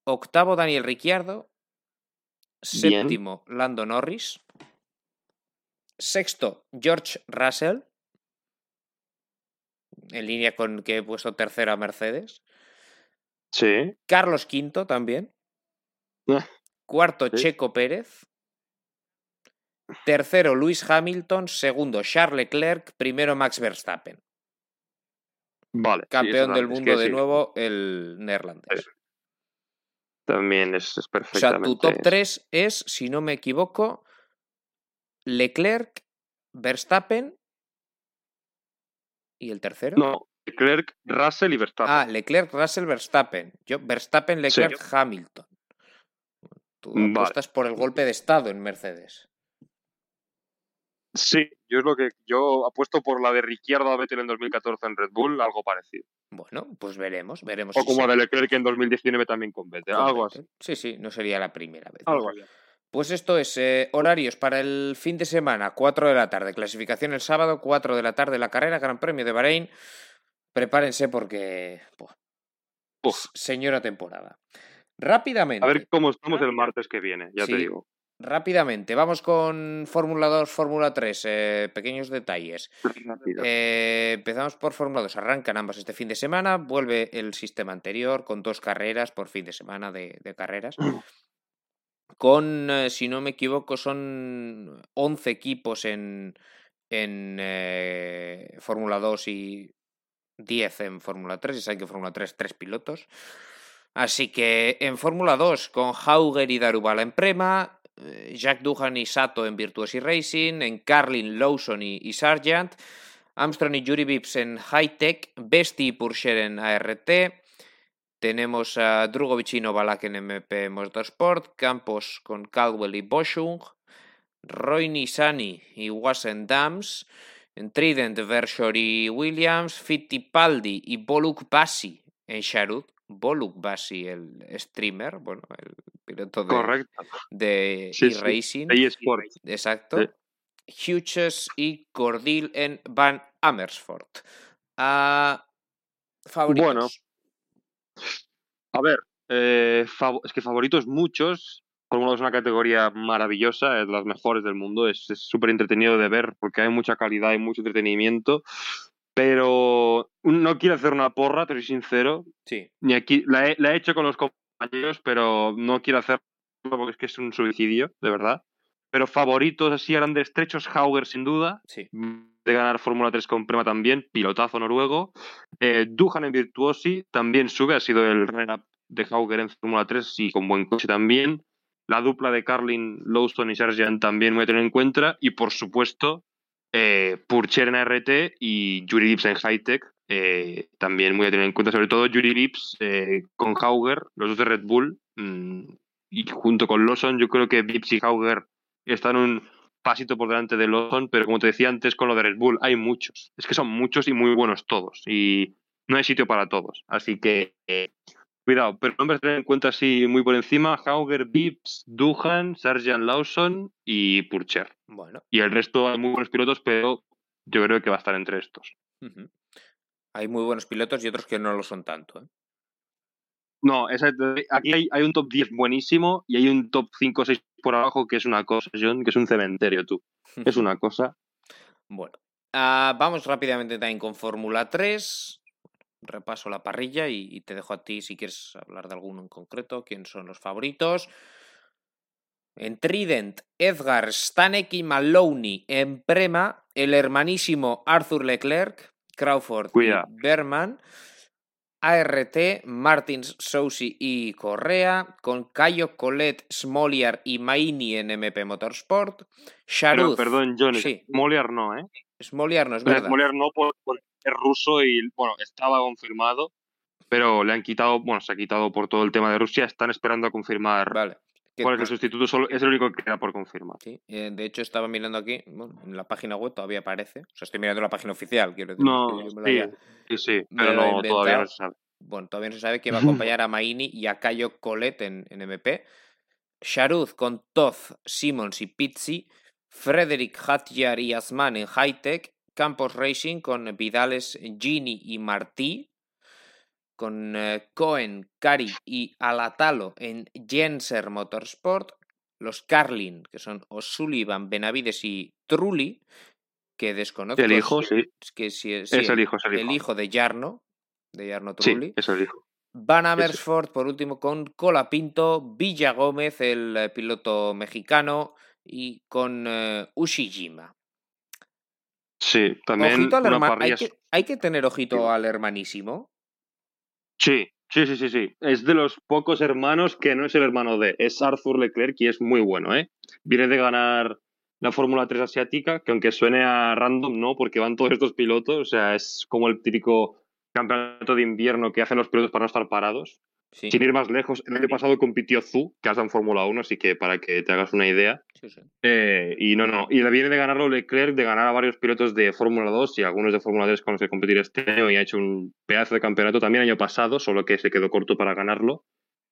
Speaker 1: Octavo, Daniel Ricciardo.
Speaker 2: Bien.
Speaker 1: Séptimo, Lando Norris. Sexto, George Russell. En línea con que he puesto tercero a Mercedes.
Speaker 2: Sí.
Speaker 1: Carlos V también.
Speaker 2: Ah,
Speaker 1: Cuarto,
Speaker 2: sí.
Speaker 1: Checo Pérez. Tercero, Luis Hamilton. Segundo, Charles Leclerc. Primero, Max Verstappen.
Speaker 2: Vale.
Speaker 1: Campeón del
Speaker 2: es
Speaker 1: mundo
Speaker 2: que
Speaker 1: de
Speaker 2: sí,
Speaker 1: nuevo, el neerlandés.
Speaker 2: También es, es
Speaker 1: O sea,
Speaker 2: perfectamente.
Speaker 1: tu top 3 es, si no me equivoco, Leclerc, Verstappen y el tercero.
Speaker 2: No, Leclerc, Russell y Verstappen.
Speaker 1: Ah, Leclerc, Russell, Verstappen. Yo, Verstappen, Leclerc, Hamilton. Tú
Speaker 2: Vale.
Speaker 1: apuestas por el golpe de estado en Mercedes.
Speaker 2: Sí, yo es lo que yo apuesto por la de Ricciardo a Vettel en 2014 en Red Bull, algo parecido.
Speaker 1: Bueno, pues veremos, veremos.
Speaker 2: O
Speaker 1: si
Speaker 2: como
Speaker 1: se-
Speaker 2: de Leclerc en 2019 también con Vettel, algo
Speaker 1: Vettel.
Speaker 2: así.
Speaker 1: Sí, sí, no sería la primera vez.
Speaker 2: Algo así.
Speaker 1: Pues esto es eh, horarios para el fin de semana, 4 de la tarde, clasificación el sábado, 4 de la tarde la carrera, Gran Premio de Bahrein. Prepárense porque...
Speaker 2: Uf.
Speaker 1: señora temporada. Rápidamente,
Speaker 2: A ver cómo estamos el martes que viene, ya te digo.
Speaker 1: Rápidamente, vamos con Fórmula 2, Fórmula 3, eh, pequeños detalles. Eh, empezamos por Fórmula 2, arrancan ambas este fin de semana, vuelve el sistema anterior con dos carreras por fin de semana de, de carreras. Con, eh, si no me equivoco, son 11 equipos en, en eh, Fórmula 2 y 10 en Fórmula 3. Ya saben que en Fórmula 3 tres pilotos. Así que en Fórmula 2 con Hauger y Darubala en Prema, Jack Duhan y Sato en Virtuosi Racing, en Carlin, Lawson y, y Sargent, Armstrong y Yuri Vips en High Tech, Besti y Purcher en ART, tenemos a Drugovic y Novalak en MP Motorsport, Campos con Caldwell y Boschung, Roy Nisani y Wassen Dams, en Trident, Verschor y Williams, Fittipaldi y Boluk Bassi en Sharut. Boluk Bassi, el streamer, bueno, el piloto de,
Speaker 2: Correcto.
Speaker 1: de
Speaker 2: Sí, sí.
Speaker 1: e-racing.
Speaker 2: eSport.
Speaker 1: Exacto.
Speaker 2: Sí.
Speaker 1: Hughes y Cordil en Van Amersfoort. Ah, favoritos.
Speaker 2: Bueno. A ver, eh, es que favoritos muchos. Fórmula 2 es una categoría maravillosa, es de las mejores del mundo, es es súper entretenido de ver porque hay mucha calidad y mucho entretenimiento. Pero no quiero hacer una porra, te soy sincero.
Speaker 1: Sí.
Speaker 2: Ni aquí, la he, la he hecho con los compañeros, pero no quiero hacerlo porque es que es un suicidio, de verdad. Pero favoritos así grandes estrechos, Hauger sin duda,
Speaker 1: Sí.
Speaker 2: de ganar Fórmula 3 con Prema también, pilotazo noruego. Eh, Duhan en Virtuosi también sube, ha sido el runner-up de Hauger en Fórmula 3 y con buen coche también. La dupla de Carlin, Lowston y Sargent también voy a tener en cuenta. Y por supuesto, eh, Purcher en ART y Yuri Lips en Hightech eh, también voy a tener en cuenta, sobre todo Yuri Lips eh, con Hauger, los dos de Red Bull. mm, y junto con Lawson, yo creo que Vips y Hauger están un pasito por delante de Lawson, pero como te decía antes con lo de Red Bull, hay muchos. Es que son muchos y muy buenos todos. Y no hay sitio para todos. Así que eh, cuidado, pero nombres tener en cuenta así muy por encima: Hauger, Vips, Duhan, Sargent Lawson y Purcher.
Speaker 1: Bueno.
Speaker 2: Y el resto hay muy buenos pilotos, pero yo creo que va a estar entre estos.
Speaker 1: Hay muy buenos pilotos y otros que no lo son tanto. ¿eh?
Speaker 2: No, aquí hay, hay un top 10 buenísimo y hay un top 5 o 6 por abajo que es una cosa, John, que es un cementerio, tú. Es una cosa.
Speaker 1: Bueno, ah, vamos rápidamente también con Fórmula 3. Repaso la parrilla y, y te dejo a ti si quieres hablar de alguno en concreto, quién son los favoritos. En Trident, Edgar, Stanek y Maloney. En Prema, el hermanísimo Arthur Leclerc, Crawford y Berman. ART, Martins, Sousi y Correa, con Cayo, Colette, Smoliar y Maini en MP Motorsport.
Speaker 2: Pero, perdón, John,
Speaker 1: sí.
Speaker 2: Smoliar no, ¿eh?
Speaker 1: Smoliar no es verdad.
Speaker 2: Smoliar no por- es ruso y, bueno, estaba confirmado, pero le han quitado, bueno, se ha quitado por todo el tema de Rusia, están esperando a confirmar
Speaker 1: Vale.
Speaker 2: Cuál es el
Speaker 1: pues,
Speaker 2: sustituto, solo, es el único que queda por confirmar.
Speaker 1: sí, eh, de hecho, estaba mirando aquí, bueno, en la página web todavía aparece. O sea, estoy mirando la página oficial, quiero decir.
Speaker 2: No, sí,
Speaker 1: había-
Speaker 2: sí, pero no, todavía no se sabe.
Speaker 1: bueno, todavía no se sabe quién va a acompañar a Maini y a Cayo Colet en, en MP. Sharuz con Toz, Simmons y Pizzi. Frederick Hatjar y Asman en Hightech. Campos Racing con Vidales, Gini y Martí. Con eh, Cohen, Cari y Alatalo en Jenser Motorsport. Los Carlin, que son O'Sullivan, Benavides y Trulli, que desconozco.
Speaker 2: El hijo, sí.
Speaker 1: Que si,
Speaker 2: es el hijo, es el hijo.
Speaker 1: El hijo de Jarno, de Jarno Trulli.
Speaker 2: Sí, es el hijo.
Speaker 1: Van Amersfoort, por último, con Colapinto, Villa Gómez, el eh, piloto mexicano, y con uh, Ushijima.
Speaker 2: Sí, también.
Speaker 1: Ojito al hay, que, hay, que, tener ojito al hermanísimo.
Speaker 2: Sí, sí, sí, sí, sí. Es de los pocos hermanos que no es el hermano de. Es Arthur Leclerc y es muy bueno, ¿eh? Viene de ganar la Fórmula 3 asiática, que aunque suene a random, no, porque van todos estos pilotos, o sea, es como el típico campeonato de invierno que hacen los pilotos para no estar parados. Sí. Sin ir más lejos, el año pasado compitió Zu, que has en Fórmula 1, así que para que te hagas una idea.
Speaker 1: Sí, sí.
Speaker 2: Eh, y no, no. Y le viene de ganarlo Leclerc, de ganar a varios pilotos de Fórmula 2 y algunos de Fórmula 3 con los que competir este año y ha hecho un pedazo de campeonato también el año pasado, solo que se quedó corto para ganarlo.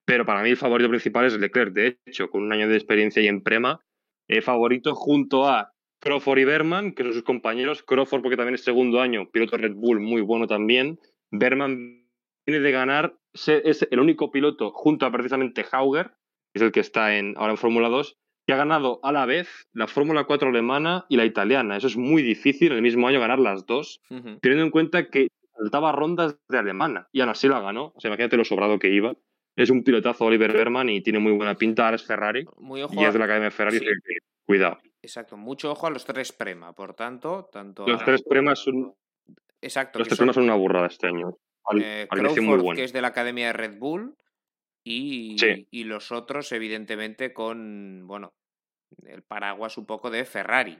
Speaker 2: Pero para mí el favorito principal es Leclerc, de hecho, con un año de experiencia y en Prema, eh, favorito junto a Crawford y Berman, que son sus compañeros. Crawford porque también es segundo año, piloto Red Bull muy bueno también. Berman viene de ganar, es el único piloto junto a precisamente Hauger, que es el que está en, ahora en Fórmula 2, que ha ganado a la vez la Fórmula 4 alemana y la italiana. Eso es muy difícil en el mismo año ganar las dos, uh -huh. teniendo en cuenta que faltaba rondas de alemana y aún así la ganó. O sea, imagínate lo sobrado que iba. Es un pilotazo Oliver Berman y tiene muy buena pinta. Ahora es Ferrari
Speaker 1: muy ojo
Speaker 2: y es de la Academia Ferrari. Sí. Que, cuidado.
Speaker 1: Exacto, mucho ojo a los tres Prema, por tanto, tanto
Speaker 2: los tres Premas son
Speaker 1: Exacto,
Speaker 2: los tres Premas son una burrada este año. Al,
Speaker 1: eh, Crawford, muy bueno. que es de la Academia de Red Bull, y,
Speaker 2: sí.
Speaker 1: y los otros, evidentemente, con bueno, el paraguas un poco de Ferrari.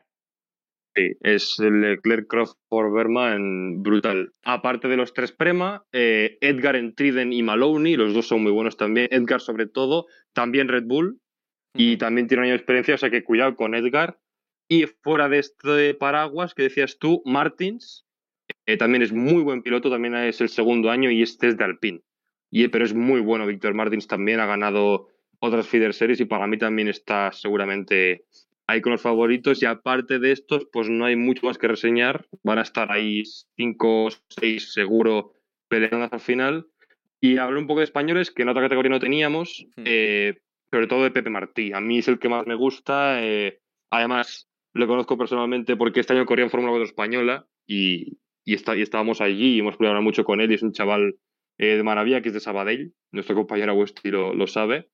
Speaker 2: Sí, es Leclerc, Crawford, Berman, brutal. Aparte de los tres Prema, eh, Edgar en Triden y Maloney, los dos son muy buenos también. Edgar, sobre todo, también Red Bull, y también tiene un año de experiencia, o sea que cuidado con Edgar. Y fuera de este paraguas que decías tú, Martins, eh, también es muy buen piloto, también es el segundo año y este es de Alpine. Y, pero es muy bueno, Víctor Martins también ha ganado otras feeder series y para mí también está seguramente ahí con los favoritos. Y aparte de estos, pues no hay mucho más que reseñar. Van a estar ahí cinco o seis seguro peleando hasta el final. Y hablo un poco de españoles, que en otra categoría no teníamos. Hmm. Eh, sobre todo de Pepe Martí. A mí es el que más me gusta. Eh, además, lo conozco personalmente porque este año corría en Fórmula 4 española y, y, está, y, estábamos allí y hemos podido hablar mucho con él. Y es un chaval eh, de maravilla que es de Sabadell. Nuestro compañero Agustí lo, lo sabe.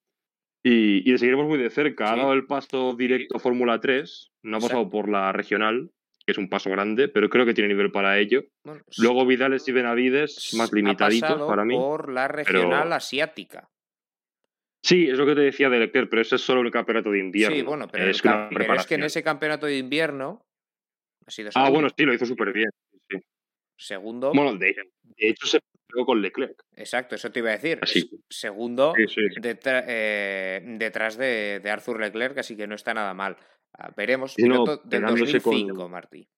Speaker 2: Y, y, le seguiremos muy de cerca. Sí. Ha dado el paso directo a Fórmula 3. No ha pasado por la regional, que es un paso grande, pero creo que tiene nivel para ello. Bueno, Luego Vidales y Benavides, más limitaditos para mí.
Speaker 1: Por la regional pero... asiática.
Speaker 2: Sí, es lo que te decía de Leclerc, pero ese es solo el campeonato de invierno.
Speaker 1: Sí, bueno, pero, es, una pero es que en ese campeonato de invierno ha sido.
Speaker 2: Ah, bueno, sí, lo hizo súper bien.
Speaker 1: Segundo.
Speaker 2: Bueno, de, de, hecho se pegó con Leclerc.
Speaker 1: Exacto, eso te iba a decir. Así. Segundo sí, sí, detrás, eh, detrás de, de, Arthur Leclerc, así que no está nada mal. Ah, veremos. No, del 2005, con... Martí.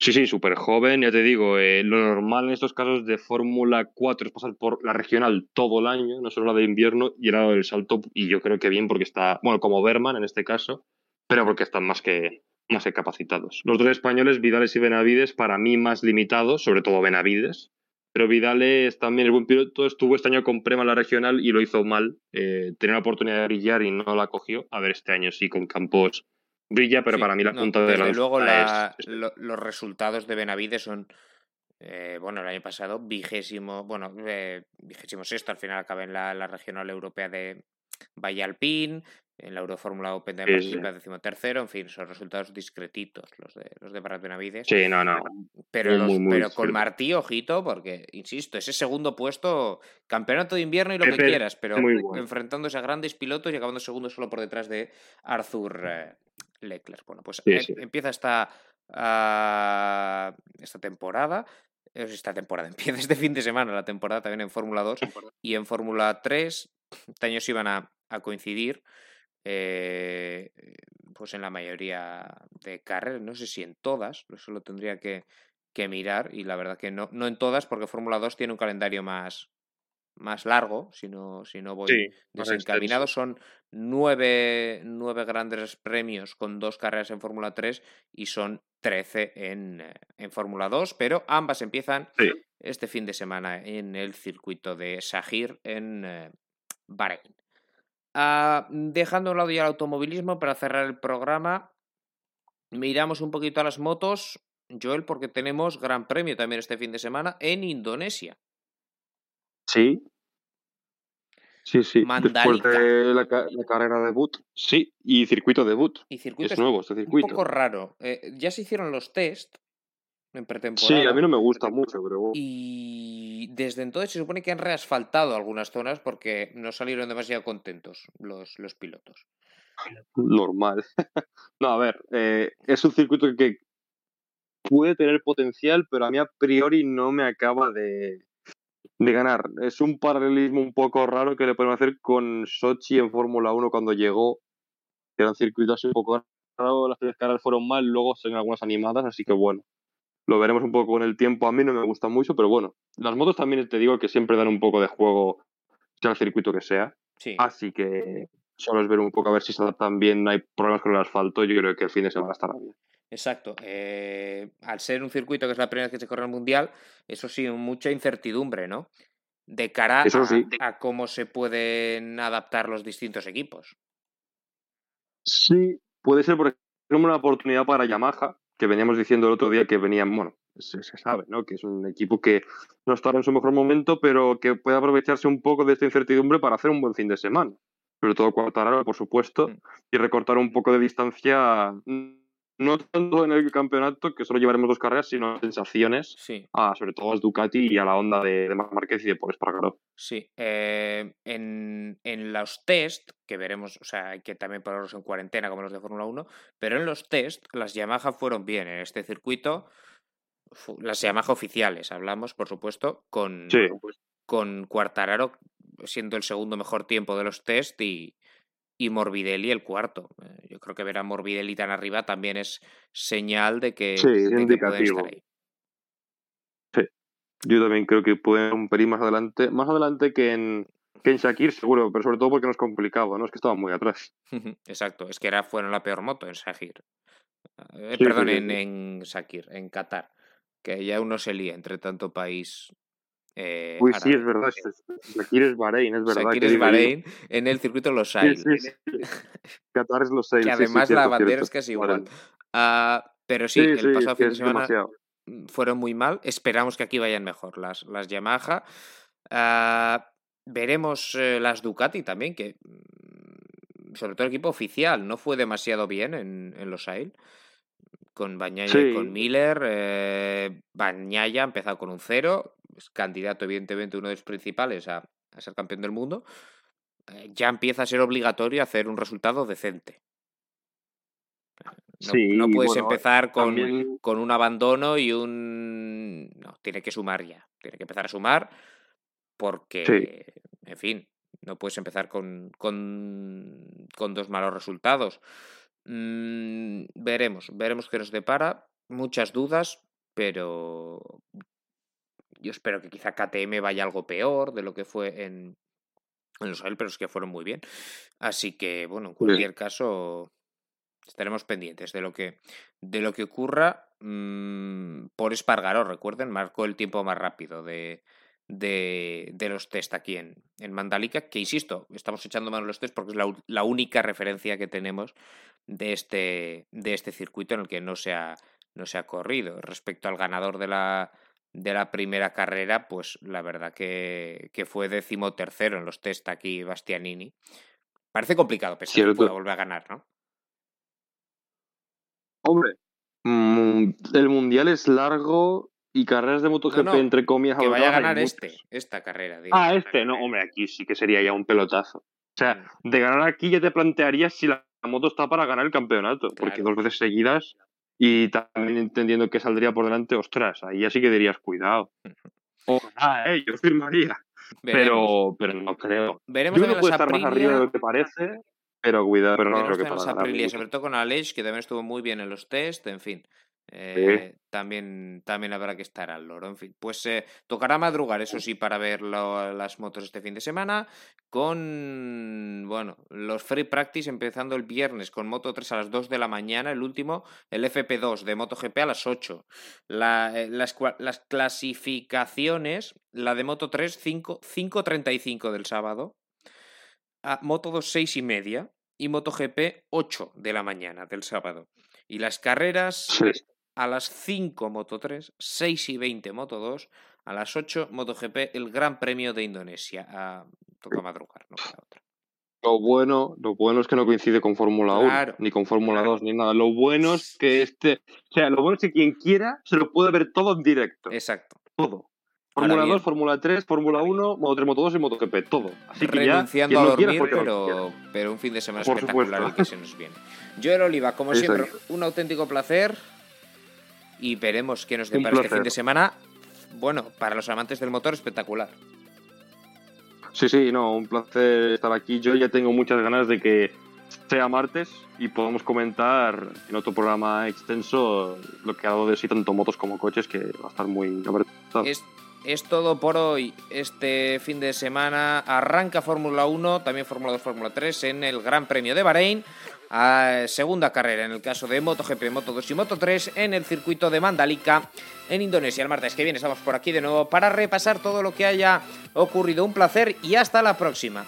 Speaker 2: Sí, sí, súper joven, ya te digo, eh, lo normal en estos casos de Fórmula 4 es pasar por la regional todo el año, no solo la de invierno, y era el salto, y yo creo que bien porque está, bueno, como Berman en este caso, pero porque están más que, más que capacitados. Los dos españoles, Vidales y Benavides, para mí más limitados, sobre todo Benavides, pero Vidales también es buen piloto, estuvo este año con Prema en la regional y lo hizo mal, eh, tenía la oportunidad de brillar y no la cogió, a ver este año sí con Campos brilla, pero sí, para mí la punta de
Speaker 1: la luego la, es, es... Lo, los resultados de Benavides son eh, bueno, el año pasado vigésimo, bueno, eh, vigésimo sexto, al final acaba en la, la regional europea de Valle Alpín, en la Eurofórmula Open de sí, sí. decimotercero, en fin, son resultados discretitos los de los de Barat Benavides.
Speaker 2: Sí, no, no.
Speaker 1: Pero, muy, los, muy, muy pero con Martí, ojito, porque, insisto, ese segundo puesto, campeonato de invierno y lo que quieras, pero bueno. enfrentándose a grandes pilotos y acabando segundo solo por detrás de Arthur eh, Leclerc. Bueno, pues
Speaker 2: sí,
Speaker 1: eh,
Speaker 2: sí.
Speaker 1: empieza esta, uh, esta temporada. Esta temporada empieza este fin de semana la temporada también en Fórmula 2 y en Fórmula 3 este año se iban a, a coincidir eh, pues en la mayoría de carreras, no sé si en todas, eso lo tendría que, que mirar y la verdad que no, no en todas porque Fórmula 2 tiene un calendario más, más largo, si no, si no voy
Speaker 2: Sí,
Speaker 1: desencaminado. Son nueve, nueve grandes premios con dos carreras en Fórmula 3 y son 13 en, eh, en Fórmula 2, pero ambas empiezan
Speaker 2: Sí.
Speaker 1: este fin de semana en el circuito de Sahir en eh, Bahrein. Ah, dejando a un lado ya el automovilismo para cerrar el programa, miramos un poquito a las motos, Joel, porque tenemos Gran Premio también este fin de semana en Indonesia.
Speaker 2: Sí. Sí, sí. Después
Speaker 1: Mandalika.
Speaker 2: de la, la carrera debut. Sí, y circuito debut.
Speaker 1: Y circuito
Speaker 2: Es nuevo este
Speaker 1: un
Speaker 2: circuito.
Speaker 1: poco raro. Eh, ya se hicieron los test en
Speaker 2: Sí, a mí no me gusta mucho, pero.
Speaker 1: Y desde entonces se supone que han reasfaltado algunas zonas porque no salieron demasiado contentos los, los pilotos.
Speaker 2: normal. no, a ver, eh, es un circuito que puede tener potencial, pero a mí a priori no me acaba de, de ganar. Es un paralelismo un poco raro que le podemos hacer con Sochi en Fórmula 1 cuando llegó, que era un circuito así un poco raro, las tres carreras fueron mal, luego se algunas animadas, así que bueno. Lo veremos un poco con el tiempo. A mí no me gusta mucho, pero bueno. Las motos también te digo que siempre dan un poco de juego, sea el circuito que sea.
Speaker 1: Sí.
Speaker 2: Así que solo es ver un poco a ver si se adaptan bien, no hay problemas con el asfalto. Yo creo que el fin de semana estará bien.
Speaker 1: Exacto. Eh, al ser un circuito que es la primera vez que se corre el mundial, eso sí, mucha incertidumbre, ¿no? De cara
Speaker 2: Eso
Speaker 1: a,
Speaker 2: sí.
Speaker 1: a cómo se pueden adaptar los distintos equipos.
Speaker 2: Sí, puede ser, por ejemplo, una oportunidad para Yamaha, que veníamos diciendo el otro día que venían, bueno, se, se sabe, ¿no? Que es un equipo que no está en su mejor momento, pero que puede aprovecharse un poco de esta incertidumbre para hacer un buen fin de semana. Sobre todo Quartararo, por supuesto,
Speaker 1: Mm.
Speaker 2: y recortar un poco de distancia, no tanto en el campeonato, que solo llevaremos dos carreras, sino en sensaciones,
Speaker 1: Sí,
Speaker 2: a, sobre todo a Ducati y a la onda de, de Marc Márquez y de Paul Espargaró.
Speaker 1: sí. Eh, en, en los test, que veremos, o sea, hay que también ponerlos en cuarentena como los de Fórmula 1, pero en los test las Yamaha fueron bien en este circuito. Las Yamaha oficiales, hablamos, por supuesto, con,
Speaker 2: Sí,
Speaker 1: con Quartararo siendo el segundo mejor tiempo de los test y, y Morbidelli el cuarto. Eh, Yo creo que ver a Morbidelli tan arriba también es señal de que,
Speaker 2: Sí, es
Speaker 1: de que pueden
Speaker 2: indicativo.
Speaker 1: estar ahí.
Speaker 2: Yo también creo que pueden un pelín más adelante, más adelante que en, que en Shakir, seguro, pero sobre todo porque no es complicado, ¿no? Es que estaban muy atrás.
Speaker 1: Exacto, es que era, fueron la peor moto en Sakir. Eh,
Speaker 2: Sí,
Speaker 1: perdón,
Speaker 2: sí, sí,
Speaker 1: en,
Speaker 2: sí.
Speaker 1: en Sakir, en Qatar. Que ya uno se lía entre tanto país. Eh,
Speaker 2: Uy, sí, es verdad. Shakir es Bahrein, es verdad.
Speaker 1: Sakir
Speaker 2: qué
Speaker 1: es
Speaker 2: digo.
Speaker 1: Bahrein en el circuito Los
Speaker 2: Sí,
Speaker 1: Sail.
Speaker 2: sí, sí. Qatar es los seis.
Speaker 1: que además la bandera
Speaker 2: cierto.
Speaker 1: es casi igual. Ah, pero sí, el pasado fin de semana
Speaker 2: demasiado.
Speaker 1: mm, fueron muy mal. Esperamos que aquí vayan mejor las, las Yamaha. Ah, veremos eh, las Ducati también, que mm, sobre todo el equipo oficial no fue demasiado bien en, en los AIL. Con Bañaya y con. Miller. Eh, Bañaya ha empezado con un cero. Es candidato, evidentemente, uno de los principales a, a ser campeón del mundo. Eh, ya empieza a ser obligatorio hacer un resultado decente. No,
Speaker 2: Sí,
Speaker 1: no puedes
Speaker 2: bueno,
Speaker 1: empezar con,
Speaker 2: También,
Speaker 1: con un abandono y un... No, tiene que sumar ya. Tiene que empezar a sumar porque, en fin, no puedes empezar con, con, con dos malos resultados. Mm, veremos, veremos qué nos depara. Muchas dudas, pero yo espero que quizá KTM vaya algo peor de lo que fue en, en los AEL, pero es que fueron muy bien. Así que, bueno, en cualquier caso, estaremos pendientes de lo que, de lo que ocurra. Mm, por Espargaró, recuerden, marcó el tiempo más rápido de, de, de los test aquí en, en Mandalika, que insisto, estamos echando mano a los test porque es la, la única referencia que tenemos de este, de este circuito en el que no se ha, no se ha corrido. Respecto al ganador de la, de la primera carrera, pues la verdad que, que fue decimotercero en los test aquí Bastianini. Parece complicado pensar que
Speaker 2: Cierto.
Speaker 1: pueda volver a ganar, ¿no?
Speaker 2: hombre, el mundial es largo y carreras de MotoGP,
Speaker 1: no,
Speaker 2: entre comillas,
Speaker 1: Que vaya a ganar este, esta carrera.
Speaker 2: Ah, este, no, hombre, aquí sí que sería ya un pelotazo. O sea,
Speaker 1: Mm,
Speaker 2: de ganar aquí ya te plantearías si la moto está para ganar el campeonato, porque dos veces seguidas y también entendiendo que saldría por delante, ostras, ahí ya sí que dirías cuidado. Ojalá, eh, yo firmaría,
Speaker 1: veremos.
Speaker 2: pero, pero no creo.
Speaker 1: Veremos
Speaker 2: Yo que puede estar más arriba de lo que parece, pero cuidado, pero no creo que
Speaker 1: sobre todo con Aleix, que también estuvo muy bien en los test, en fin. Eh, también, también habrá que estar al loro. En fin, pues eh, tocará madrugar, eso sí, para ver las motos este fin de semana. Con, bueno, los free practice empezando el viernes con Moto 3 a las 2 de la mañana. El último, el FP2 de MotoGP a las 8. Eh, las, las, clasificaciones, la de Moto 3, 5.35 del sábado. A Moto 2, 6 y media. Y MotoGP, 8 de la mañana del sábado. Y las carreras a las 5 Moto 3, 6 y 20 Moto 2, a las 8 MotoGP, el Gran Premio de Indonesia. Ah, toca madrugar, no queda otra.
Speaker 2: Lo bueno, lo bueno es que no coincide con Fórmula 1, ni con Fórmula 2, ni nada. Lo bueno es que este, o sea, lo bueno es que quien quiera se lo puede ver todo en directo.
Speaker 1: Exacto.
Speaker 2: Todo. Fórmula 2, Fórmula 3, Fórmula 1, Moto 3, Moto 2 y MotoGP, todo.
Speaker 1: Así que Renunciando ya, a dormir, pero, pero, un fin de semana espectacular el que se nos viene. Joel Oliva, como siempre, un auténtico placer y veremos qué nos depara este fin de semana. Bueno, para los amantes del motor, espectacular.
Speaker 2: Sí, sí, no, un placer estar aquí. Yo ya tengo muchas ganas de que sea martes y podamos comentar en otro programa extenso lo que ha dado de sí tanto motos como coches, que va a estar muy
Speaker 1: es, es todo por hoy. Este fin de semana arranca Fórmula 1, también Fórmula 2, Fórmula 3 en el Gran Premio de Bahrein a segunda carrera en el caso de MotoGP, Moto 2 y Moto 3 en el circuito de Mandalika en Indonesia. El martes que viene estamos por aquí de nuevo para repasar todo lo que haya ocurrido. Un placer y hasta la próxima.